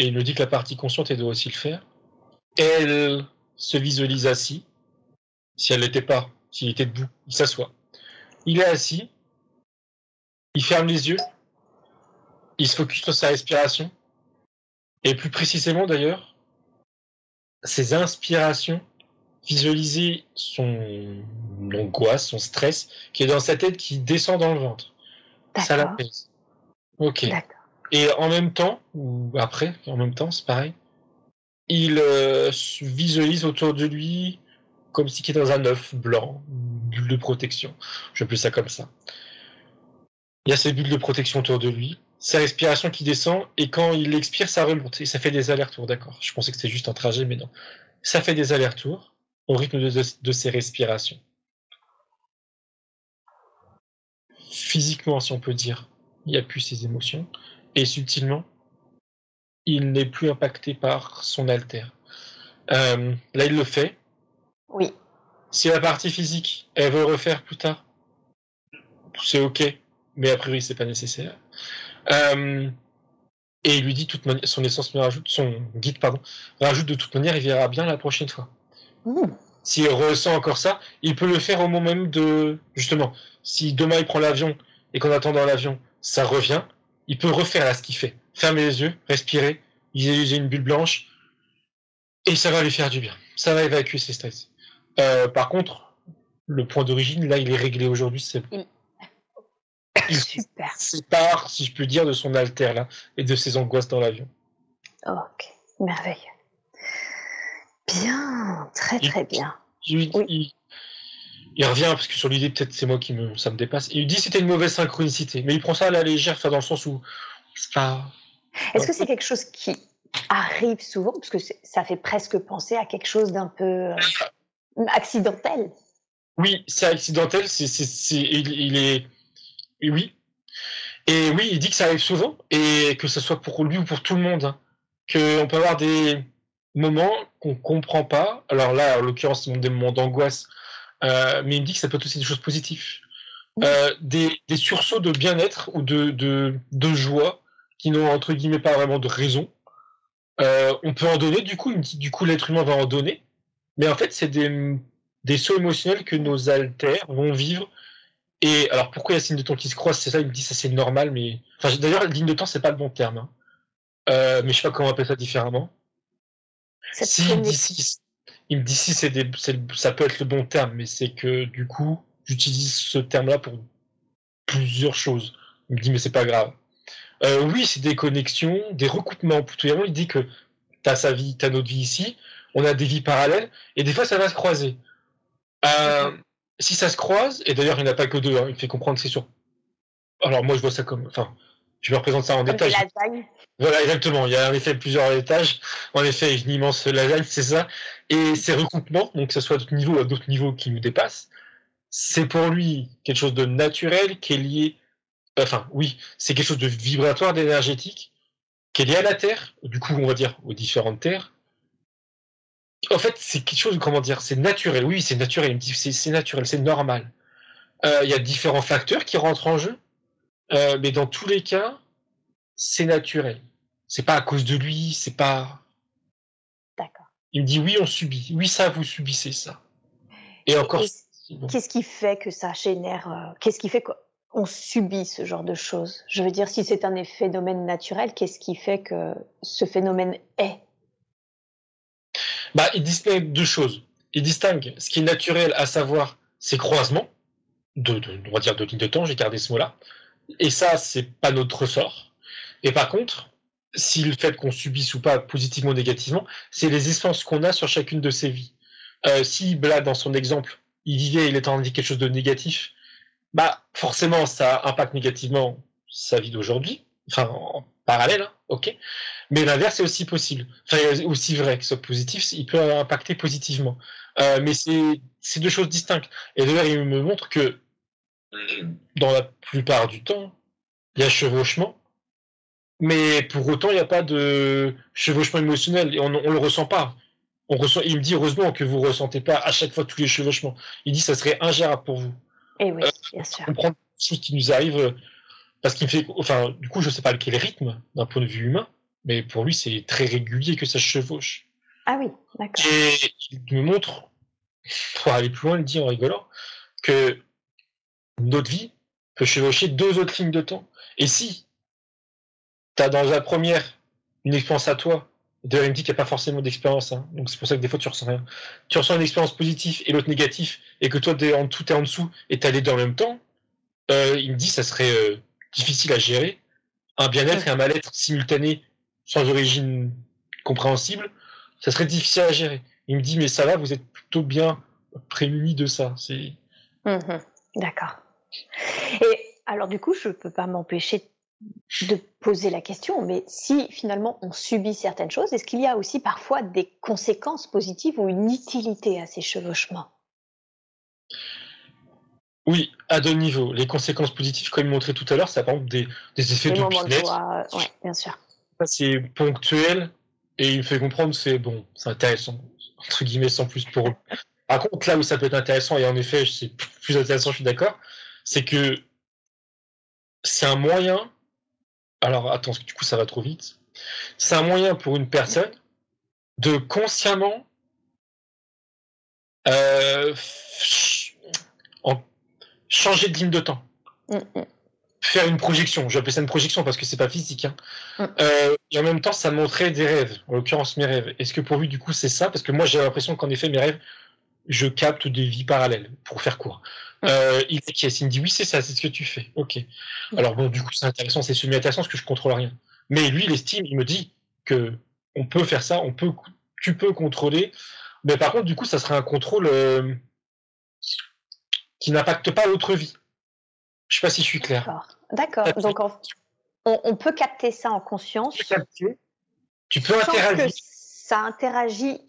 et il me dit que la partie consciente, elle doit aussi le faire, elle se visualise assis. Si elle n'était pas, s'il était debout, il s'assoit. Il est assis, il ferme les yeux, il se focus sur sa respiration, et plus précisément d'ailleurs, ses inspirations visualiser son angoisse, son stress qui est dans sa tête qui descend dans le ventre. Ça l'apaise. Ok. Et en même temps, ou après, en même temps, c'est pareil, il euh, visualise autour de lui comme si était dans un œuf blanc, bulle de protection. Je plus ça comme ça. Il y a ces bulles de protection autour de lui, sa respiration qui descend, et quand il expire, ça remonte. Et ça fait des allers-retours, d'accord. Je pensais que c'était juste un trajet, mais non. Ça fait des allers-retours au rythme de, ses respirations. Physiquement, si on peut dire, il n'y a plus ses émotions. Et subtilement, il n'est plus impacté par son alter. Euh, là, il le fait. Oui. Si la partie physique, elle veut refaire plus tard, c'est ok, mais a priori, c'est pas nécessaire. Euh, et il lui dit toute son essence rajoute, son guide pardon, rajoute de toute manière, il verra bien la prochaine fois. S'il ressent encore ça, il peut le faire au moment même de. Justement, si demain il prend l'avion et qu'en attendant l'avion, ça revient, il peut refaire là ce qu'il fait. Fermer les yeux, respirer, utiliser une bulle blanche, et ça va lui faire du bien. Ça va évacuer ses stress. Euh, par contre, le point d'origine, là, il est réglé aujourd'hui. C'est il Super. sépare, si je peux dire, de son alter là et de ses angoisses dans l'avion. Ok, merveilleux. Bien, très très bien. il, revient parce que sur l'idée, peut-être c'est moi qui me, ça me dépasse. Il dit c'était une mauvaise synchronicité, mais il prend ça à la légère, dans le sens où Est-ce que c'est quelque chose qui arrive souvent? Parce que ça fait presque penser à quelque chose d'un peu euh, accidentel. Oui, c'est accidentel. C'est, il, est, oui. Et oui, il dit que ça arrive souvent et que ce soit pour lui ou pour tout le monde, hein. qu'on peut avoir des moments qu'on comprend pas. Alors là, en l'occurrence, c'est des moments d'angoisse, euh, mais il me dit que ça peut être aussi des choses positives. Euh, des, des, sursauts de bien-être ou de, de, de, joie qui n'ont entre guillemets pas vraiment de raison. Euh, on peut en donner, du coup, du coup, l'être humain va en donner. Mais en fait, c'est des, des sauts émotionnels que nos alters vont vivre. Et alors, pourquoi il y a signe de temps qui se croisent C'est ça, il me dit, ça c'est normal, mais. Enfin, d'ailleurs, ligne de temps, c'est pas le bon terme. Hein. Euh, mais je sais pas comment on appelle ça différemment. Dit si, il me dit si c'est ça peut être le bon terme, mais c'est que du coup, j'utilise ce terme-là pour plusieurs choses. Il me dit, mais c'est pas grave. Euh, oui, c'est des connexions, des recoupements. Plutôt, il dit que tu as sa vie, tu as notre vie ici, on a des vies parallèles, et des fois, ça va se croiser. Euh, si ça se croise, et d'ailleurs, il n'y en a pas que deux, hein, il fait comprendre que c'est sûr. Alors, moi, je vois ça comme. Enfin, je me représente ça en détail. Voilà, exactement. Il y a en effet plusieurs étages. En effet, une immense lasagne, c'est ça. Et ces recoupements, donc que ce soit à d'autres niveaux ou à d'autres niveaux qui nous dépassent, c'est pour lui quelque chose de naturel qui est lié. Enfin, oui, c'est quelque chose de vibratoire, d'énergétique, qui est lié à la Terre, du coup, on va dire aux différentes terres. En fait, c'est quelque chose, comment dire, c'est naturel. Oui, c'est naturel. C'est naturel, c'est normal. Euh, il y a différents facteurs qui rentrent en jeu, euh, mais dans tous les cas, c'est naturel. C'est pas à cause de lui, c'est pas. Il me dit oui, on subit. Oui, ça, vous subissez ça. Et encore. Qu'est-ce qui fait que ça génère euh, Qu'est-ce qui fait qu'on subit ce genre de choses? Je veux dire, si c'est un phénomène naturel, qu'est-ce qui fait que ce phénomène est? Bah, il distingue deux choses. Il distingue ce qui est naturel, à savoir ces croisements, de, on va dire de lignes de temps, j'ai gardé ce mot-là. Et ça, c'est pas notre ressort. Et par contre, si le fait qu'on subisse ou pas positivement ou négativement, c'est les essences qu'on a sur chacune de ces vies. Euh, si là, dans son exemple, il vivait, il était en quelque chose de négatif, bah forcément, ça impacte négativement sa vie d'aujourd'hui, enfin en parallèle, hein, ok. Mais l'inverse est aussi possible, enfin aussi vrai que ce soit positif, il peut impacter positivement. Euh, mais c'est deux choses distinctes. Et d'ailleurs, il me montre que dans la plupart du temps, il y a chevauchement, mais pour autant, il n'y a pas de chevauchement émotionnel et on ne le ressent pas. On ressent, il me dit heureusement que vous ne ressentez pas à chaque fois tous les chevauchements. Il dit que ça serait ingérable pour vous. Et eh oui, euh, bien sûr. Comprendre ce qui nous arrive, parce qu'il fait, enfin, du coup, je ne sais pas quel rythme d'un point de vue humain, mais pour lui, c'est très régulier que ça chevauche. Ah oui, d'accord. Et il me montre, pour aller plus loin, il dit en rigolant, que notre vie peut chevaucher deux autres lignes de temps. Et si dans la première une expérience à toi, d'ailleurs il me dit qu'il n'y a pas forcément d'expérience, hein, donc c'est pour ça que des fois tu ressens rien. Tu ressens une expérience positive et l'autre négative, et que toi en dessous, es en dessous, et tu as les deux en même temps, euh, il me dit que ça serait euh, difficile à gérer. Un bien-être et un mal-être simultané, sans origine compréhensible, ça serait difficile à gérer. Il me dit, mais ça va, vous êtes plutôt bien prémunis de ça. Mmh D'accord. Et alors du coup, je ne peux pas m'empêcher de poser la question, mais si finalement on subit certaines choses, est-ce qu'il y a aussi parfois des conséquences positives ou une utilité à ces chevauchements? Oui, à deux niveaux. Les conséquences positives, comme il montrait tout à l'heure, ça par exemple des, des effets de business. Oui, bien sûr. c'est ponctuel et il me fait comprendre c'est bon, c'est intéressant, entre guillemets, sans plus pour eux. Par contre, là où ça peut être intéressant, et en effet, c'est plus intéressant, je suis d'accord, c'est que c'est un moyen. Alors, attends, du coup, ça va trop vite. C'est un moyen pour une personne de consciemment euh, changer de ligne de temps. Mm, mm. Faire une projection. J'appelle ça une projection parce que c'est pas physique. Hein. Mm. Euh, et en même temps, ça montrait des rêves, en l'occurrence mes rêves. Est-ce que pour lui, du coup, c'est ça? Parce que moi, j'ai l'impression qu'en effet, mes rêves, je capte des vies parallèles, pour faire court. Euh, il il me dit oui, c'est ça, c'est ce que tu fais. Ok. Alors bon, du coup, c'est intéressant, c'est semi-intéressant parce que je contrôle rien. Mais lui, il estime, il me dit que on peut faire ça, on peut, tu peux contrôler. Mais par contre, du coup, ça serait un contrôle euh, qui n'impacte pas l'autre vie. Je sais pas si je suis clair. D'accord. Donc, on, peut capter ça en conscience. Tu peux interagir. Que ça interagit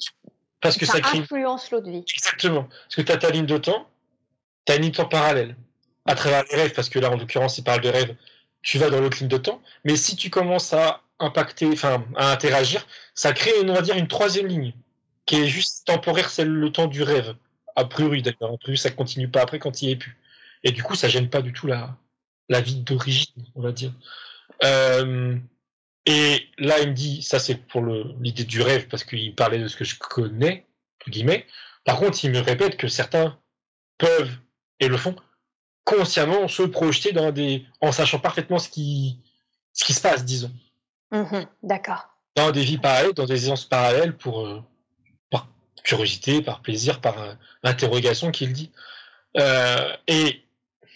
parce que ça, influence l'autre vie. Exactement. Parce que tu as ta ligne de temps, tu as une temps parallèle. À travers les rêves, parce que là, en l'occurrence, il parle de rêves, tu vas dans l'autre ligne de temps. Mais si tu commences à impacter, enfin, à interagir, ça crée, on va dire, une troisième ligne, qui est juste temporaire, c'est le temps du rêve. A priori, d'accord. A priori, ça continue pas après quand il est plus. Et du coup, ça gêne pas du tout la, la vie d'origine, on va dire. Euh, et là, il me dit, ça c'est pour l'idée du rêve, parce qu'il parlait de ce que je connais, entre guillemets. Par contre, il me répète que certains peuvent, et le font, consciemment se projeter dans des. en sachant parfaitement ce qui, ce qui se passe, disons. Mmh d'accord. Dans des vies parallèles, dans des séances parallèles, pour, euh, par curiosité, par plaisir, par euh, interrogation, qu'il dit. Euh, et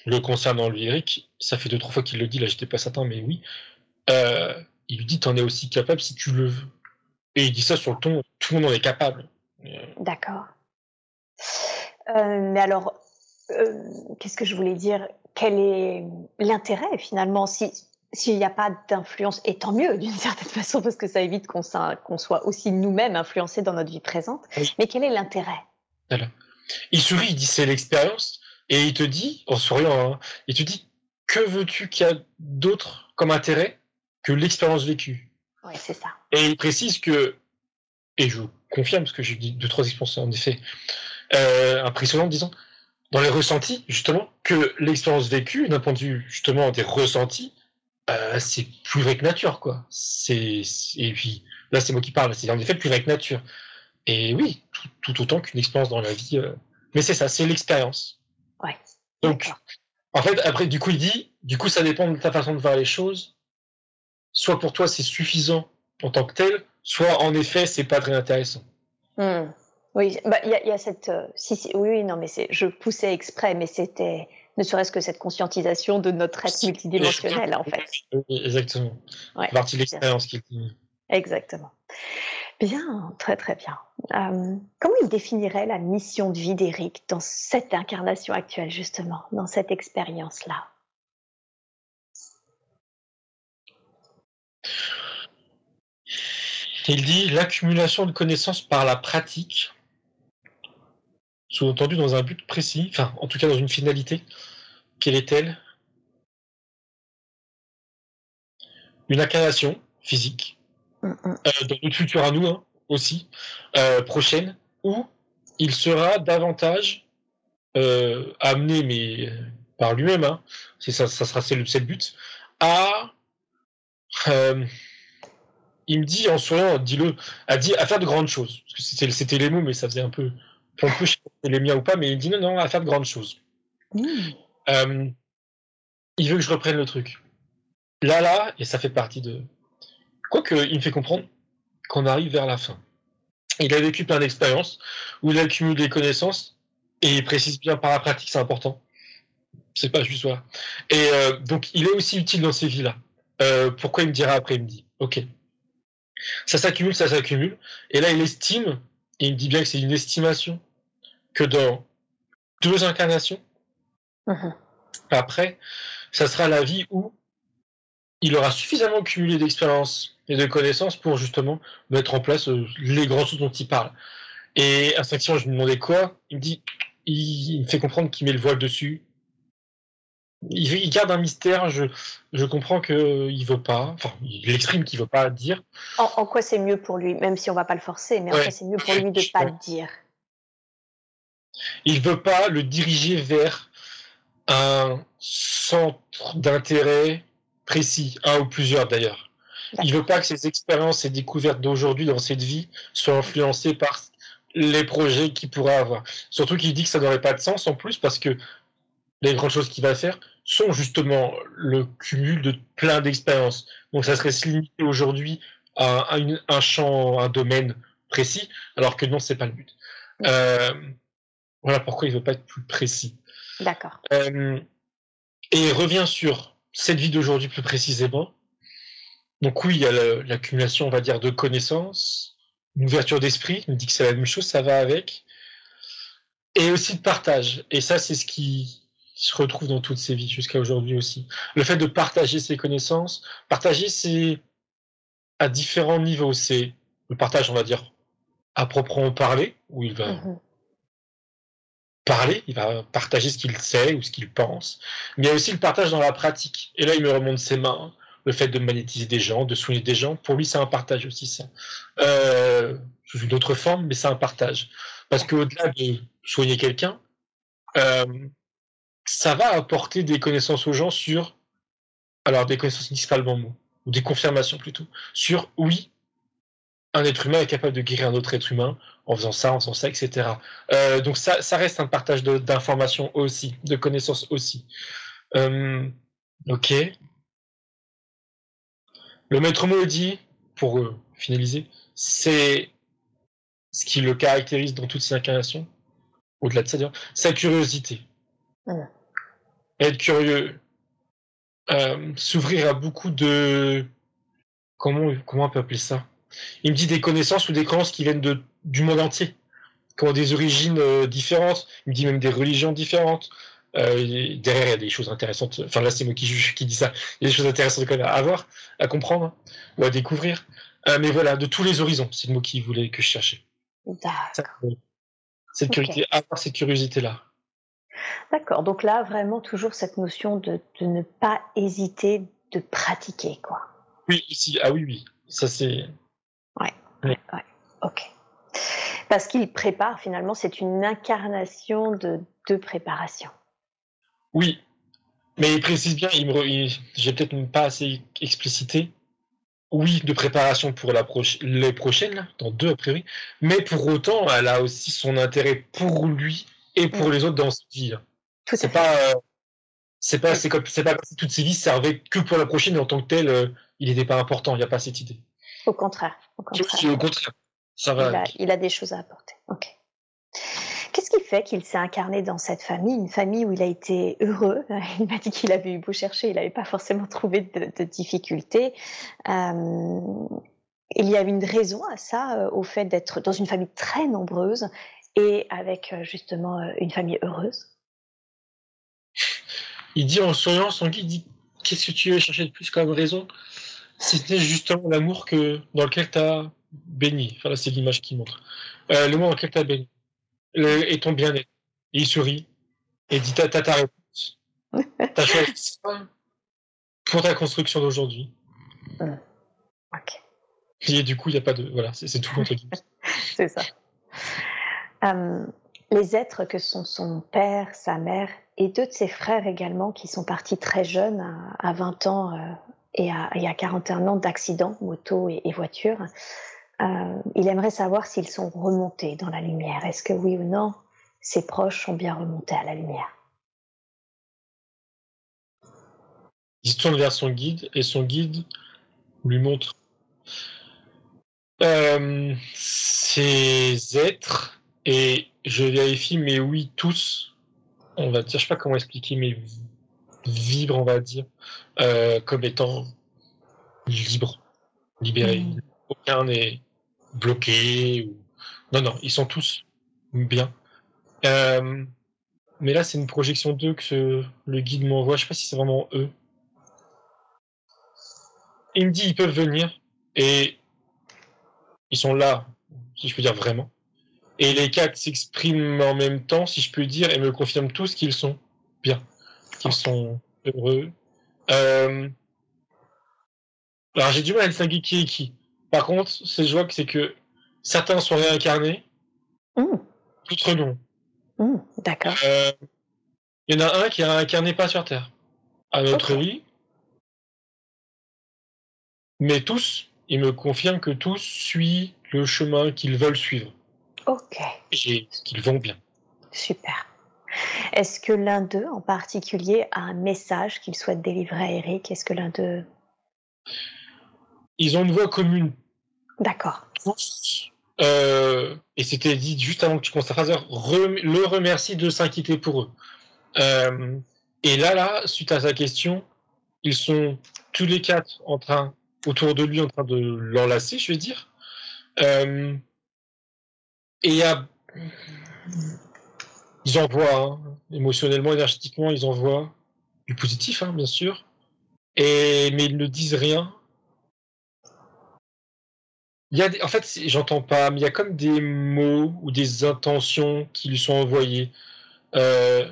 le concernant le lyrique, ça fait deux, trois fois qu'il le dit, là j'étais pas certain, mais oui. Il lui dit t'en es aussi capable si tu le veux. Et il dit ça sur le ton, tout le monde en est capable. D'accord. Mais alors, euh, qu'est-ce que je voulais dire? Quel est l'intérêt finalement? Si s'il n'y a pas d'influence, et tant mieux d'une certaine façon, parce que ça évite qu'on soit aussi nous-mêmes influencés dans notre vie présente. Mais quel est l'intérêt? Il sourit, il dit c'est l'expérience, Et il te dit, en souriant, hein, il te dit que veux-tu qu'il y a d'autre comme intérêt que l'expérience vécue? Oui, c'est ça. Et il précise que, et je confirme parce que j'ai dit deux, trois expériences en effet euh, impressionnantes, disons, dans les ressentis, justement, que l'expérience vécue, d'un point de vue justement des ressentis, euh, c'est plus vrai que nature, quoi. C'est et puis là, c'est moi qui parle, c'est en effet plus vrai que nature. Et oui, tout, autant qu'une expérience dans la vie. Euh, mais c'est ça, c'est l'expérience. Ouais. Donc, en fait, après, du coup, il dit, du coup, ça dépend de ta façon de voir les choses. Soit pour toi, c'est suffisant en tant que tel, soit en effet, c'est pas très intéressant. Hmm. Oui, bah, il y, a cette. Euh, si, si, oui, oui, non, mais c'est. Je poussais exprès, mais c'était ne serait-ce que cette conscientisation de notre être multidimensionnel, en fait. Exactement. Ouais, partie de l'expérience qui Exactement. Bien, très très bien. Euh, comment il définirait la mission de vie d'Éric dans cette incarnation actuelle, justement, dans cette expérience-là? Il dit l'accumulation de connaissances par la pratique, sous-entendu dans un but précis, enfin en tout cas dans une finalité. Quelle est-elle? Une incarnation physique Mm, mm. Euh, dans notre futur à nous hein, aussi, euh, prochaine, où il sera davantage euh, amené, mais par lui-même, hein, c'est ça, ça sera c'est le, le, but, à il me dit en souriant, dis-le, à, à faire de grandes choses. C'était les mots, mais ça faisait un peu pompeux, je sais pas si les miens ou pas, mais il dit non, non, à faire de grandes choses. Mm. il veut que je reprenne le truc. Là, là, et ça fait partie de, Quoique, il me fait comprendre qu'on arrive vers la fin. Il a vécu plein d'expériences où il a accumulé des connaissances et il précise bien par la pratique, c'est important. C'est pas juste voilà. Et euh, donc, il est aussi utile dans ces vies-là. Euh, pourquoi il me dira après Il me dit, ok, ça s'accumule, ça s'accumule. Et là, il estime, et il me dit bien que c'est une estimation, que dans deux incarnations, mmh après, ça sera la vie où il aura suffisamment cumulé d'expérience et de connaissances pour justement mettre en place euh, les grands choses dont il parle. Et instinctivement, je lui demandais quoi? Il me dit, il, me fait comprendre qu'il met le voile dessus. Il, garde un mystère. Je, je comprends que il veut pas. Enfin, il exprime qu'il veut pas dire. En, quoi c'est mieux pour lui, même si on va pas le forcer, mais en quoi c'est mieux pour lui de pas le dire? Il veut pas le diriger vers un centre d'intérêt précis, un ou plusieurs d'ailleurs. Il veut pas que ses expériences et découvertes d'aujourd'hui dans cette vie soient influencées par les projets qu'il pourrait avoir. Surtout qu'il dit que ça n'aurait pas de sens en plus parce que les grandes choses qu'il va faire sont justement le cumul de plein d'expériences. Donc ça serait se limiter aujourd'hui à, un champ, un domaine précis, alors que non, c'est pas le but. Euh, voilà pourquoi il veut pas être plus précis. D'accord. Euh, et revient sur cette vie d'aujourd'hui plus précisément. Donc oui, il y a l'accumulation, on va dire, de connaissances, une ouverture d'esprit, il me dit que c'est la même chose, ça va avec, et aussi de partage. Et ça, c'est ce qui se retrouve dans toutes ces vies jusqu'à aujourd'hui aussi. Le fait de partager ses connaissances, partager, c'est à différents niveaux. C'est le partage, on va dire, à proprement parler, où il va mmh parler, il va partager ce qu'il sait ou ce qu'il pense, mais il y a aussi le partage dans la pratique. Et là, il me remonte ses mains, le fait de magnétiser des gens, de soigner des gens, pour lui, c'est un partage aussi, ça. Euh, sous une autre forme, mais c'est un partage. Parce qu'au-delà de soigner quelqu'un, euh, ça va apporter des connaissances aux gens sur, alors des connaissances principalement mots, ou des confirmations plutôt, sur oui, un être humain est capable de guérir un autre être humain en faisant ça, en faisant ça, etc. Euh, donc ça, ça reste un partage d'informations aussi, de connaissances aussi. Euh, ok. Le maître mot dit, pour euh, finaliser, c'est ce qui le caractérise dans toutes ses incarnations, au-delà de ça, sa curiosité. Être curieux, s'ouvrir à beaucoup de... Comment, comment on peut appeler ça? Il me dit des connaissances ou des croyances qui viennent de, du monde entier, qui ont des origines euh, différentes. Il me dit même des religions différentes. Euh, derrière, il y a des choses intéressantes. Enfin, là, c'est moi qui juge, qui dis ça. Il y a des choses intéressantes à voir, à comprendre ou à découvrir. Euh, mais voilà, de tous les horizons, c'est le mot voulait que je cherchais. D'accord. Cette curiosité, avoir cette curiosité-là. D'accord. Donc là, vraiment, toujours cette notion de, de, ne pas hésiter de pratiquer, quoi. Oui, ici. Ah oui, oui. Ça, c'est. Ouais. ouais. Ok. Parce qu'il prépare, finalement, c'est une incarnation de, de préparation. Oui. Mais il précise bien, il me, j'ai peut-être pas assez explicité. Oui, de préparation pour la les prochaines, dans deux a priori. Mais pour autant, elle a aussi son intérêt pour lui et pour mm. les autres dans sa vie. C'est pas, euh, c'est pas, c'est comme, c'est pas si toutes ses vies servaient que pour la prochaine et en tant que tel, euh, il n'était pas important. Il n'y a pas cette idée. Au contraire. Au contraire. Au contraire. Ça va. Il a, il a, des choses à apporter. Ok. Qu'est-ce qui fait qu'il s'est incarné dans cette famille, une famille où il a été heureux Il m'a dit qu'il avait eu beau chercher, il n'avait pas forcément trouvé de, de difficultés. Euh, il y a une raison à ça, euh, au fait d'être dans une famille très nombreuse et avec euh, justement une famille heureuse? Il dit en souriant, son guide dit Qu'est-ce que tu veux chercher de plus comme raison? C'était justement l'amour que, dans lequel tu as béni. Enfin, là, c'est l'image qui montre. Euh, le mot dans lequel tu as béni. Le, et ton bien-être. il sourit et dit T'as ta réponse. T'as choisi ça pour ta construction d'aujourd'hui. Ok. Et du coup, il n'y a pas de. Voilà, c'est tout contre c'est ça. Euh, les êtres que sont son père, sa mère et deux de ses frères également qui sont partis très jeunes, à, 20 ans euh, et, à, et, à, 41 ans d'accidents, moto et, voiture, euh, il aimerait savoir s'ils sont remontés dans la lumière. Est-ce que oui ou non, ses proches sont bien remontés à la lumière? Il se tourne vers son guide et son guide lui montre euh, ces êtres et je vérifie, mais oui, tous, on va dire, je sais pas comment expliquer, mais vibrent, on va dire, euh, comme étant libres, libérés. Mmh. Aucun n'est bloqué. Ou... Non, non, ils sont tous bien. Euh, mais là, c'est une projection d'eux que le guide m'envoie. Je sais pas si c'est vraiment eux. Il me dit ils peuvent venir et ils sont là, si je peux dire vraiment. Et les quatre s'expriment en même temps, si je peux dire, et me confirment tous qu'ils sont bien, qu'ils sont heureux. Euh... Alors j'ai du mal à distinguer qui est qui. Par contre, ce que je vois, c'est que certains sont réincarnés, mmh. d'autres non. Mmh, D'accord. Euh... Il y en a un qui est réincarné pas sur Terre, à notre okay. vie. Mais tous, il me confirme que tous suivent le chemin qu'ils veulent suivre. Ok. Et qu'ils vont bien. Super. Est-ce que l'un d'eux en particulier a un message qu'il souhaite délivrer à Eric? Est-ce que l'un d'eux... Ils ont une voix commune. D'accord. Euh, et c'était dit juste avant que tu commences ta phrase, le remercie de s'inquiéter pour eux. Euh, et là, là, suite à sa question, ils sont tous les quatre en train, autour de lui, en train de l'enlacer, je vais dire. Euh, et il y a. Ils envoient, hein, émotionnellement, énergétiquement, ils envoient du positif, hein, bien sûr. Et, mais ils ne disent rien. Il y a en fait, j'entends pas, mais il y a comme des mots ou des intentions qui lui sont envoyés. Euh,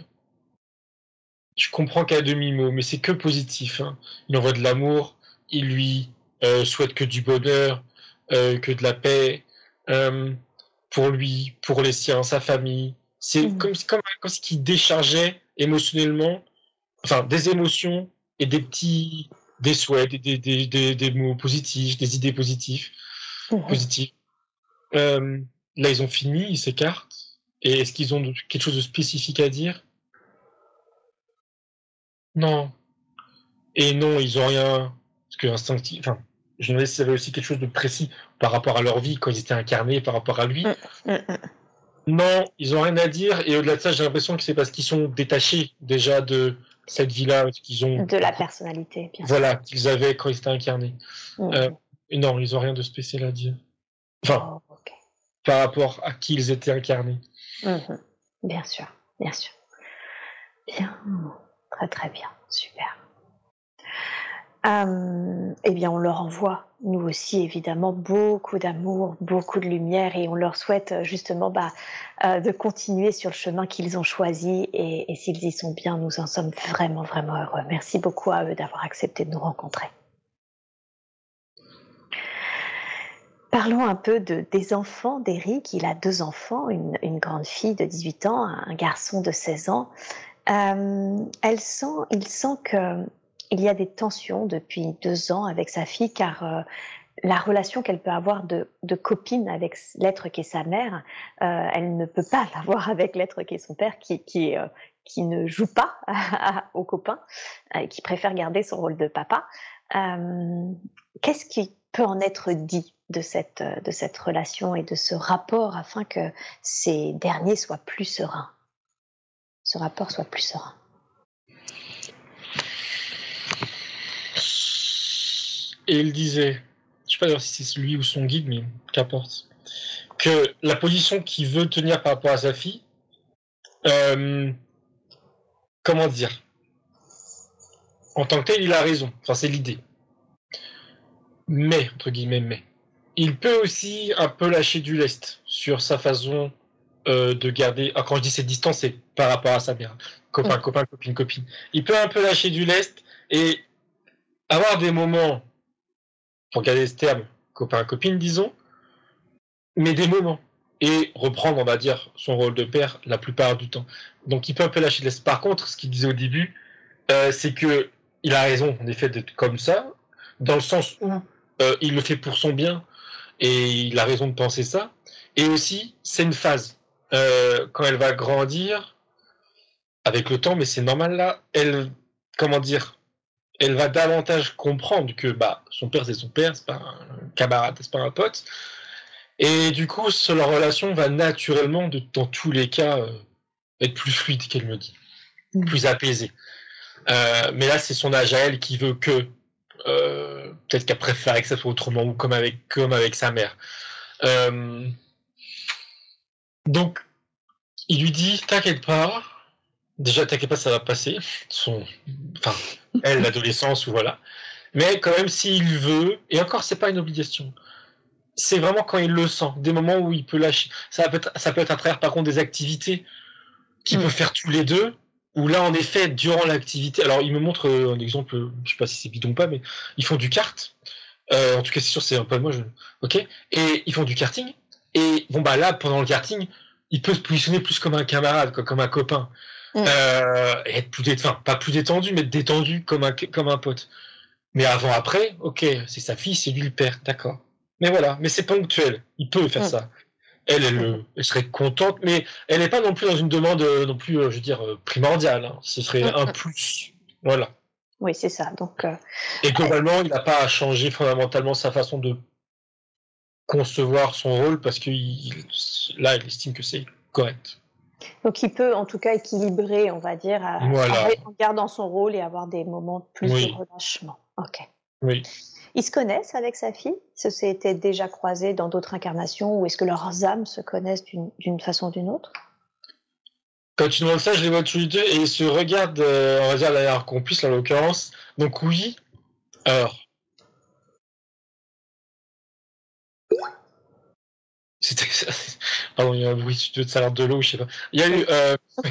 je comprends qu'à demi-mot, mais c'est que positif. Hein. Il envoie de l'amour, il lui euh, souhaite que du bonheur, euh, que de la paix. Euh, pour lui, pour les siens, sa famille. C'est mmh. comme, comme, comme ce qui déchargeait émotionnellement, enfin, des émotions et des petits, des souhaits, des, des, des, des mots positifs, des idées positives. Mmh. positives. Euh, là, ils ont fini, ils s'écartent. Et est-ce qu'ils ont quelque chose de spécifique à dire? Non. Et non, ils ont rien. Parce que instinctif, enfin, je me demandais s'il y avait aussi quelque chose de précis par rapport à leur vie quand ils étaient incarnés, par rapport à lui. Mm, mm, mm. Non, ils ont rien à dire. Et au-delà de ça, j'ai l'impression que c'est parce qu'ils sont détachés déjà de cette vie-là, qu'ils ont. De la personnalité, bien Voilà, qu'ils avaient quand ils étaient incarnés. Euh, non, ils ont rien de spécial à dire. Enfin, oh, par rapport à qui ils étaient incarnés. Mm-hmm. Bien sûr, bien sûr. Bien, très très bien, super. Euh, eh bien, on leur envoie, nous aussi, évidemment, beaucoup d'amour, beaucoup de lumière et on leur souhaite euh, justement bah, euh, de continuer sur le chemin qu'ils ont choisi et, s'ils y sont bien, nous en sommes vraiment, vraiment heureux. Merci beaucoup à eux d'avoir accepté de nous rencontrer. Parlons un peu de, des enfants d'Eric. Il a deux enfants, une, grande fille de 18 ans, un garçon de 16 ans. Elle sent, il sent que il y a des tensions depuis deux ans avec sa fille car euh, la relation qu'elle peut avoir de, copine avec l'être qui est sa mère, euh, elle ne peut pas l'avoir avec l'être qui est son père, qui, qui, euh, ne joue pas aux copains, qui préfère garder son rôle de papa. Qu'est-ce qui peut en être dit de cette, de cette relation et de ce rapport afin que ces derniers soient plus sereins, ce rapport soit plus serein Et il disait, je sais pas si c'est lui ou son guide, mais qu'importe, que la position qu'il veut tenir par rapport à sa fille, euh, comment dire, en tant que tel, il a raison. Enfin, c'est l'idée. Mais, entre guillemets, mais, il peut aussi un peu lâcher du lest sur sa façon euh, de garder. Alors, quand je dis cette distance, c'est par rapport à sa mère. Copain, copain, copine, copine. Il peut un peu lâcher du lest et avoir des moments pour garder ce terme copain-copine, disons, mais des moments. Et reprendre, on va dire, son rôle de père la plupart du temps. Donc il peut un peu lâcher laisse. Par contre, ce qu'il disait au début, euh, c'est que il a raison, en effet, d'être comme ça, dans le sens où euh, il le fait pour son bien, et il a raison de penser ça. Et aussi, c'est une phase. Euh, quand elle va grandir, avec le temps, mais c'est normal là, elle, comment dire, elle va davantage comprendre que bah, son père c'est son père, c'est pas un camarade, c'est pas un pote. Et du coup, leur relation va naturellement, de, dans tous les cas, euh, être plus fluide, qu'elle me dit, mmh. plus apaisée. Euh, mais là, c'est son âge à elle qui veut que euh, peut-être qu'elle préfère que ça soit autrement ou comme avec comme avec sa mère. Euh, donc, il lui dit t'inquiète pas, déjà t'inquiète pas, ça va passer. Son, enfin, elle, l'adolescence, ou voilà. Mais quand même, s'il veut, et encore, c'est pas une obligation. C'est vraiment quand il le sent, des moments où il peut lâcher. Ça peut être, ça peut être à travers, par contre, des activités qu'ils mmh. peuvent faire tous les deux, où là, en effet, durant l'activité, alors il me montre un exemple, je sais pas si c'est bidon ou pas, mais ils font du kart. Euh, en tout cas, c'est sûr, c'est un peu moi, je... ok. Et ils font du karting. Et bon, bah là, pendant le karting, il peut se positionner plus comme un camarade, quoi, comme un copain. Euh, être plus détendu, enfin, pas plus détendu, mais détendu comme un, comme un pote. Mais avant, après, ok, c'est sa fille, c'est lui le père, d'accord. Mais voilà, mais c'est ponctuel, il peut faire ça. Elle, elle, elle, serait contente, mais elle n'est pas non plus dans une demande euh, non plus, euh, je veux dire, primordiale. Hein. Ce serait un plus. Voilà. Oui, c'est ça. Donc, euh... Et globalement, il n'a pas à changer fondamentalement sa façon de concevoir son rôle parce que il, là, il estime que c'est correct. Donc, il peut en tout cas équilibrer, on va dire, voilà. en gardant son rôle et avoir des moments de plus oui. de relâchement. Ok. Oui. Ils se connaissent avec sa fille? Ils se s'étaient déjà croisés dans d'autres incarnations ou est-ce que leurs âmes se connaissent d'une façon ou d'une autre? Quand tu demandes ça, je les vois tous les deux et ils se regardent, euh, on va dire, qu'on puisse, en l'occurrence. Donc, oui. Alors. C'était Pardon, il y a un bruit de salaire de l'eau, je sais pas. Il y a eu, euh...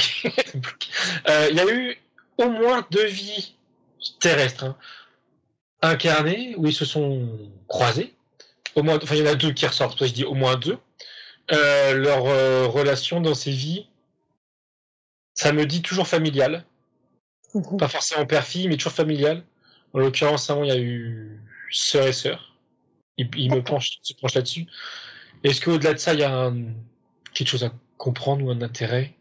euh, il y a eu au moins deux vies terrestres hein, incarnées où ils se sont croisés. Au moins, enfin, il y en a deux qui ressortent. Je dis au moins deux. Euh, leur relation dans ces vies, ça me dit toujours familial. Mmh. Pas forcément père-fille, mais toujours familial. En l'occurrence, avant, il y a eu sœur et sœur. Il, il me penche, se penche là-dessus. Est-ce qu'au-delà de ça, il y a un, quelque chose à comprendre ou un intérêt?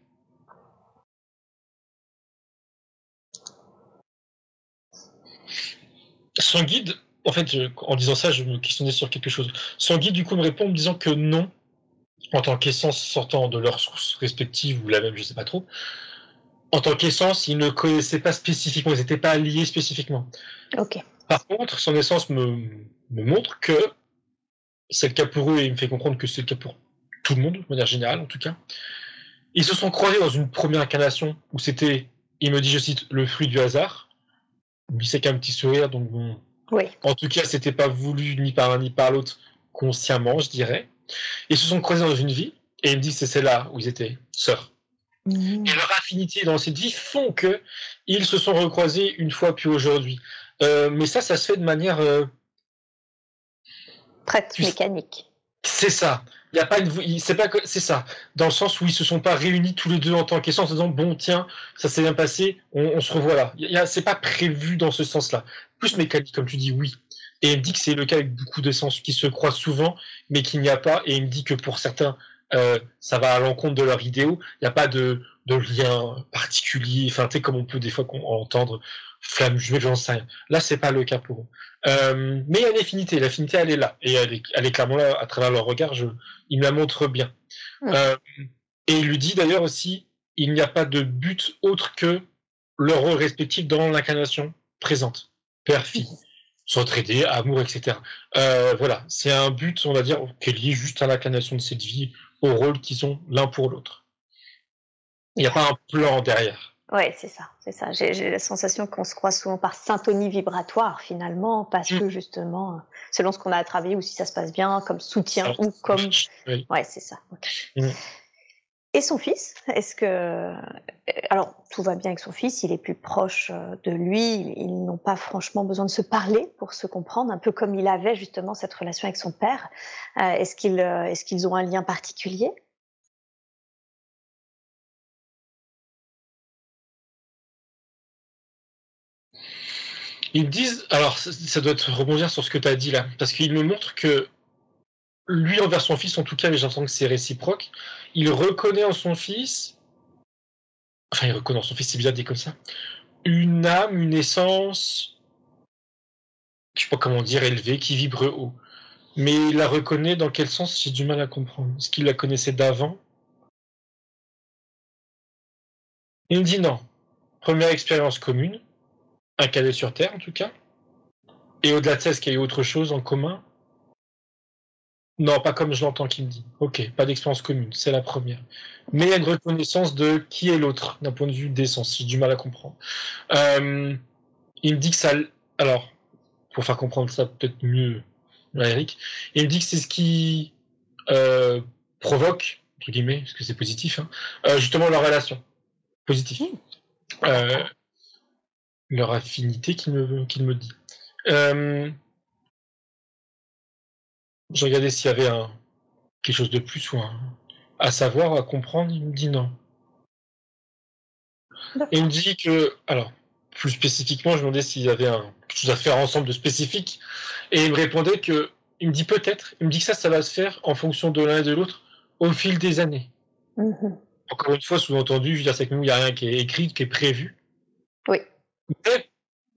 Son guide, en fait, en disant ça, je me questionnais sur quelque chose. Son guide, du coup, me répond en me disant que non, en tant qu'essence sortant de leurs sources respectives, ou la même, je sais pas trop, en tant qu'essence, ils ne connaissaient pas spécifiquement, ils n'étaient pas liés spécifiquement. Ok. Par contre, son essence me, me montre que c'est le cas pour eux et il me fait comprendre que c'est le cas pour tout le monde, de manière générale en tout cas. Ils se sont croisés dans une première incarnation où c'était, il me dit, je cite, le fruit du hasard. lui c'est qu'un petit sourire, donc bon. Oui. En tout cas, c'était pas voulu ni par l'un ni par l'autre, consciemment, je dirais. Ils se sont croisés dans une vie, et il me dit c'est celle-là où ils étaient sœurs. Mhm. Et leur affinité dans cette vie font que ils se sont recroisés une fois puis aujourd'hui. Euh, mais ça, ça se fait de manière. euh, Tu- mécanique. c'est ça. Il y a pas une. C'est pas. C'est ça. Dans le sens où ils se sont pas réunis tous les deux en tant qu'essence en disant bon tiens ça s'est bien passé, on, on se revoit là. A- C'est pas prévu dans ce sens-là. Plus mécanique comme tu dis oui. Et il me dit que c'est le cas avec beaucoup d'essences qui se croisent souvent, mais qu'il n'y a pas. Et il me dit que pour certains, euh, ça va à l'encontre de leur idéaux. Il n'y a pas de, de lien particulier. Enfin, tu sais, comme on peut des fois entendre flamme jumelle, j'en sais rien. Là, c'est pas le cas pour eux. Euh, mais il y a une affinité. L'affinité, elle est là. Et elle est, elle est clairement là à travers leur regard. Je, il me la montre bien. Euh, et il lui dit d'ailleurs aussi, il n'y a pas de but autre que leur rôle respectif dans l'incarnation présente. Père-fille, s'entraider, amour, etc. Euh, voilà, c'est un but, on va dire, qui est lié juste à l'incarnation de cette vie, au rôle qu'ils ont l'un pour l'autre. Il n'y a pas un plan derrière. Oui, c'est ça, c'est ça. J'ai la sensation qu'on se croise souvent par syntonie vibratoire finalement, parce Mm. que justement, selon ce qu'on a à travailler ou si ça se passe bien, comme soutien Alors, ou comme. Oui. Ouais, c'est ça. Mm. Et son fils, est-ce que euh, alors tout va bien avec son fils, il est plus proche euh, de lui, ils, n'ont pas franchement besoin de se parler pour se comprendre, un peu comme il avait justement cette relation avec son père. Euh, est-ce qu'ils est-ce qu'ils ont un lien particulier? Ils disent, alors ça, doit te rebondir sur ce que tu as dit là, parce qu'il me montre que lui envers son fils, en tout cas, mais j'entends que c'est réciproque, il reconnaît en son fils, enfin il reconnaît en son fils, c'est bien dit comme ça, une âme, une essence, je sais pas comment dire, élevée, qui vibre haut. Mais il la reconnaît dans quel sens, j'ai du mal à comprendre. Est-ce qu'il la connaissait d'avant? Il me dit non. Première expérience commune, un cadet sur Terre en tout cas. Et au-delà de ça, est-ce qu'il y a eu autre chose en commun? Non, pas comme je l'entends qu'il me dit. Ok, pas d'expérience commune, c'est la première. Mais il y a une reconnaissance de qui est l'autre d'un point de vue d'essence. J'ai du mal à comprendre. Euh, il me dit que ça. Alors, pour faire comprendre ça peut-être mieux à Eric, il me dit que c'est ce qui euh, provoque, entre guillemets, parce que c'est positif, hein, euh, justement leur relation. Positif. Euh, leur affinité qu'il me, qu'il me dit. Euh, je regardais s'il y avait un, quelque chose de plus ou un, à savoir, à comprendre. Il me dit non. Et il me dit que, alors, plus spécifiquement, je me demandais s'il y avait un, quelque chose à faire ensemble de spécifique. Et il me répondait que, il me dit peut-être, il me dit que ça, ça va se faire en fonction de l'un et de l'autre au fil des années. Mhm. Encore une fois, sous-entendu, je veux dire, c'est que nous, il n'y a rien qui est écrit, qui est prévu. Oui.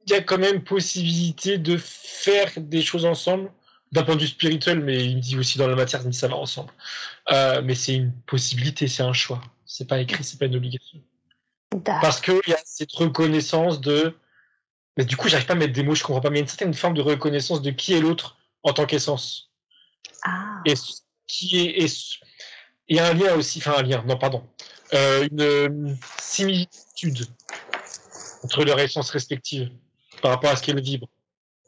Il y a quand même possibilité de faire des choses ensemble, d'un point de vue spirituel, mais il me dit aussi dans la matière, il me dit ça va ensemble. Euh, mais c'est une possibilité, c'est un choix. C'est pas écrit, c'est pas une obligation. Parce qu'il y a cette reconnaissance de. Mais du coup, j'arrive pas à mettre des mots, je comprends pas, mais il y a une certaine forme de reconnaissance de qui est l'autre en tant qu'essence. Ah, Et qui est. et Il y a un lien aussi, enfin un lien, non, pardon. Euh, une similitude entre leurs essences respectives par rapport à ce qu'elles vibrent.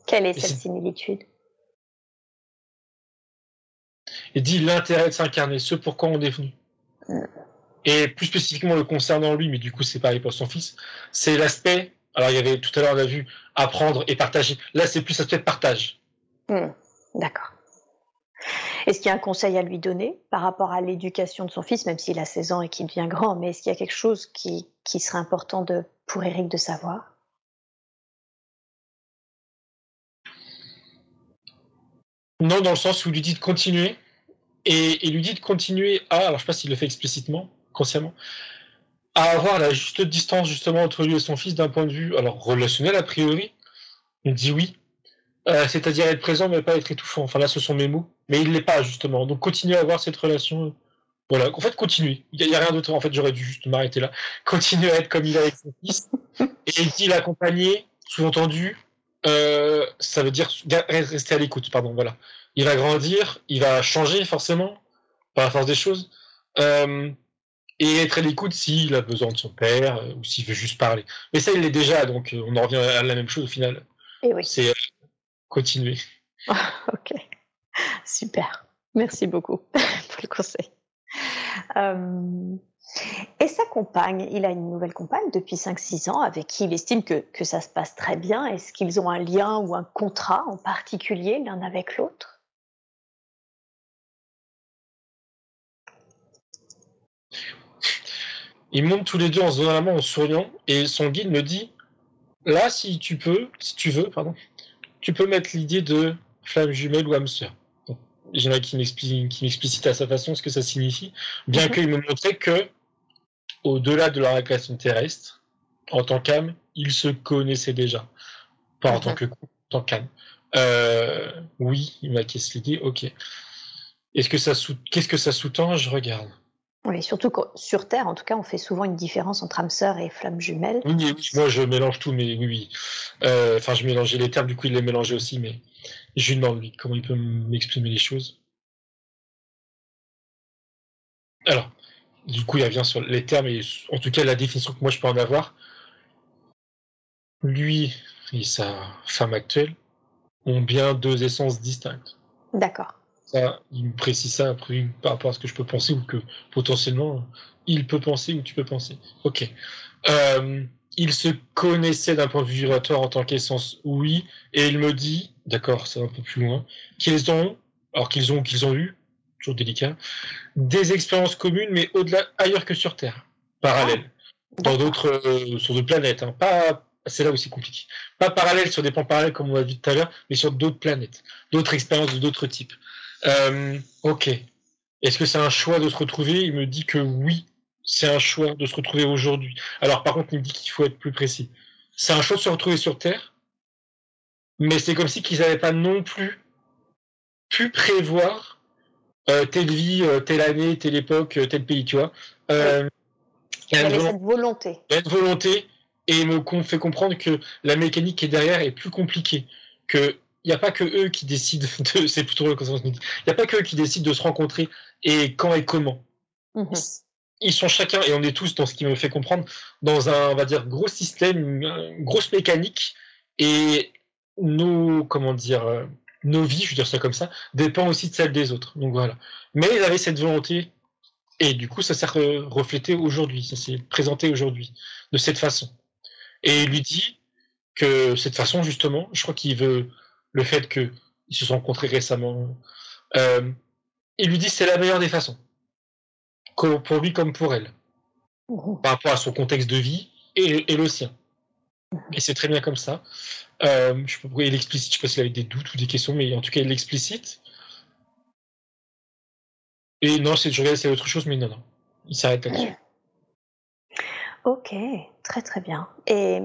quelle est et cette similitude? Et dit l'intérêt de s'incarner, ce pourquoi on est venu. Mm. Et plus spécifiquement le concernant lui, mais du coup c'est pareil pour son fils, c'est l'aspect. Alors il y avait tout à l'heure on a vu apprendre et partager. Là c'est plus l'aspect partage. Hmm, D'accord. Est-ce qu'il y a un conseil à lui donner par rapport à l'éducation de son fils, même s'il a 16 ans et qu'il devient grand, mais est-ce qu'il y a quelque chose qui, qui serait important de, pour Eric de savoir? Non, dans le sens où il lui dit de continuer, et il lui dit de continuer à, alors je sais pas s'il le fait explicitement, consciemment, à avoir la juste distance justement entre lui et son fils d'un point de vue, alors relationnel a priori, il dit oui, Euh, c'est-à-dire être présent mais pas être étouffant. Enfin là, ce sont mes mots, mais il l'est pas justement. Donc continuer à avoir cette relation. Voilà, en fait, continuer. Il n'y a, rien d'autre. En fait, j'aurais dû juste m'arrêter là. Continuer à être comme il est avec son fils. Et il dit l'accompagner, sous-entendu, euh, ça veut dire rester à l'écoute, pardon, voilà. Il va grandir, il va changer forcément, par la force des choses. Euh, et être à l'écoute s'il a besoin de son père ou s'il veut juste parler. Mais ça, il l'est déjà, donc on en revient à la même chose au final. Et oui. C'est continuer. ok, super. Merci beaucoup pour le conseil. Et sa compagne, il a une nouvelle compagne depuis 5-6 ans avec qui il estime que, ça se passe très bien. Est-ce qu'ils ont un lien ou un contrat en particulier l'un avec l'autre? Ils montent tous les deux en se donnant la main en souriant et son guide me dit là si tu peux, si tu veux, pardon, tu peux mettre l'idée de flamme jumelle ou hamster. J'aimerais qu'il m'explicite à sa façon ce que ça signifie, bien mhm. qu'il me montrait que au-delà de leur relation terrestre, en tant qu'âme, ils se connaissaient déjà. Pas en tant que en tant qu'âme. Euh, oui, il m'a cassé l'idée, ok. Est-ce que ça Qu'est-ce que ça sous-tend? Je regarde. Oui, surtout que sur Terre, en tout cas, on fait souvent une différence entre âme sœur et flamme jumelle. Oui, oui, moi je mélange tout, mais oui, oui. Euh, enfin, je mélangeais les termes, du coup, il les mélangeait aussi, mais je lui demande, lui, comment il peut m'exprimer les choses. Alors, du coup, il revient sur les termes et en tout cas la définition que moi je peux en avoir. Lui et sa femme actuelle ont bien deux essences distinctes. D'accord. Ça, il me précise ça après par rapport à ce que je peux penser ou que potentiellement il peut penser ou tu peux penser. Ok. Euh, ils se connaissaient d'un point de vue vibratoire en tant qu'essence, oui, et il me dit, d'accord, c'est un peu plus loin, qu'ils ont, alors qu'ils ont, qu'ils ont eu, toujours délicat, des expériences communes, mais au-delà, ailleurs que sur Terre, parallèles, ah, dans d'autres, euh, sur d'autres planètes. Hein. Pas, c'est là où c'est compliqué. Pas parallèles sur des plans parallèles comme on l'a vu tout à l'heure, mais sur d'autres planètes, d'autres expériences de d'autres types. Euh, ok. Est-ce que c'est un choix de se retrouver? Il me dit que oui, c'est un choix de se retrouver aujourd'hui. Alors par contre, il me dit qu'il faut être plus précis. C'est un choix de se retrouver sur Terre, mais c'est comme si qu'ils n'avaient pas non plus pu prévoir euh, telle vie, euh, telle année, telle époque, euh, tel pays, tu vois. il y a cette volonté. Il y a une volonté et me fait comprendre que la mécanique qui est derrière est plus compliquée. Que il n'y a pas que eux qui décident de. C'est plutôt Il n'y a pas que eux qui décident de se rencontrer et quand et comment. Mhm. Ils sont chacun, et on est tous dans ce qui me fait comprendre, dans un, on va dire, gros système, une grosse mécanique, et nos, comment dire, nos vies, je veux dire ça comme ça, dépend aussi de celle des autres. Donc voilà. Mais il avait cette volonté, et du coup, ça s'est reflété aujourd'hui, ça s'est présenté aujourd'hui, de cette façon. Et il lui dit que cette façon, justement, je crois qu'il veut le fait qu'ils se sont rencontrés récemment, euh, il lui dit c'est la meilleure des façons, pour lui comme pour elle, par rapport à son contexte de vie et le sien. Et c'est très bien comme ça. Euh, je sais pas pourquoi il explicite, je sais pas s'il avait des doutes ou des questions, mais en tout cas il l'explicite. Et non, c'est, je c'est autre chose, mais non, non. Il s'arrête là-dessus. Ok, très très bien. Et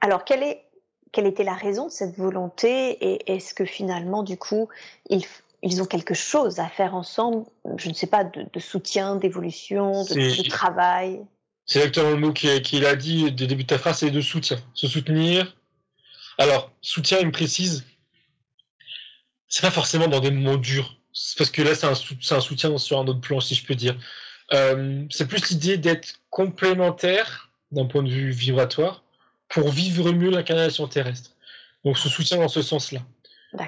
alors, quelle, est, quelle était la raison de cette volonté et est-ce que finalement, du coup, ils, ils ont quelque chose à faire ensemble, je ne sais pas, de, soutien, d'évolution, de, travail C'est exactement le mot qu'il a dit dès début de ta phrase, c'est de soutien. Se soutenir, alors, soutien, il me précise, c'est pas forcément dans des moments durs. Parce que là, c'est un, soutien sur un autre plan, si je peux dire. Euh, c'est plus l'idée d'être complémentaire d'un point de vue vibratoire pour vivre mieux l'incarnation terrestre. Donc, ce soutien dans ce sens-là.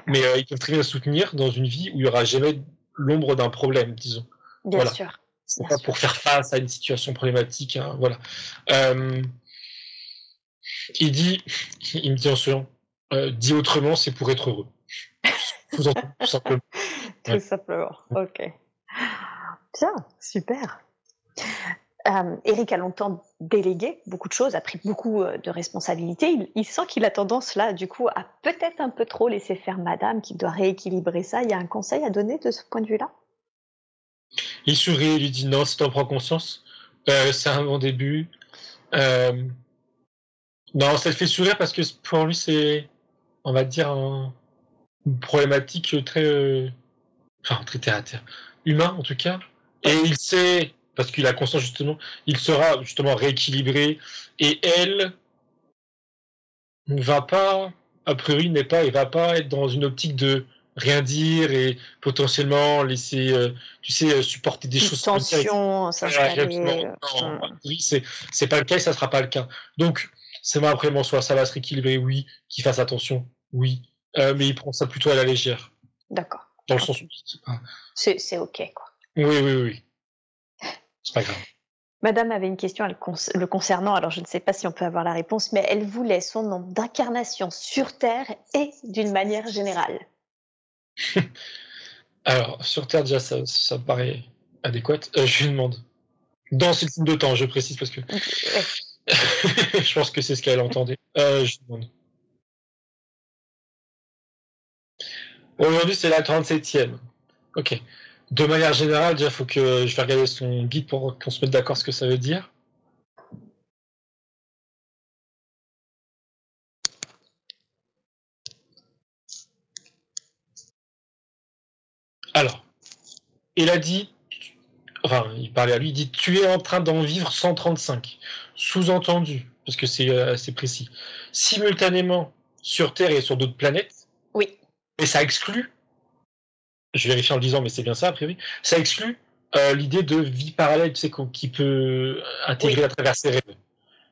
Mais euh, ils peuvent très bien soutenir dans une vie où il n'y aura jamais l'ombre d'un problème, disons. Bien sûr. Pas pour faire face à une situation problématique. Hein, voilà. Euh, il dit, il me dit en souriant, euh, dit autrement, c'est pour être heureux. tout, simplement. Tout simplement. Ok. Bien, super. Euh, Eric a longtemps délégué beaucoup de choses, a pris beaucoup euh, de responsabilités. Il, sent qu'il a tendance là, du coup, à peut-être un peu trop laisser faire Madame, qu'il doit rééquilibrer ça. Il y a un conseil à donner de ce point de vue-là? Il sourit et lui dit non, si tu en prends conscience, c'est un bon début. Non, ça le fait sourire parce que pour lui, c'est, on va dire, une problématique très, euh, enfin, très terre à terre. Humain, en tout cas. Et il sait, parce qu'il a conscience justement, il sera justement rééquilibré. Et elle ne va pas, a priori, n'est pas, il va pas être dans une optique de rien dire et potentiellement laisser, euh, tu sais, supporter des choses. tension, hum. oui, c'est c'est pas le cas et ça sera pas le cas. Donc, c'est moi après, bon, soit ça va se rééquilibrer, oui, qu'il fasse attention, oui, Euh, mais il prend ça plutôt à la légère, D'accord. dans le sens où C'est c'est OK, quoi. Oui, oui, oui. C'est pas grave. Madame avait une question le concernant, alors je ne sais pas si on peut avoir la réponse, mais elle voulait son nombre d'incarnations sur Terre et d'une manière générale. Alors, sur Terre, déjà, ça, ça me paraît adéquat. Euh, je lui demande. Dans ce type de temps, je précise parce que je pense que c'est ce qu'elle entendait. Euh, je lui demande. Aujourd'hui, c'est la 37e. Ok. De manière générale, déjà, faut que je vais regarder son guide pour qu'on se mette d'accord ce que ça veut dire. Alors, il a dit, enfin, il parlait à lui, il dit Tu es en train d'en vivre 135. Sous-entendu, parce que c'est euh, assez précis, simultanément sur Terre et sur d'autres planètes, Oui, et ça exclut, je vérifie en le disant, mais c'est bien ça a priori, ça exclut euh, l'idée de vie parallèle, tu sais, qu'on- qui peut intégrer Oui. à travers ses rêves.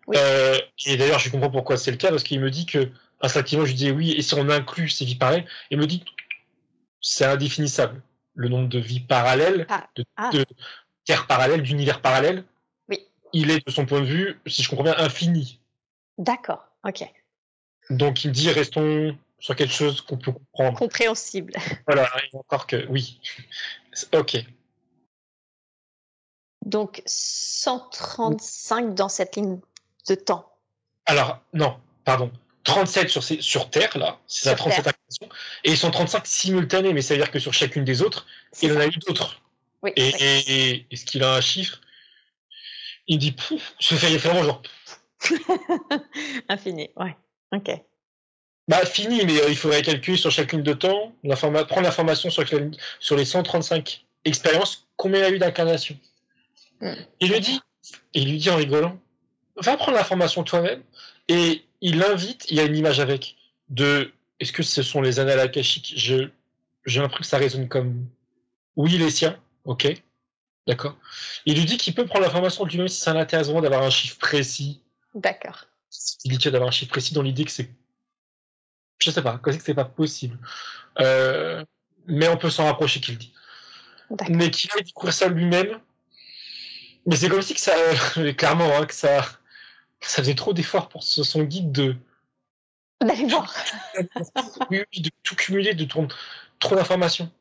Oui. Euh, et d'ailleurs, je comprends pourquoi c'est le cas, parce qu'il me dit que, instinctivement, je lui dis oui, et si on inclut ces vies parallèles, il me dit c'est indéfinissable. Le nombre de vies parallèles, Ah. de, Ah. de terres parallèles, d'univers parallèles, Oui. il est, de son point de vue, si je comprends bien, infini. d'accord, ok. Donc, il me dit restons sur quelque chose qu'on peut comprendre. Compréhensible. Voilà, encore que, oui. Ok. Donc 135 dans cette ligne de temps. Alors, non, pardon. 37 sur, ces- sur Terre, là, c'est ça, Sur 37 Terre. actions. Et ils sont 35 simultanés, mais ça veut dire que sur chacune des autres, il en a eu d'autres. Oui, Et, oui. et- et- est-ce qu'il a un chiffre? Il dit, pouf, je fais fait vraiment genre, Infini, ouais. Ok. Bah fini, mais euh, il faudrait calculer sur chacune de temps, prendre l'information sur, sur les 135 expériences, combien il a eu d'incarnation. Hmm. Il lui dit, il lui dit en rigolant, va prendre l'information toi-même, et il l'invite, il y a une image avec, de, est-ce que ce sont les annales akashiques? Je- J'ai l'impression que ça résonne comme, oui, les siens, ok, d'accord. Il lui dit qu'il peut prendre l'information lui-même si ça l'intéresse vraiment d'avoir un chiffre précis, D'accord. il dit d'avoir un chiffre précis dans l'idée que c'est. Je sais pas, que c'est pas possible. Euh, mais on peut s'en rapprocher qu'il dit. Mais qu'il aille découvrir ça lui-même. Mais c'est comme si que ça. clairement, hein, que ça. que ça faisait trop d'efforts pour ce- son guide de. D'aller voir. oui, de tout cumuler, de trop, trop d'informations.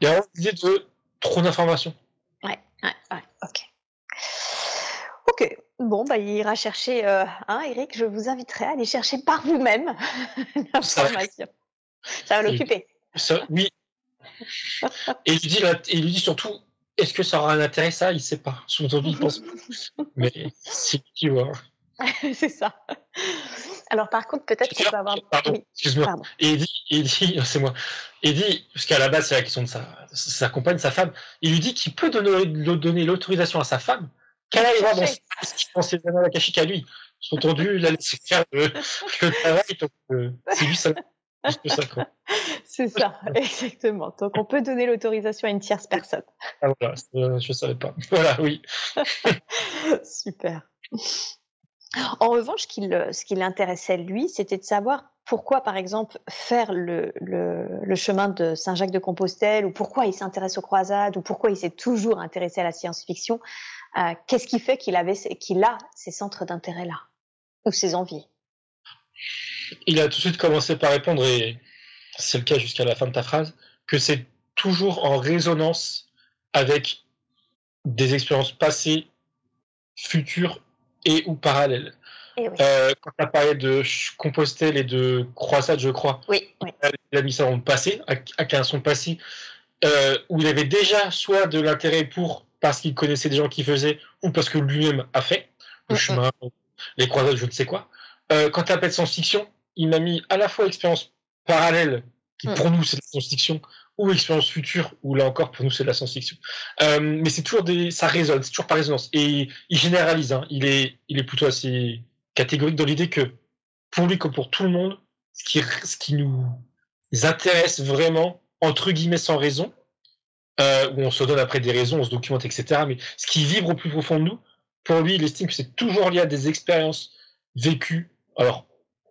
Il y a vraiment l'idée de trop d'informations. Ouais, ouais, ouais, bon, bah, il ira chercher, euh, hein, Eric, je vous inviterai à aller chercher par vous-même l'information. Ça va l'occuper. Oui. Et il lui dit, là- et il lui dit surtout, est-ce que ça aura un intérêt ça? Il sait pas. Son envie, il pense. Mais c'est qui voit. C'est ça. Alors, par contre, peut-être qu'on peut avoir. Pardon, Oui, excuse-moi. pardon. Et il dit, il dit, c'est moi. Il dit, parce qu'à la base, c'est la question de sa, sa compagne, sa femme. Il lui dit qu'il peut donner l'autorisation à sa femme annales akashiques à lui. Entendu, la laisser faire le, le travail. donc, euh, c'est lui, ça. C'est ça, exactement. Donc, on peut donner l'autorisation à une tierce personne. Ah, voilà, euh, je savais pas. Voilà, oui. Super. En revanche, ce qui le- ce qui l'intéressait, lui, c'était de savoir pourquoi, par exemple, faire le, le, le chemin de Saint-Jacques de Compostelle, ou pourquoi il s'intéresse aux croisades, ou pourquoi il s'est toujours intéressé à la science-fiction. Euh, Qu'est-ce qui fait qu'il avait, qu'il a ces centres d'intérêt-là, ou ces envies? Il a tout de suite commencé par répondre, et c'est le cas jusqu'à la fin de ta phrase, que c'est toujours en résonance avec des expériences passées, futures et ou parallèles. Eh oui. Euh, quand tu as parlé de Compostelle et de Croisade, je crois, oui, oui, il a mis ça dans le passé, à, à son passé, euh, où il avait déjà soit de l'intérêt pour, parce qu'il connaissait des gens qui faisaient, ou parce que lui-même a fait, le chemin, les croisades, je ne sais quoi. Euh, quand tu appelles science-fiction, il m'a mis à la fois expérience parallèle, qui pour nous c'est de la science-fiction, ou expérience future, où là encore pour nous c'est de la science-fiction. Euh, mais c'est toujours des, ça résonne, c'est toujours par résonance. Et il généralise, hein, il est, il est plutôt assez catégorique dans l'idée que pour lui comme pour tout le monde, ce qui, ce qui nous intéresse vraiment, entre guillemets sans raison, euh, où on se donne après des raisons, on se documente, etc. Mais ce qui vibre au plus profond de nous, pour lui, il estime que c'est toujours lié à des expériences vécues, alors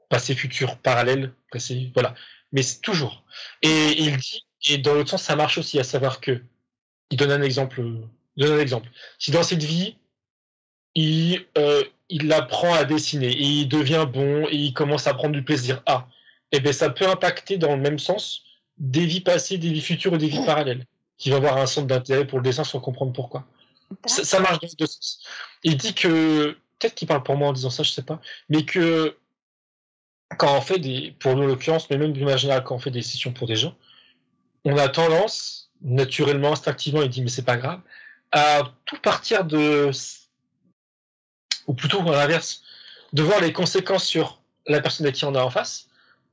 passé, futur, parallèle, passé, voilà. Mais c'est toujours. Et il dit, et dans l'autre sens, ça marche aussi, à savoir que, il donne un exemple, il donne un exemple. Si dans cette vie, il, euh, il apprend à dessiner, et il devient bon, et il commence à prendre du plaisir à, eh bien, ça peut impacter dans le même sens des vies passées, des vies futures et des vies parallèles, qui va avoir un centre d'intérêt pour le dessin sans comprendre pourquoi. Ça, ça, marche dans les deux sens. Il dit que, peut-être qu'il parle pour moi en disant ça, je sais pas, mais que quand on fait des, pour nous en l'occurrence, mais même d'une manière générale, quand on fait des sessions pour des gens, on a tendance, naturellement, instinctivement, il dit mais c'est pas grave, à tout partir de, ou plutôt à l'inverse, de voir les conséquences sur la personne à qui on a en face,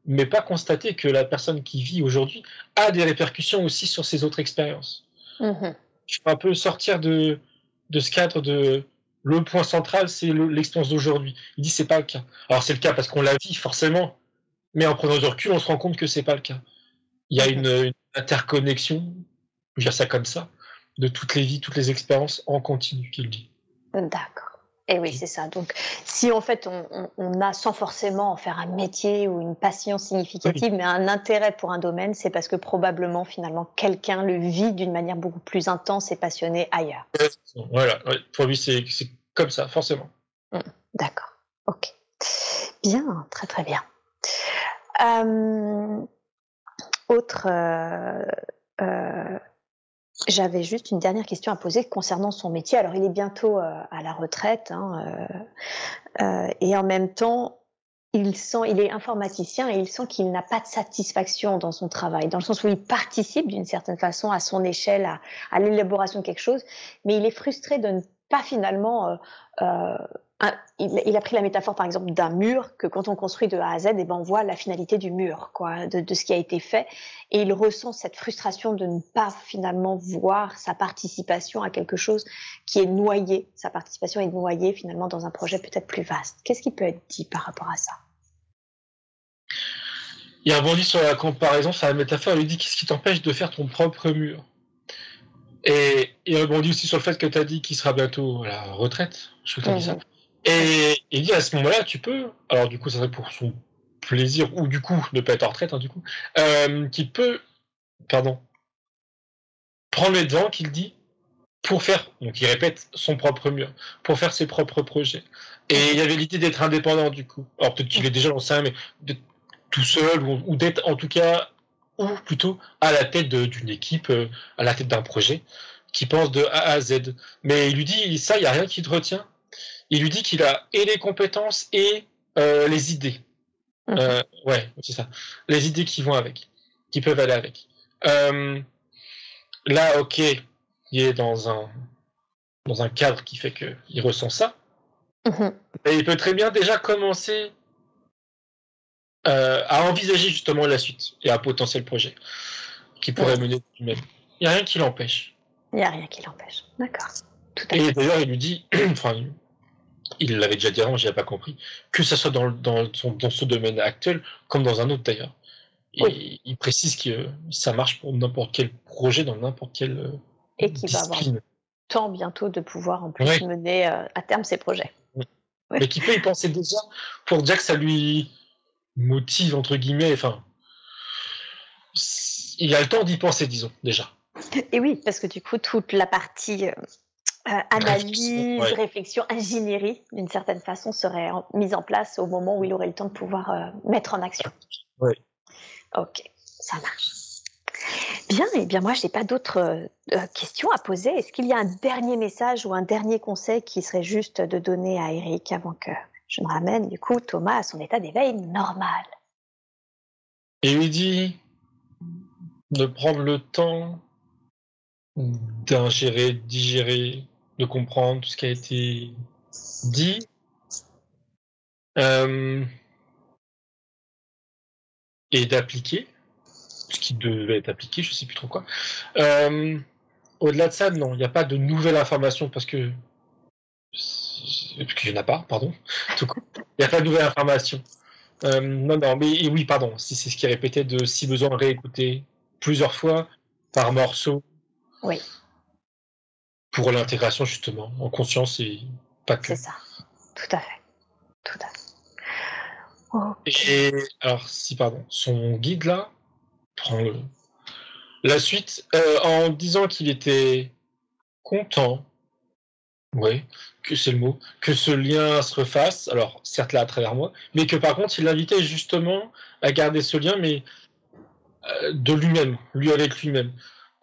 mais pas constater que la personne qui vit aujourd'hui a des répercussions aussi sur ses autres expériences. Mmh. Je peux un peu sortir de, de ce cadre de le point central, c'est l'expérience d'aujourd'hui. Il dit c'est pas le cas. Alors c'est le cas parce qu'on la vit forcément, mais en prenant du recul, on se rend compte que c'est pas le cas. Il y a une, une interconnexion, je vais dire ça comme ça, de toutes les vies, toutes les expériences en continu qu'il dit. D'accord. Et oui, c'est ça. Donc, si en fait on, on, a sans forcément en faire un métier ou une passion significative, oui. mais un intérêt pour un domaine, c'est parce que probablement finalement quelqu'un le vit d'une manière beaucoup plus intense et passionnée ailleurs. Voilà, pour lui c'est comme ça, forcément. Mmh, D'accord, ok. Bien, très très bien. Euh, autre euh, euh, j'avais juste une dernière question à poser concernant son métier. Alors, il est bientôt euh, à la retraite, hein, euh, euh, et en même temps, il sent, il est informaticien et il sent qu'il n'a pas de satisfaction dans son travail, dans le sens où il participe d'une certaine façon à son échelle à, à l'élaboration de quelque chose, mais il est frustré de ne pas finalement euh, euh, un, il, il, a pris la métaphore par exemple d'un mur que quand on construit de A à Z, et eh ben on voit la finalité du mur, quoi, de, de, ce qui a été fait, et il ressent cette frustration de ne pas finalement voir sa participation à quelque chose qui est noyé, sa participation est noyée finalement dans un projet peut-être plus vaste. Qu'est-ce qui peut être dit par rapport à ça? Il rebondit sur la comparaison, sur la métaphore, il lui dit qu'est-ce qui t'empêche de faire ton propre mur? Et il rebondit aussi sur le fait que tu as dit qu'il sera bientôt à la retraite. Je crois que dit ça. Et il dit à ce moment-là, tu peux, alors du coup, ça serait pour son plaisir, ou du coup, ne pas être en retraite, hein, du coup, euh, qu'il peut, pardon, prendre les devants, qu'il dit, pour faire, donc il répète, son propre mur, pour faire ses propres projets. Et il y avait l'idée d'être indépendant, du coup. Alors peut-être qu'il est déjà lancé, mais d'être tout seul, ou, ou d'être en tout cas ou plutôt à la tête d'une équipe, euh, à la tête d'un projet, qui pense de A à Z. Mais il lui dit, ça, il n'y a rien qui te retient. Il lui dit qu'il a et les compétences et euh, les idées. Mmh. Euh, ouais, c'est ça. Les idées qui vont avec, qui peuvent aller avec. Euh, là, ok, il est dans un, dans un cadre qui fait qu'il ressent ça. Mmh. Et il peut très bien déjà commencer à envisager justement la suite et un potentiel projet qui pourrait mener lui-même. Il n'y a rien qui l'empêche. Il n'y a rien qui l'empêche. D'accord. Et d'ailleurs, il lui dit, enfin, il l'avait déjà dit avant, j'ai pas compris, que ça soit dans, dans, son, dans ce domaine actuel comme dans un autre d'ailleurs. Et oui. il précise que ça marche pour n'importe quel projet dans n'importe quelle euh, et qui va avoir temps bientôt de pouvoir en plus ouais. mener euh, à terme ses projets. Ouais. Mais qui peut y penser déjà pour dire que ça lui motive entre guillemets. Enfin, il a le temps d'y penser, disons déjà. Et oui, parce que du coup, toute la partie euh, analyse, réflexion, ouais. réflexion, ingénierie, d'une certaine façon, serait mise en place au moment où il aurait le temps de pouvoir euh, mettre en action. Oui. Ok, ça marche. Bien, et eh bien moi, je n'ai pas d'autres euh, questions à poser. Est-ce qu'il y a un dernier message ou un dernier conseil qui serait juste de donner à Eric avant que je me ramène du coup Thomas à son état d'éveil normal? Et lui dit de prendre le temps d'ingérer, digérer, de comprendre tout ce qui a été dit. Euh, et d'appliquer ce qui devait être appliqué, je sais plus trop quoi. Euh, Au-delà de ça, non, il n'y a pas de nouvelles informations parce que parce qu'il n'y en a pas, pardon. Il n'y a pas de nouvelle information. Euh, non, non, mais oui, pardon, c'est ce qui répétait de si besoin réécouter, plusieurs fois par morceau. Oui. Pour l'intégration, justement, en conscience et pas que. C'est ça. Tout à fait. Tout à fait. Et alors, si, pardon, son guide là prend le. La suite, euh, en disant qu'il était content, oui, que c'est le mot, que ce lien se refasse, alors certes là à travers moi, mais que par contre il l'invitait justement à garder ce lien, mais euh, de lui-même, lui avec lui-même.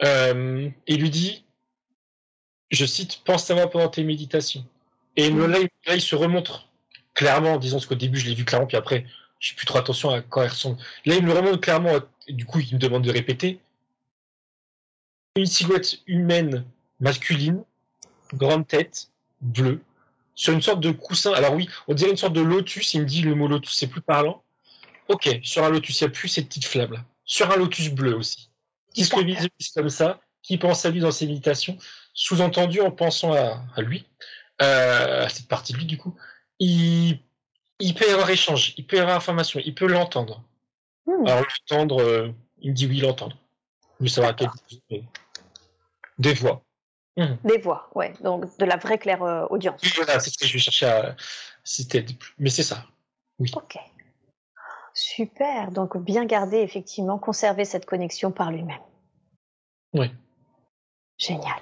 Euh, il lui dit, je cite, pense à moi pendant tes méditations. Et là, là, il se remontre clairement, disons, qu'au début, je l'ai vu clairement, puis après, je fais plus trop attention à quoi elle ressemble. Là, il me remonte clairement, du coup, il me demande de répéter. Une silhouette humaine masculine, grande tête, bleue, sur une sorte de coussin. Alors oui, on dirait une sorte de lotus, il me dit le mot lotus, c'est plus parlant. Ok, sur un lotus, il n'y a plus ces petites flammes-là. Sur un lotus bleu aussi. Qui se visualise comme ça, qui pense à lui dans ses méditations, sous-entendu en pensant à, lui, euh, à cette partie de lui du coup, il, peut y avoir échange, il peut y avoir information, il peut l'entendre. Hmm. Alors l'entendre, euh, il me dit oui, l'entendre. Mais ça va chose. Des voix. Hmm. Des voix, ouais. Donc de la vraie claire euh, audience. Voilà, c'est ce que je vais chercher à citer. Mais c'est ça. Oui. Ok. Super. Donc bien garder, effectivement, conserver cette connexion par lui-même. Oui. Génial.